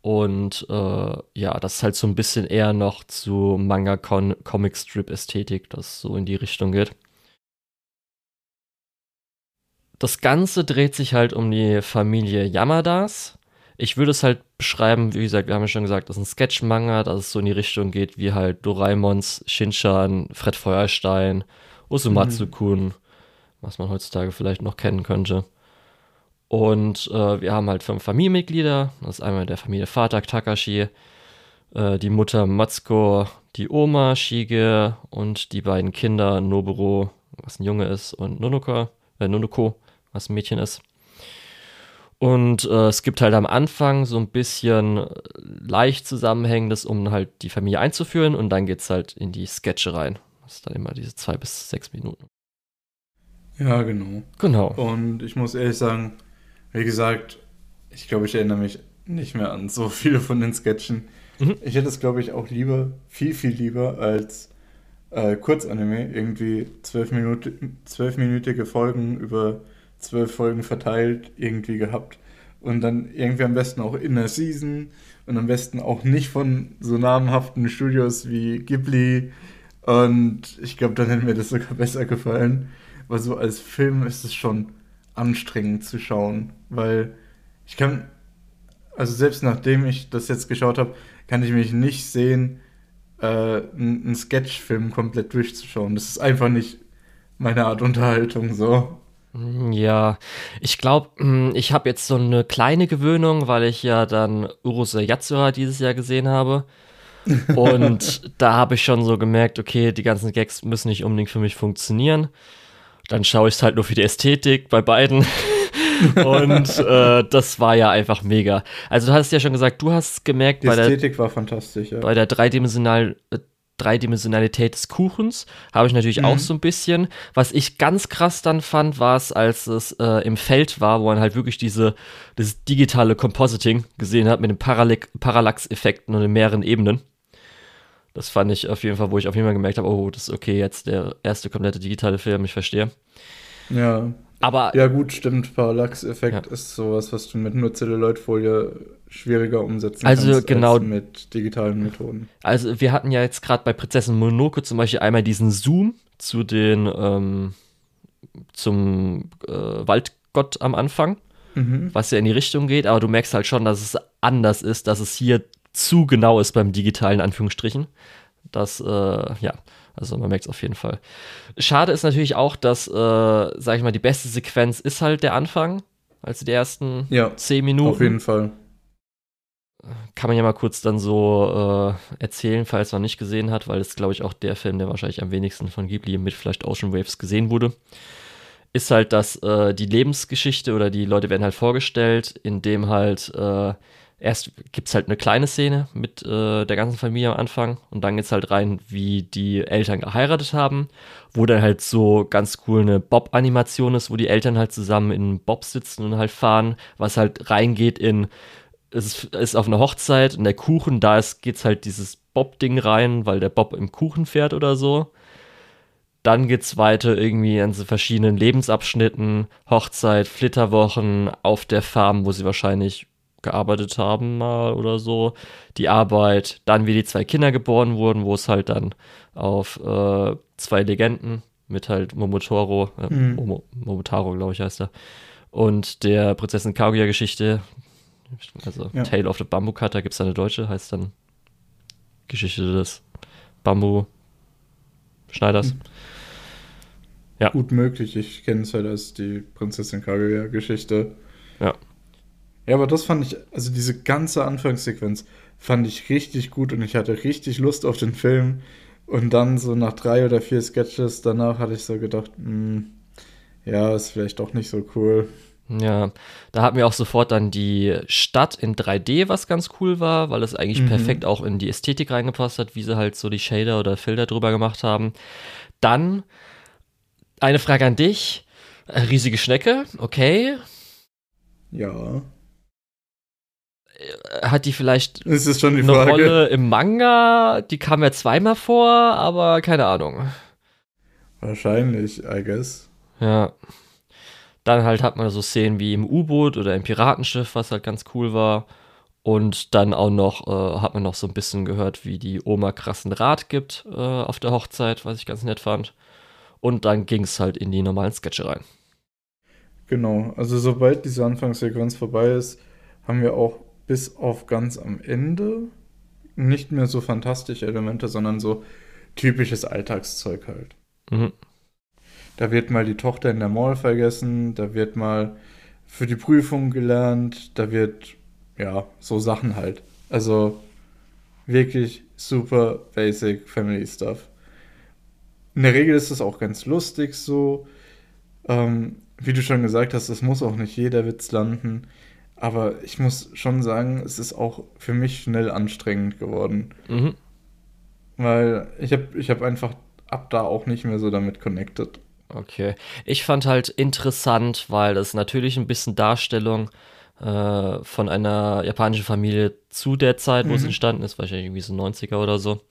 Und äh, ja, das ist halt so ein bisschen eher noch zu Manga-Comic-Strip-Ästhetik, das so in die Richtung geht. Das Ganze dreht sich halt um die Familie Yamadas. Ich würde es halt beschreiben, wie gesagt, wir haben ja schon gesagt, das ist ein Sketch-Manga, dass es so in die Richtung geht wie halt Doraemons, Shinchan, Fred Feuerstein, Usumatsu-kun, mhm. was man heutzutage vielleicht noch kennen könnte. Und äh, wir haben halt fünf Familienmitglieder. Das ist einmal der Familie Vater Takashi, äh, die Mutter Matsuko, die Oma Shige und die beiden Kinder Noburo, was ein Junge ist, und Nonoko, äh, Nonoko, was ein Mädchen ist. Und äh, es gibt halt am Anfang so ein bisschen leicht Zusammenhängendes, um halt die Familie einzuführen und dann geht es halt in die Sketche rein. Das ist dann immer diese zwei bis sechs Minuten. Ja, genau. Genau. Und ich muss ehrlich sagen, wie gesagt, ich glaube, ich erinnere mich nicht mehr an so viele von den Sketchen. Mhm. Ich hätte es, glaube ich, auch lieber, viel, viel lieber als äh, Kurzanime. Irgendwie zwölf Minuten, zwölfminütige Folgen über zwölf Folgen verteilt irgendwie gehabt. Und dann irgendwie am besten auch in der Season und am besten auch nicht von so namhaften Studios wie Ghibli. Und ich glaube, dann hätte mir das sogar besser gefallen. Weil so als Film ist es schon anstrengend zu schauen, weil ich kann, also selbst nachdem ich das jetzt geschaut habe, kann ich mich nicht sehen, äh, einen Sketchfilm komplett durchzuschauen. Das ist einfach nicht meine Art Unterhaltung so. Hm, ja, ich glaube, hm, ich habe jetzt so eine kleine Gewöhnung, weil ich ja dann Uruse Yatsura dieses Jahr gesehen habe. Und da habe ich schon so gemerkt, okay, die ganzen Gags müssen nicht unbedingt für mich funktionieren dann schaue ich es halt nur für die Ästhetik bei beiden. Und äh, das war ja einfach mega. Also du hast ja schon gesagt, du hast gemerkt, die bei Ästhetik der, war fantastisch, ja. Bei der dreidimensional, äh, Dreidimensionalität des Kuchens habe ich natürlich mhm. auch so ein bisschen. Was ich ganz krass dann fand, war es, als es äh, im Feld war, wo man halt wirklich diese, das digitale Compositing gesehen hat mit den Parallax-Effekten und in mehreren Ebenen. Das fand ich auf jeden Fall, wo ich auf jeden Fall gemerkt habe, oh, das ist okay, jetzt der erste komplette digitale Film, ich verstehe. Ja. Aber. Ja, gut, stimmt. Parallax-Effekt ja. ist sowas, was du mit nur Zelluloidfolie schwieriger umsetzen also kannst genau, als mit digitalen Methoden. Also, wir hatten ja jetzt gerade bei Prinzessin Mononoke zum Beispiel einmal diesen Zoom zu den, ähm, zum äh, Waldgott am Anfang, mhm. was ja in die Richtung geht, aber du merkst halt schon, dass es anders ist, dass es hier zu genau ist beim digitalen Anführungsstrichen. Das, äh, ja, also man merkt es auf jeden Fall. Schade ist natürlich auch, dass, äh, sag ich mal, die beste Sequenz ist halt der Anfang, also die ersten ja, zehn Minuten. Auf jeden Fall. Kann man ja mal kurz dann so äh, erzählen, falls man nicht gesehen hat, weil es, glaube ich, auch der Film, der wahrscheinlich am wenigsten von Ghibli mit vielleicht Ocean Waves gesehen wurde. Ist halt, dass äh, die Lebensgeschichte oder die Leute werden halt vorgestellt, indem halt äh, erst gibt es halt eine kleine Szene mit äh, der ganzen Familie am Anfang und dann geht es halt rein, wie die Eltern geheiratet haben, wo dann halt so ganz cool eine Bob-Animation ist, wo die Eltern halt zusammen in Bob sitzen und halt fahren, was halt reingeht in, es ist auf einer Hochzeit und der Kuchen, da ist, geht's halt dieses Bob-Ding rein, weil der Bob im Kuchen fährt oder so. Dann geht's weiter irgendwie an so verschiedenen Lebensabschnitten, Hochzeit, Flitterwochen auf der Farm, wo sie wahrscheinlich gearbeitet haben mal oder so. Die Arbeit, dann wie die zwei Kinder geboren wurden, wo es halt dann auf äh, zwei Legenden mit halt Momotaro, äh, mhm. Momo, Momotaro, glaube ich, heißt er, und der Prinzessin Kaguya-Geschichte, also ja. Tale of the Bamboo Cutter, gibt es eine deutsche, heißt dann Geschichte des Bambu-Schneiders. Mhm. Ja. Gut möglich, ich kenne es halt als die Prinzessin Kaguya-Geschichte. Ja. Ja, aber das fand ich, also diese ganze Anfangssequenz fand ich richtig gut und ich hatte richtig Lust auf den Film. Und dann so nach drei oder vier Sketches danach hatte ich so gedacht, mh, hm, ja, ist vielleicht doch nicht so cool. Ja, da hatten wir auch sofort dann die Stadt in 3D, was ganz cool war, weil es eigentlich Mhm. perfekt auch in die Ästhetik reingepasst hat, wie sie halt so die Shader oder Filter drüber gemacht haben. Dann eine Frage an dich. Äh, Riesige Schnecke, okay. Ja. Äh, Hat die vielleicht Das ist schon die eine Frage. Rolle im Manga? Die kam ja zweimal vor, aber keine Ahnung. Wahrscheinlich, I guess. Ja. Dann halt hat man so Szenen wie im U-Boot oder im Piratenschiff, was halt ganz cool war. Und dann auch noch, äh, hat man noch so ein bisschen gehört, wie die Oma krassen Rat gibt äh, auf der Hochzeit, was ich ganz nett fand. Und dann ging es halt in die normalen Sketche rein. Genau. Also sobald diese Anfangssequenz vorbei ist, haben wir auch bis auf ganz am Ende nicht mehr so fantastische Elemente, sondern so typisches Alltagszeug halt. Mhm. Da wird mal die Tochter in der Mall vergessen, da wird mal für die Prüfung gelernt, da wird, ja, so Sachen halt. Also wirklich super basic Family Stuff. In der Regel ist es auch ganz lustig so. Ähm, wie du schon gesagt hast, es muss auch nicht jeder Witz landen. Aber ich muss schon sagen, es ist auch für mich schnell anstrengend geworden. Mhm. Weil ich habe ich hab einfach ab da auch nicht mehr so damit connected. Okay. Ich fand halt interessant, weil das natürlich ein bisschen Darstellung äh, von einer japanischen Familie zu der Zeit, wo es Mhm. entstanden ist, wahrscheinlich irgendwie so 90er oder so.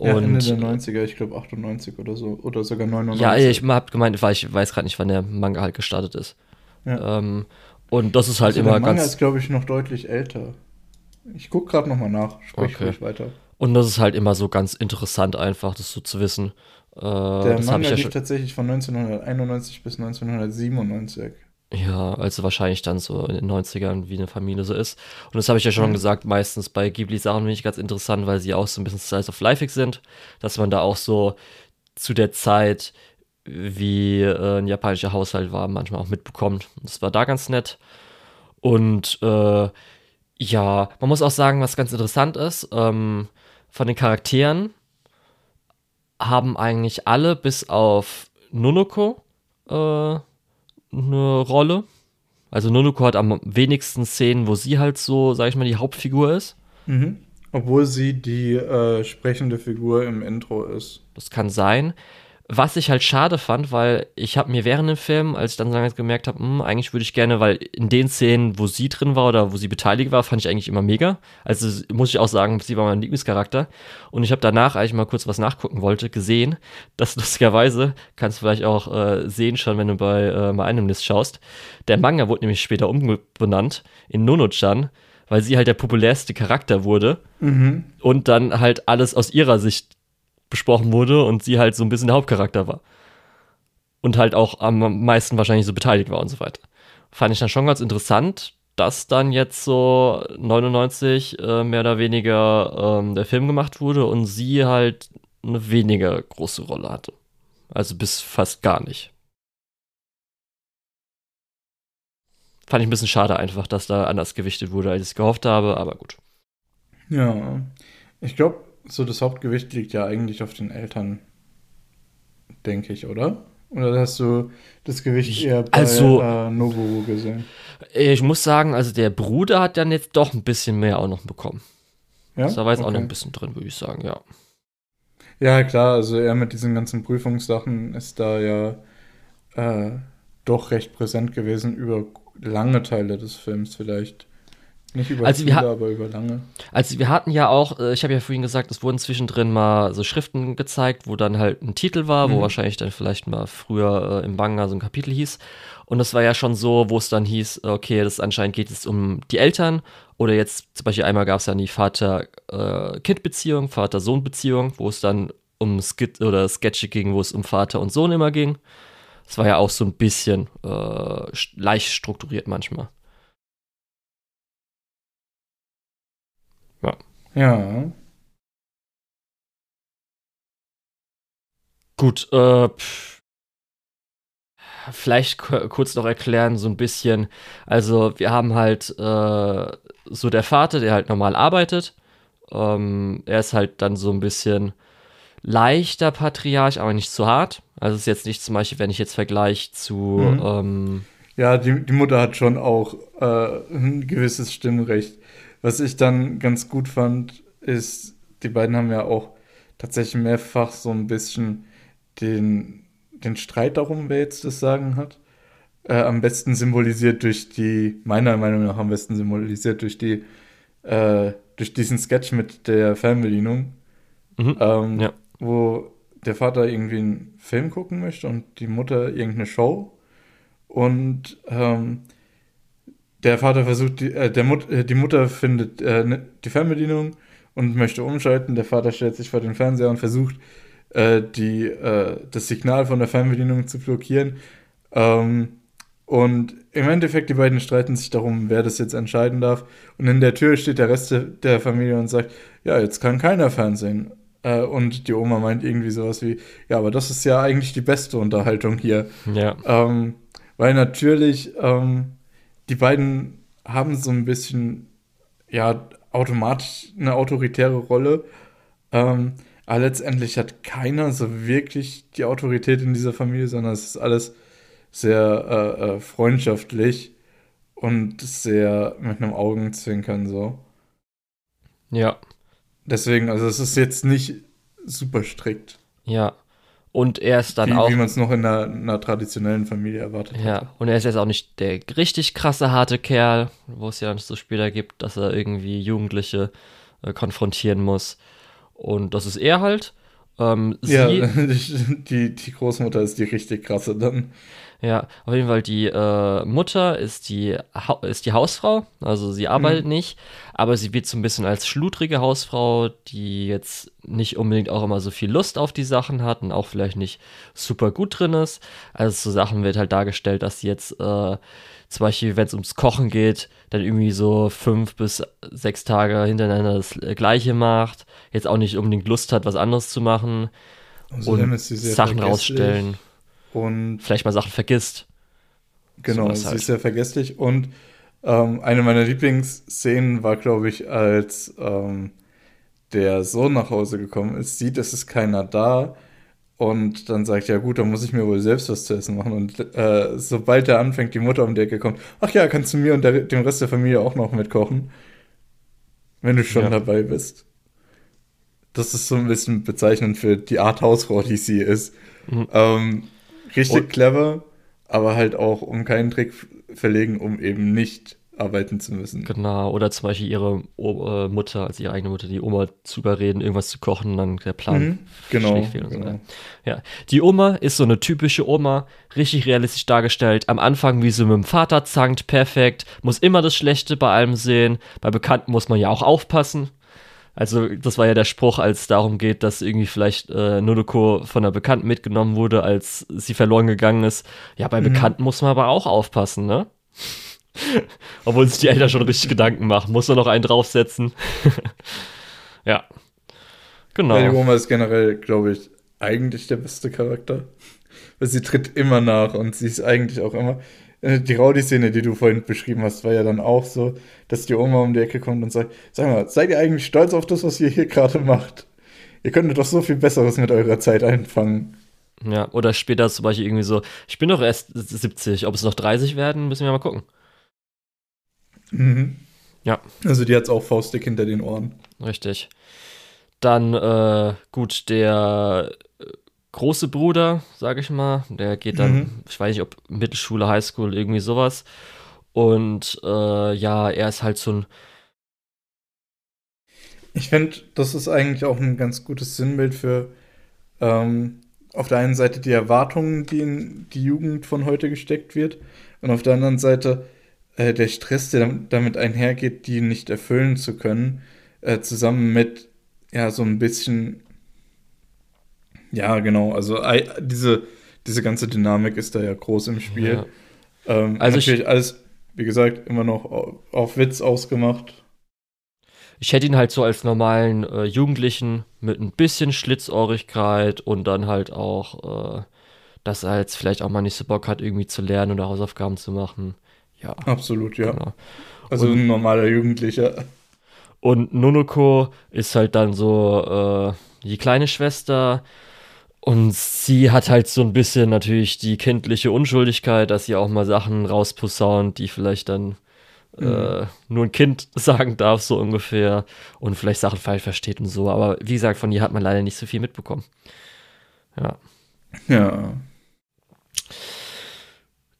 Ja, Ende Und der 90er, ich glaube 98 oder so. Oder sogar 99. Ja, ich hab gemeint, weil ich weiß gerade nicht, wann der Manga halt gestartet ist. Ja. Ähm, und das ist halt Also immer der Manga ganz. ist, glaube ich, noch deutlich älter. Ich gucke gerade nochmal nach. Sprich Okay. ruhig weiter. Und das ist halt immer so ganz interessant, einfach das so zu wissen. Äh, Der Manga ja lief schon. tatsächlich von 1991 bis 1997. Ja, also wahrscheinlich dann so in den 90ern, wie eine Familie so ist. Und das habe ich ja schon Mhm. gesagt, meistens bei Ghibli-Sachen finde ich ganz interessant, weil sie auch so ein bisschen Slice of Life sind, dass man da auch so zu der Zeit, wie äh, ein japanischer Haushalt war, manchmal auch mitbekommt. Das war da ganz nett. Und äh, ja, man muss auch sagen, was ganz interessant ist, ähm, von den Charakteren haben eigentlich alle bis auf Nonoko äh, eine Rolle. Also Nonoko hat am wenigsten Szenen, wo sie halt so, sag ich mal, die Hauptfigur ist. Mhm. Obwohl sie die äh, sprechende Figur im Intro ist. Das kann sein. Was ich halt schade fand, weil ich habe mir während dem Film, als ich dann langsam gemerkt habe, hm, eigentlich würde ich gerne, weil in den Szenen, wo sie drin war oder wo sie beteiligt war, fand ich eigentlich immer mega. Also muss ich auch sagen, sie war mein Lieblingscharakter. Und ich habe danach, als ich mal kurz was nachgucken wollte, gesehen, dass lustigerweise, kannst du vielleicht auch äh, sehen schon, wenn du bei äh, My Animalist schaust, der Manga wurde nämlich später umbenannt in Nono-chan, weil sie halt der populärste Charakter wurde Mhm. und dann halt alles aus ihrer Sicht besprochen wurde und sie halt so ein bisschen der Hauptcharakter war. Und halt auch am meisten wahrscheinlich so beteiligt war und so weiter. Fand ich dann schon ganz interessant, dass dann jetzt so 99 äh, mehr oder weniger ähm, der Film gemacht wurde und sie halt eine weniger große Rolle hatte. Also bis fast gar nicht. Fand ich ein bisschen schade einfach, dass da anders gewichtet wurde, als ich es gehofft habe, aber gut. Ja. Ich glaube, so das Hauptgewicht liegt ja eigentlich auf den Eltern, denke ich, oder? Oder hast du das Gewicht eher bei Also- äh, Nobuo gesehen? Ich muss sagen, also der Bruder hat dann jetzt doch ein bisschen mehr auch noch bekommen. Ja, Also da war jetzt auch noch Okay. ein bisschen drin, würde ich sagen, ja. Ja, klar, also er mit diesen ganzen Prüfungssachen ist da ja äh, doch recht präsent gewesen über lange Teile des Films vielleicht. Nicht über Also wir viele, ha- aber über lange. Also wir hatten ja auch, äh, ich habe ja vorhin gesagt, es wurden zwischendrin mal so Schriften gezeigt, wo dann halt ein Titel war, wo Mhm. wahrscheinlich dann vielleicht mal früher äh, im Manga so ein Kapitel hieß. Und das war ja schon so, wo es dann hieß, okay, das anscheinend geht es um die Eltern. Oder jetzt zum Beispiel einmal gab es ja die Vater-Kind-Beziehung, Vater-Sohn-Beziehung, wo es dann um Skit oder Sketche ging, wo es um Vater und Sohn immer ging. Das war ja auch so ein bisschen äh, leicht strukturiert manchmal. Ja. Gut, äh, pff. vielleicht ku- kurz noch erklären, so ein bisschen. Also, wir haben halt äh, so der Vater, der halt normal arbeitet. Ähm, er ist halt dann so ein bisschen leichter Patriarch, aber nicht zu hart. Also, es ist jetzt nicht zum Beispiel, wenn ich jetzt vergleiche zu, Mhm. ähm, Ja, die, die Mutter hat schon auch äh, ein gewisses Stimmrecht. Was ich dann ganz gut fand, ist, die beiden haben ja auch tatsächlich mehrfach so ein bisschen den, den Streit darum, wer jetzt das Sagen hat. Äh, am besten symbolisiert durch die, meiner Meinung nach am besten symbolisiert durch die, äh, durch diesen Sketch mit der Fernbedienung, Mhm. ähm, Ja. wo der Vater irgendwie einen Film gucken möchte und die Mutter irgendeine Show. Und ähm, der Vater versucht, die, äh, der Mut, äh, die Mutter findet äh, ne- die Fernbedienung und möchte umschalten. Der Vater stellt sich vor den Fernseher und versucht, äh, die, äh, das Signal von der Fernbedienung zu blockieren. Ähm, und im Endeffekt, die beiden streiten sich darum, wer das jetzt entscheiden darf. Und in der Tür steht der Rest der- der Familie und sagt, ja, jetzt kann keiner Fernsehen. Äh, und die Oma meint irgendwie sowas wie, ja, aber das ist ja eigentlich die beste Unterhaltung hier. Ja. Ähm, weil natürlich, ähm, die beiden haben so ein bisschen, ja, automatisch eine autoritäre Rolle. Ähm, aber letztendlich hat keiner so wirklich die Autorität in dieser Familie, sondern es ist alles sehr äh, äh, freundschaftlich und sehr mit einem Augenzwinkern so. Ja. Deswegen, also es ist jetzt nicht super strikt, Ja. Und er ist dann wie, auch. wie man es noch in einer, einer traditionellen Familie erwartet. Ja, und er ist jetzt auch nicht der richtig krasse, harte Kerl, wo es ja so später gibt, dass er irgendwie Jugendliche äh, konfrontieren muss. Und das ist er halt. Ähm, ja. die, die Großmutter ist die richtig krasse dann. Auf jeden Fall die äh, Mutter ist die, ist die Hausfrau, also sie arbeitet nicht, aber sie wird so ein bisschen als schludrige Hausfrau, die jetzt nicht unbedingt auch immer so viel Lust auf die Sachen hat und auch vielleicht nicht super gut drin ist. Also so Sachen wird halt dargestellt, dass sie jetzt äh, zum Beispiel, wenn es ums Kochen geht, dann irgendwie so fünf bis sechs Tage hintereinander das Gleiche macht, jetzt auch nicht unbedingt Lust hat, was anderes zu machen Außerdem und Sachen rausstellen, Und vielleicht mal Sachen vergisst. genau, Sowas sie halt. ist sehr vergesslich. Und ähm, eine meiner Lieblingsszenen war, glaube ich, als ähm, der Sohn nach Hause gekommen ist, sieht, es ist keiner da. Und dann sagt, ja gut, dann muss ich mir wohl selbst was zu essen machen. Und äh, sobald er anfängt, die Mutter um die Ecke kommt, ach ja, kannst du mir und der, dem Rest der Familie auch noch mitkochen, wenn du schon Ja. dabei bist. Das ist so ein bisschen bezeichnend für die Art Hausfrau, die sie ist. Mhm. Ähm, richtig Und- clever, aber halt auch um keinen Trick verlegen, um eben nicht arbeiten zu müssen. Genau, oder zum Beispiel ihre o äh, Mutter, also ihre eigene Mutter, die Oma zu überreden, irgendwas zu kochen, dann der Plan Mhm, genau, und so. genau. Ja, die Oma ist so eine typische Oma, richtig realistisch dargestellt. Am Anfang, wie sie mit dem Vater zankt, perfekt, muss immer das Schlechte bei allem sehen. Bei Bekannten muss man ja auch aufpassen. Also, das war ja der Spruch, als es darum geht, dass irgendwie vielleicht äh, Nodoko von einer Bekannten mitgenommen wurde, als sie verloren gegangen ist. Ja, bei Mhm. Bekannten muss man aber auch aufpassen, ne? Obwohl sich die Eltern schon richtig Gedanken machen. Muss man noch einen draufsetzen? ja. Genau. Ja, die Oma ist generell, glaube ich, eigentlich der beste Charakter. Weil sie tritt immer nach und sie ist eigentlich auch immer. Äh, Die Rowdy-Szene, die du vorhin beschrieben hast, war ja dann auch so, dass die Oma um die Ecke kommt und sagt: Sag mal, seid ihr eigentlich stolz auf das, was ihr hier gerade macht? Ihr könntet doch so viel Besseres mit eurer Zeit einfangen. Ja, oder später zum Beispiel irgendwie so, ich bin doch erst 70, ob es noch 30 werden, müssen wir mal gucken. Mhm. Ja. Also die hat's auch faustdick hinter den Ohren. Richtig. Dann, äh, gut, der große Bruder, sag ich mal, der geht dann, Mhm. ich weiß nicht, ob Mittelschule, Highschool, irgendwie sowas. Und äh, ja, er ist halt so ein, Ich finde, das ist eigentlich auch ein ganz gutes Sinnbild für ähm, auf der einen Seite die Erwartungen, die in die Jugend von heute gesteckt wird, und auf der anderen Seite äh, der Stress, der damit einhergeht, die nicht erfüllen zu können, äh, zusammen mit ja so ein bisschen ja genau, also diese diese ganze Dynamik ist da ja groß im Spiel. Ja. Ähm, Also ich- natürlich alles, wie gesagt, immer noch au- auf Witz ausgemacht. ich hätte ihn halt so als normalen äh, Jugendlichen mit ein bisschen Schlitzohrigkeit und dann halt auch, äh, dass er jetzt vielleicht auch mal nicht so Bock hat, irgendwie zu lernen oder Hausaufgaben zu machen. Ja, Absolut, ja. genau. Also Und- ein normaler Jugendlicher. Und Nonoko ist halt dann so äh, die kleine Schwester. Und sie hat halt so ein bisschen natürlich die kindliche Unschuldigkeit, dass sie auch mal Sachen rausposaunt, die vielleicht dann äh, mhm. nur ein Kind sagen darf, so ungefähr. Und vielleicht Sachen falsch versteht und so. Aber wie gesagt, von ihr hat man leider nicht so viel mitbekommen. Ja. Ja.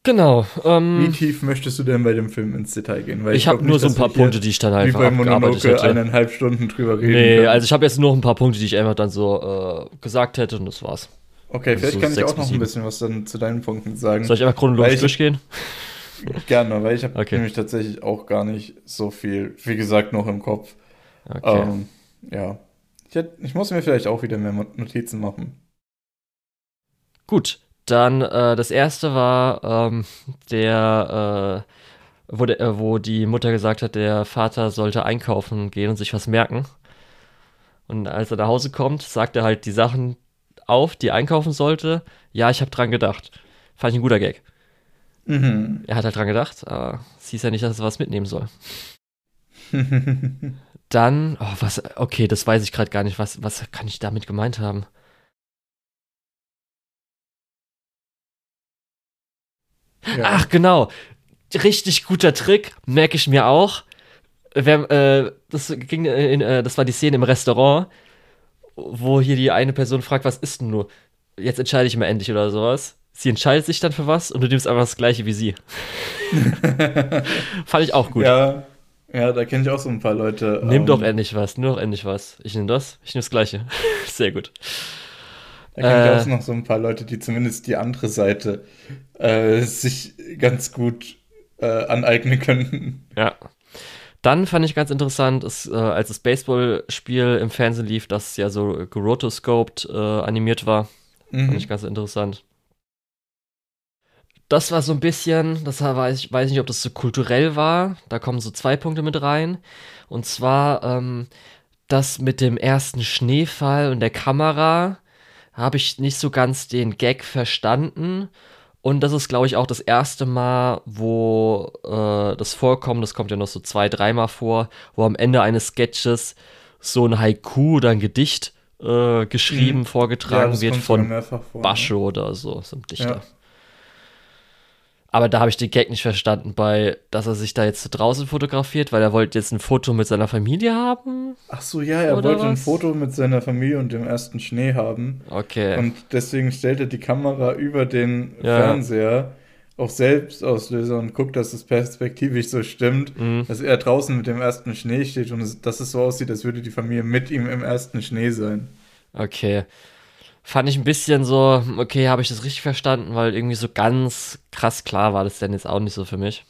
Genau. Ähm, wie tief möchtest du denn bei dem Film ins Detail gehen? Weil ich, ich habe nur so ein paar Punkte, die ich dann einfach wie bei Mononoke hätte. eineinhalb Stunden drüber reden Nee, können. also ich habe jetzt nur ein paar Punkte, die ich einfach dann so äh, gesagt hätte und das war's. Okay, also vielleicht so kann ich auch noch ein bisschen was dann zu deinen Punkten sagen. Soll ich einfach chronologisch ich, durchgehen? Gerne, weil ich habe okay. nämlich tatsächlich auch gar nicht so viel, wie gesagt, noch im Kopf. Okay. Ähm, ja. Ich, hätte, ich muss mir vielleicht auch wieder mehr Notizen machen. Gut, dann äh, das erste war ähm, der, äh, wo, de, äh, wo die Mutter gesagt hat, der Vater sollte einkaufen gehen und sich was merken. Und als er nach Hause kommt, sagt er halt die Sachen auf, die er einkaufen sollte. Ja, ich habe dran gedacht. Fand ich ein guter Gag. Mhm. Er hat halt dran gedacht, aber sie ist ja nicht, dass er was mitnehmen soll. Dann, oh, was, okay, das weiß ich gerade gar nicht. Was, was kann ich damit gemeint haben? Ja. Ach, genau. Richtig guter Trick, merke ich mir auch. Wer, äh, das, ging in, äh, das war die Szene im Restaurant, wo hier die eine Person fragt, was ist denn nur? Jetzt entscheide ich mal endlich oder sowas. Sie entscheidet sich dann für was und du nimmst einfach das gleiche wie sie. Fand ich auch gut. Ja, ja da kenne ich auch so ein paar Leute. Nimm ähm, doch endlich was, nimm doch endlich was. Ich nehme das, ich nehme das gleiche. Sehr gut. Da kenne ich äh, auch noch so ein paar Leute, die zumindest die andere Seite äh, sich ganz gut äh, aneignen können. Ja. Dann fand ich ganz interessant, ist, äh, als das Baseballspiel im Fernsehen lief, das ja so gerotoscoped äh, animiert war. Mhm. Fand ich ganz interessant. Das war so ein bisschen, das war, ich weiß nicht, ob das so kulturell war. Da kommen so zwei Punkte mit rein. Und zwar ähm, das mit dem ersten Schneefall und der Kamera habe ich nicht so ganz den Gag verstanden. Und das ist, glaube ich, auch das erste Mal, wo äh, das vorkommt, das kommt ja noch so zwei, dreimal vor, wo am Ende eines Sketches so ein Haiku oder ein Gedicht äh, geschrieben, mhm. vorgetragen ja, wird von vor, Bascho ne? oder so, so ein Dichter. Ja. Aber da habe ich den Gag nicht verstanden, bei, dass er sich da jetzt draußen fotografiert, weil er wollte jetzt ein Foto mit seiner Familie haben. Ach so, ja, er wollte was? ein Foto mit seiner Familie und dem ersten Schnee haben. Okay. Und deswegen stellt er die Kamera über den ja. Fernseher auf Selbstauslöser und guckt, dass es perspektivisch so stimmt, mhm. dass er draußen mit dem ersten Schnee steht und dass es so aussieht, als würde die Familie mit ihm im ersten Schnee sein. Okay fand ich ein bisschen so, okay, habe ich das richtig verstanden, weil irgendwie so ganz krass klar war das denn jetzt auch nicht so für mich.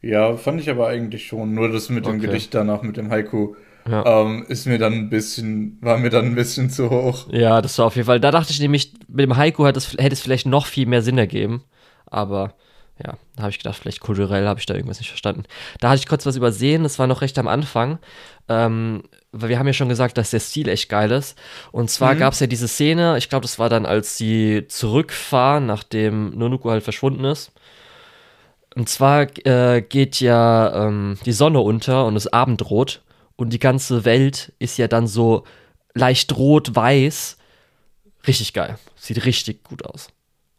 Ja, fand ich aber eigentlich schon. Nur das mit dem okay. Gedicht danach, mit dem Haiku, ja. ähm, ist mir dann ein bisschen, war mir dann ein bisschen zu hoch. Ja, das war auf jeden Fall. Da dachte ich nämlich, mit dem Haiku hätte es, hätte es vielleicht noch viel mehr Sinn ergeben. Aber ja, da habe ich gedacht, vielleicht kulturell habe ich da irgendwas nicht verstanden. Da hatte ich kurz was übersehen, das war noch recht am Anfang. Ähm, weil wir haben ja schon gesagt, dass der Stil echt geil ist. Und zwar mhm. gab es ja diese Szene, ich glaube, das war dann, als sie zurückfahren, nachdem Nonuko halt verschwunden ist. Und zwar äh, geht ja ähm, die Sonne unter und es abendrot. Und die ganze Welt ist ja dann so leicht rot-weiß. Richtig geil. Sieht richtig gut aus.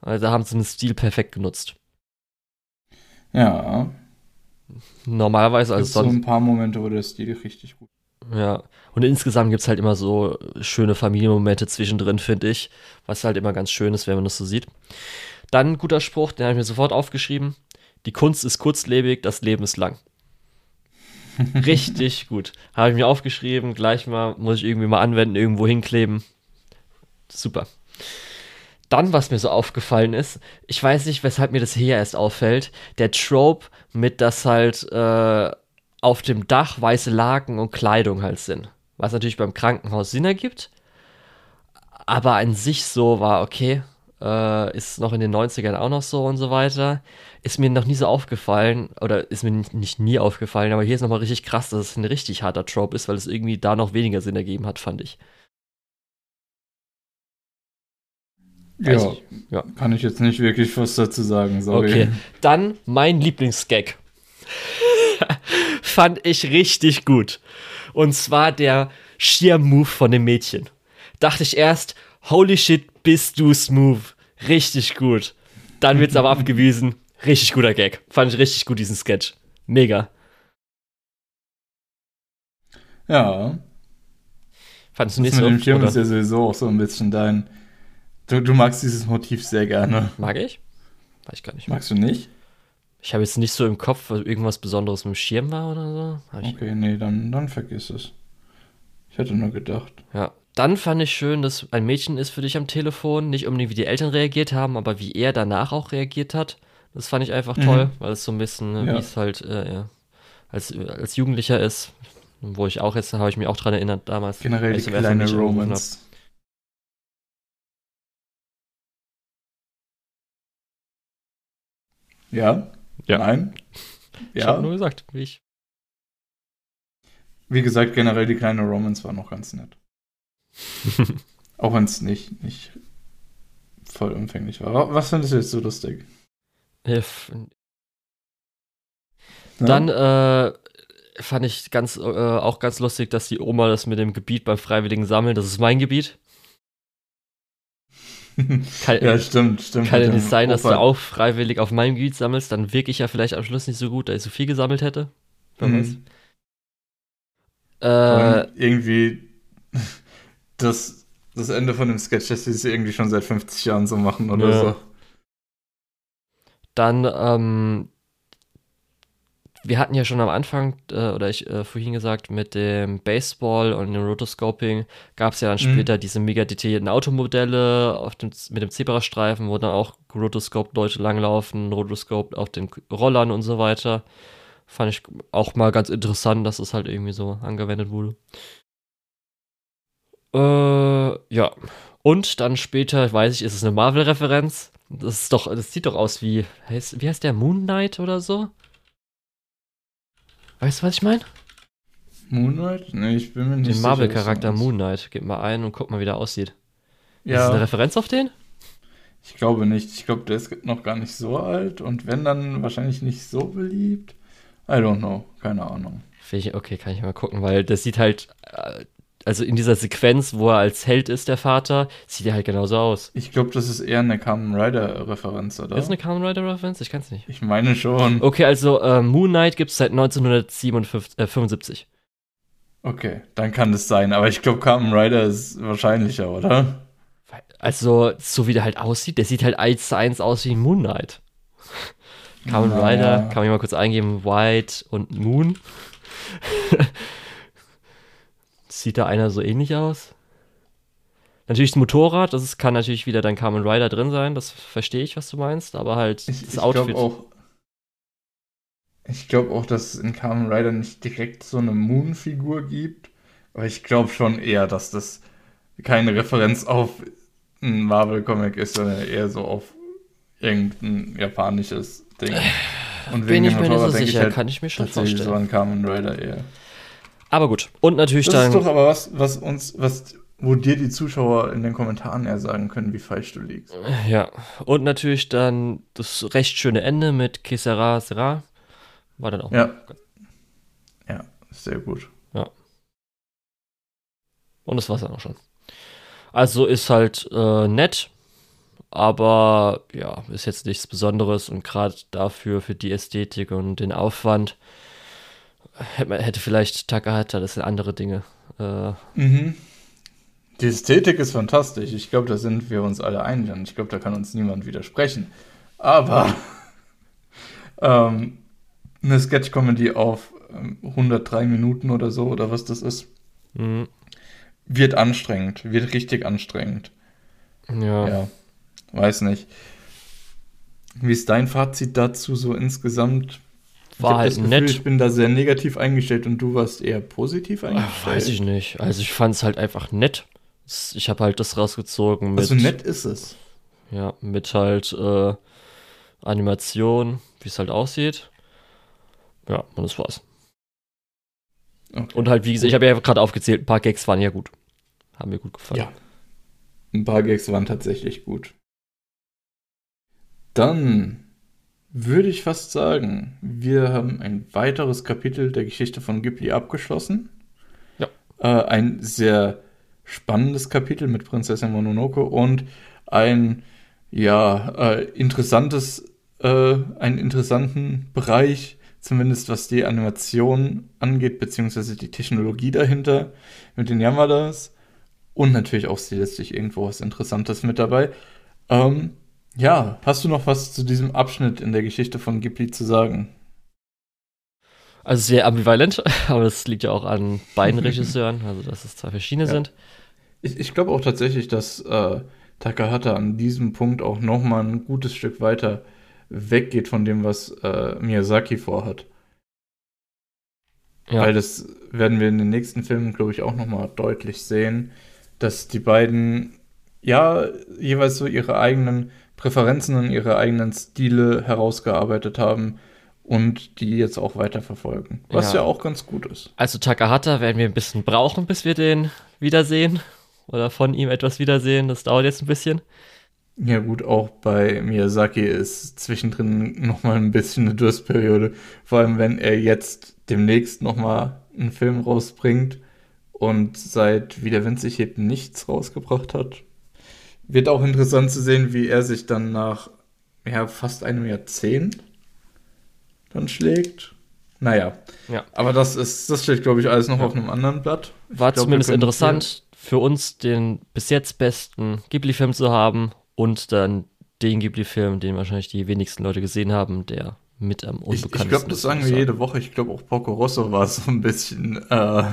Also da haben sie den Stil perfekt genutzt. Ja. Normalerweise als sonst. so ein paar Momente, wo der Stil richtig gut ja, und insgesamt gibt es halt immer so schöne Familienmomente zwischendrin, finde ich, was halt immer ganz schön ist, wenn man das so sieht. Dann ein guter Spruch, den habe ich mir sofort aufgeschrieben. Die Kunst ist kurzlebig, das Leben ist lang. Richtig gut. Habe ich mir aufgeschrieben, gleich mal, muss ich irgendwie mal anwenden, irgendwo hinkleben. Super. Dann, was mir so aufgefallen ist, ich weiß nicht, weshalb mir das hier erst auffällt, der Trope mit, dass halt äh, auf dem Dach weiße Laken und Kleidung halt sind. Was natürlich beim Krankenhaus Sinn ergibt. Aber an sich so war, okay, äh, ist noch in den 90ern auch noch so und so weiter. Ist mir noch nie so aufgefallen, oder ist mir nicht, nicht nie aufgefallen, aber hier ist nochmal richtig krass, dass es ein richtig harter Trope ist, weil es irgendwie da noch weniger Sinn ergeben hat, fand ich. Ja, ich, ja, kann ich jetzt nicht wirklich was dazu sagen, sorry. Okay, dann mein Lieblingsgag. fand ich richtig gut. Und zwar der Sheer-Move von dem Mädchen. dachte ich erst, holy shit, bist du smooth. Richtig gut. Dann wird's aber abgewiesen. Richtig guter Gag. Fand ich richtig gut, diesen Sketch. Mega. Ja. Fandest du Das nicht mit so? dem Schirm ist ja sowieso auch so ein bisschen dein. Du, du magst dieses Motiv sehr gerne. Mag ich? Weiß ich gar nicht. Magst du nicht? Ich habe jetzt nicht so im Kopf, was irgendwas Besonderes mit dem Schirm war oder so. Hab ich, Okay, nee, dann, dann vergiss es. Ich hätte nur gedacht. Ja. Dann fand ich schön, dass ein Mädchen ist für dich am Telefon. Nicht unbedingt, wie die Eltern reagiert haben, aber wie er danach auch reagiert hat. Das fand ich einfach Mhm. toll, weil es so ein bisschen, ne, Ja. wie es halt äh, ja, als, als Jugendlicher ist. Wo ich auch jetzt, habe ich mich auch dran erinnert damals. Generell die kleine Romance. Ja? Ja. Nein? Ich habe nur Ja. gesagt, wie ich. Wie gesagt, generell die kleine Romance war noch ganz nett. Auch wenn es nicht, nicht vollumfänglich war. Was findest du jetzt so lustig? If- Ja? Dann äh, fand ich ganz, äh, auch ganz lustig, dass die Oma das mit dem Gebiet beim Freiwilligen Sammeln, das ist mein Gebiet. Kann, ja, stimmt, stimmt. kann ja nicht sein, dass du auch freiwillig auf meinem Gebiet sammelst, dann wirklich ja vielleicht am Schluss nicht so gut, da ich so viel gesammelt hätte. Wer Mhm. weiß. Äh, irgendwie das, das Ende von dem Sketch, dass sie es irgendwie schon seit 50 Jahren so machen oder Ja. so. Dann, ähm, wir hatten ja schon am Anfang, äh, oder ich äh, vorhin gesagt, mit dem Baseball und dem Rotoscoping gab es ja dann Mhm. später diese mega detaillierten Automodelle auf dem, mit dem Zebrastreifen, wo dann auch Rotoscope-Leute langlaufen, Rotoscope auf den Rollern und so weiter. Fand ich auch mal ganz interessant, dass es halt irgendwie so angewendet wurde. Äh, ja. Und dann später, weiß ich, ist es eine Marvel-Referenz. Das ist doch, das sieht doch aus wie, heißt, wie heißt der Moon Knight oder so? Weißt du, was ich meine? Moonlight? Nee, ich bin mir nicht Den. Marvel-Charakter was du Moon Knight. Gib mal ein und guck mal, wie der aussieht. meinst. Ist das eine Ja, Referenz auf den? ich glaube nicht. Ich glaube, der ist noch gar nicht so alt und wenn dann wahrscheinlich nicht so beliebt. I don't know. Keine Ahnung. Okay, kann ich mal gucken, weil das sieht halt, äh, also in dieser Sequenz, wo er als Held ist, der Vater, sieht er halt genauso aus. Ich glaube, das ist eher eine Kamen Rider-Referenz, oder? Ist es eine Kamen Rider-Referenz? Ich kann es nicht. ich meine schon. Okay, also äh, Moon Knight gibt es seit 1975. Okay, dann kann es sein. Aber ich glaube, Kamen Rider ist wahrscheinlicher, oder? Also, so wie der halt aussieht, der sieht halt eins zu eins aus wie Moon Knight. Kamen. Rider, kann man hier mal kurz eingeben, White und Moon. sieht da einer so ähnlich aus? Natürlich das Motorrad, das ist, kann natürlich wieder dein Kamen Rider drin sein, das verstehe ich, was du meinst, aber halt Ich, das ich Outfit. glaube auch. Ich glaube auch, dass es in Kamen Rider nicht direkt so eine Moon-Figur gibt. Aber ich glaube schon eher, dass das keine Referenz auf ein Marvel-Comic ist, sondern eher so auf irgendein japanisches Ding. Und Bin wegen ich dem mir nicht so denke ich sicher, halt kann ich mir schon tatsächlich so vorstellen. an Kamen Rider eher. Aber gut, und natürlich Das dann. ist doch aber was, was uns, was, wo dir die Zuschauer in den Kommentaren eher sagen können, wie falsch du liegst. Ja, und natürlich dann das recht schöne Ende mit Kesera Sera. War dann auch. Ja. Ja, sehr gut. Und das war's dann auch schon. Also ist halt äh, nett, aber ja, ist jetzt nichts Besonderes und gerade dafür, für die Ästhetik und den Aufwand, hätte, vielleicht Takahata, das sind andere Dinge. Äh, Mhm. Die Ästhetik ist fantastisch. Ich glaube, da sind wir uns alle einig ich glaube, da kann uns niemand widersprechen. Aber ähm, eine Sketch-Comedy auf ähm, 103 Minuten oder so, oder was das ist, mh, wird anstrengend, wird richtig anstrengend. ja. Ja, weiß nicht. Wie ist dein Fazit dazu so insgesamt? War halt das Gefühl, nett. Ich bin da sehr negativ eingestellt und du warst eher positiv Ach, eingestellt. weiß ich nicht. Also ich fand es halt einfach nett. Ich habe halt das rausgezogen mit, Also nett ist es. ja, mit halt äh, Animation, wie es halt aussieht. Ja, und das war's. Okay. Und halt, wie gesagt, ich habe ja gerade aufgezählt, ein paar Gags waren ja gut. Haben mir gut gefallen. Ja. Ein paar Gags waren tatsächlich gut. Dann würde ich fast sagen, wir haben ein weiteres Kapitel der Geschichte von Ghibli abgeschlossen. Ja. Äh, ein sehr spannendes Kapitel mit Prinzessin Mononoke und ein ja äh, interessantes äh, einen interessanten Bereich, zumindest was die Animation angeht, beziehungsweise die Technologie dahinter mit den Yamadas und natürlich auch stilistisch irgendwo was Interessantes mit dabei. Ähm, ja, hast du noch was zu diesem Abschnitt in der Geschichte von Ghibli zu sagen? Also sehr ambivalent, aber das liegt ja auch an beiden Regisseuren, also dass es zwei verschiedene ja. sind. Ich, ich glaube auch tatsächlich, dass äh, Takahata an diesem Punkt auch nochmal ein gutes Stück weiter weggeht von dem, was äh, Miyazaki vorhat. Ja. Weil das werden wir in den nächsten Filmen, glaube ich, auch nochmal deutlich sehen, dass die beiden ja jeweils so ihre eigenen Präferenzen und ihre eigenen Stile herausgearbeitet haben und die jetzt auch weiterverfolgen. Was ja. ja auch ganz gut ist. Also Takahata werden wir ein bisschen brauchen, bis wir den wiedersehen oder von ihm etwas wiedersehen. Das dauert jetzt ein bisschen. Ja gut, auch bei Miyazaki ist zwischendrin nochmal ein bisschen eine Durstperiode. Vor allem, wenn er jetzt demnächst nochmal einen Film rausbringt und seit Wie der Wind sich hebt nichts rausgebracht hat. Wird auch interessant zu sehen, wie er sich dann nach ja, fast einem Jahrzehnt dann schlägt. Naja. Ja. Aber das ist, das steht, glaube ich, alles noch ja. auf einem anderen Blatt. Ich War glaub, zumindest interessant für uns, den bis jetzt besten Ghibli-Film zu haben und dann den Ghibli-Film, den wahrscheinlich die wenigsten Leute gesehen haben, der mit am unbekanntesten Ich, ich glaube, das sagen wir jede Woche. Ich glaube, auch Poco Rosso war so ein bisschen. Äh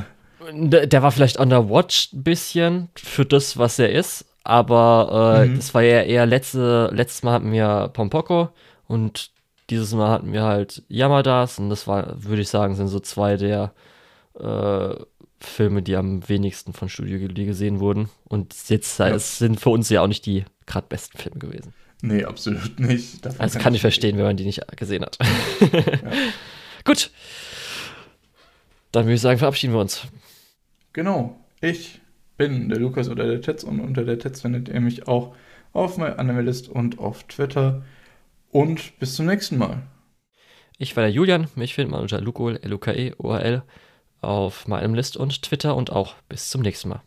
der, der, war vielleicht underwatched ein bisschen für das, was er ist. Aber äh, mhm. das war ja eher letzte, letztes Mal hatten wir Pompoko und dieses Mal hatten wir halt Yamadas und das war, würde ich sagen, sind so zwei der äh, Filme, die am wenigsten von Studio Ghibli gesehen wurden. Und jetzt ja. sind für uns ja auch nicht die gerade besten Filme gewesen. Nee, absolut nicht. Davon also kann, kann ich verstehen, wenn man die nicht gesehen hat. ja. Gut. Dann würde ich sagen, verabschieden wir uns. Genau. Ich bin der Lukas oder der Tetz und unter der Tetz findet ihr mich auch auf MyAnimalist und auf Twitter. Und bis zum nächsten Mal. Ich war der Julian. Mich findet man unter Lukol, L-U-K-E, O-A-L auf meinem List und Twitter und auch bis zum nächsten Mal.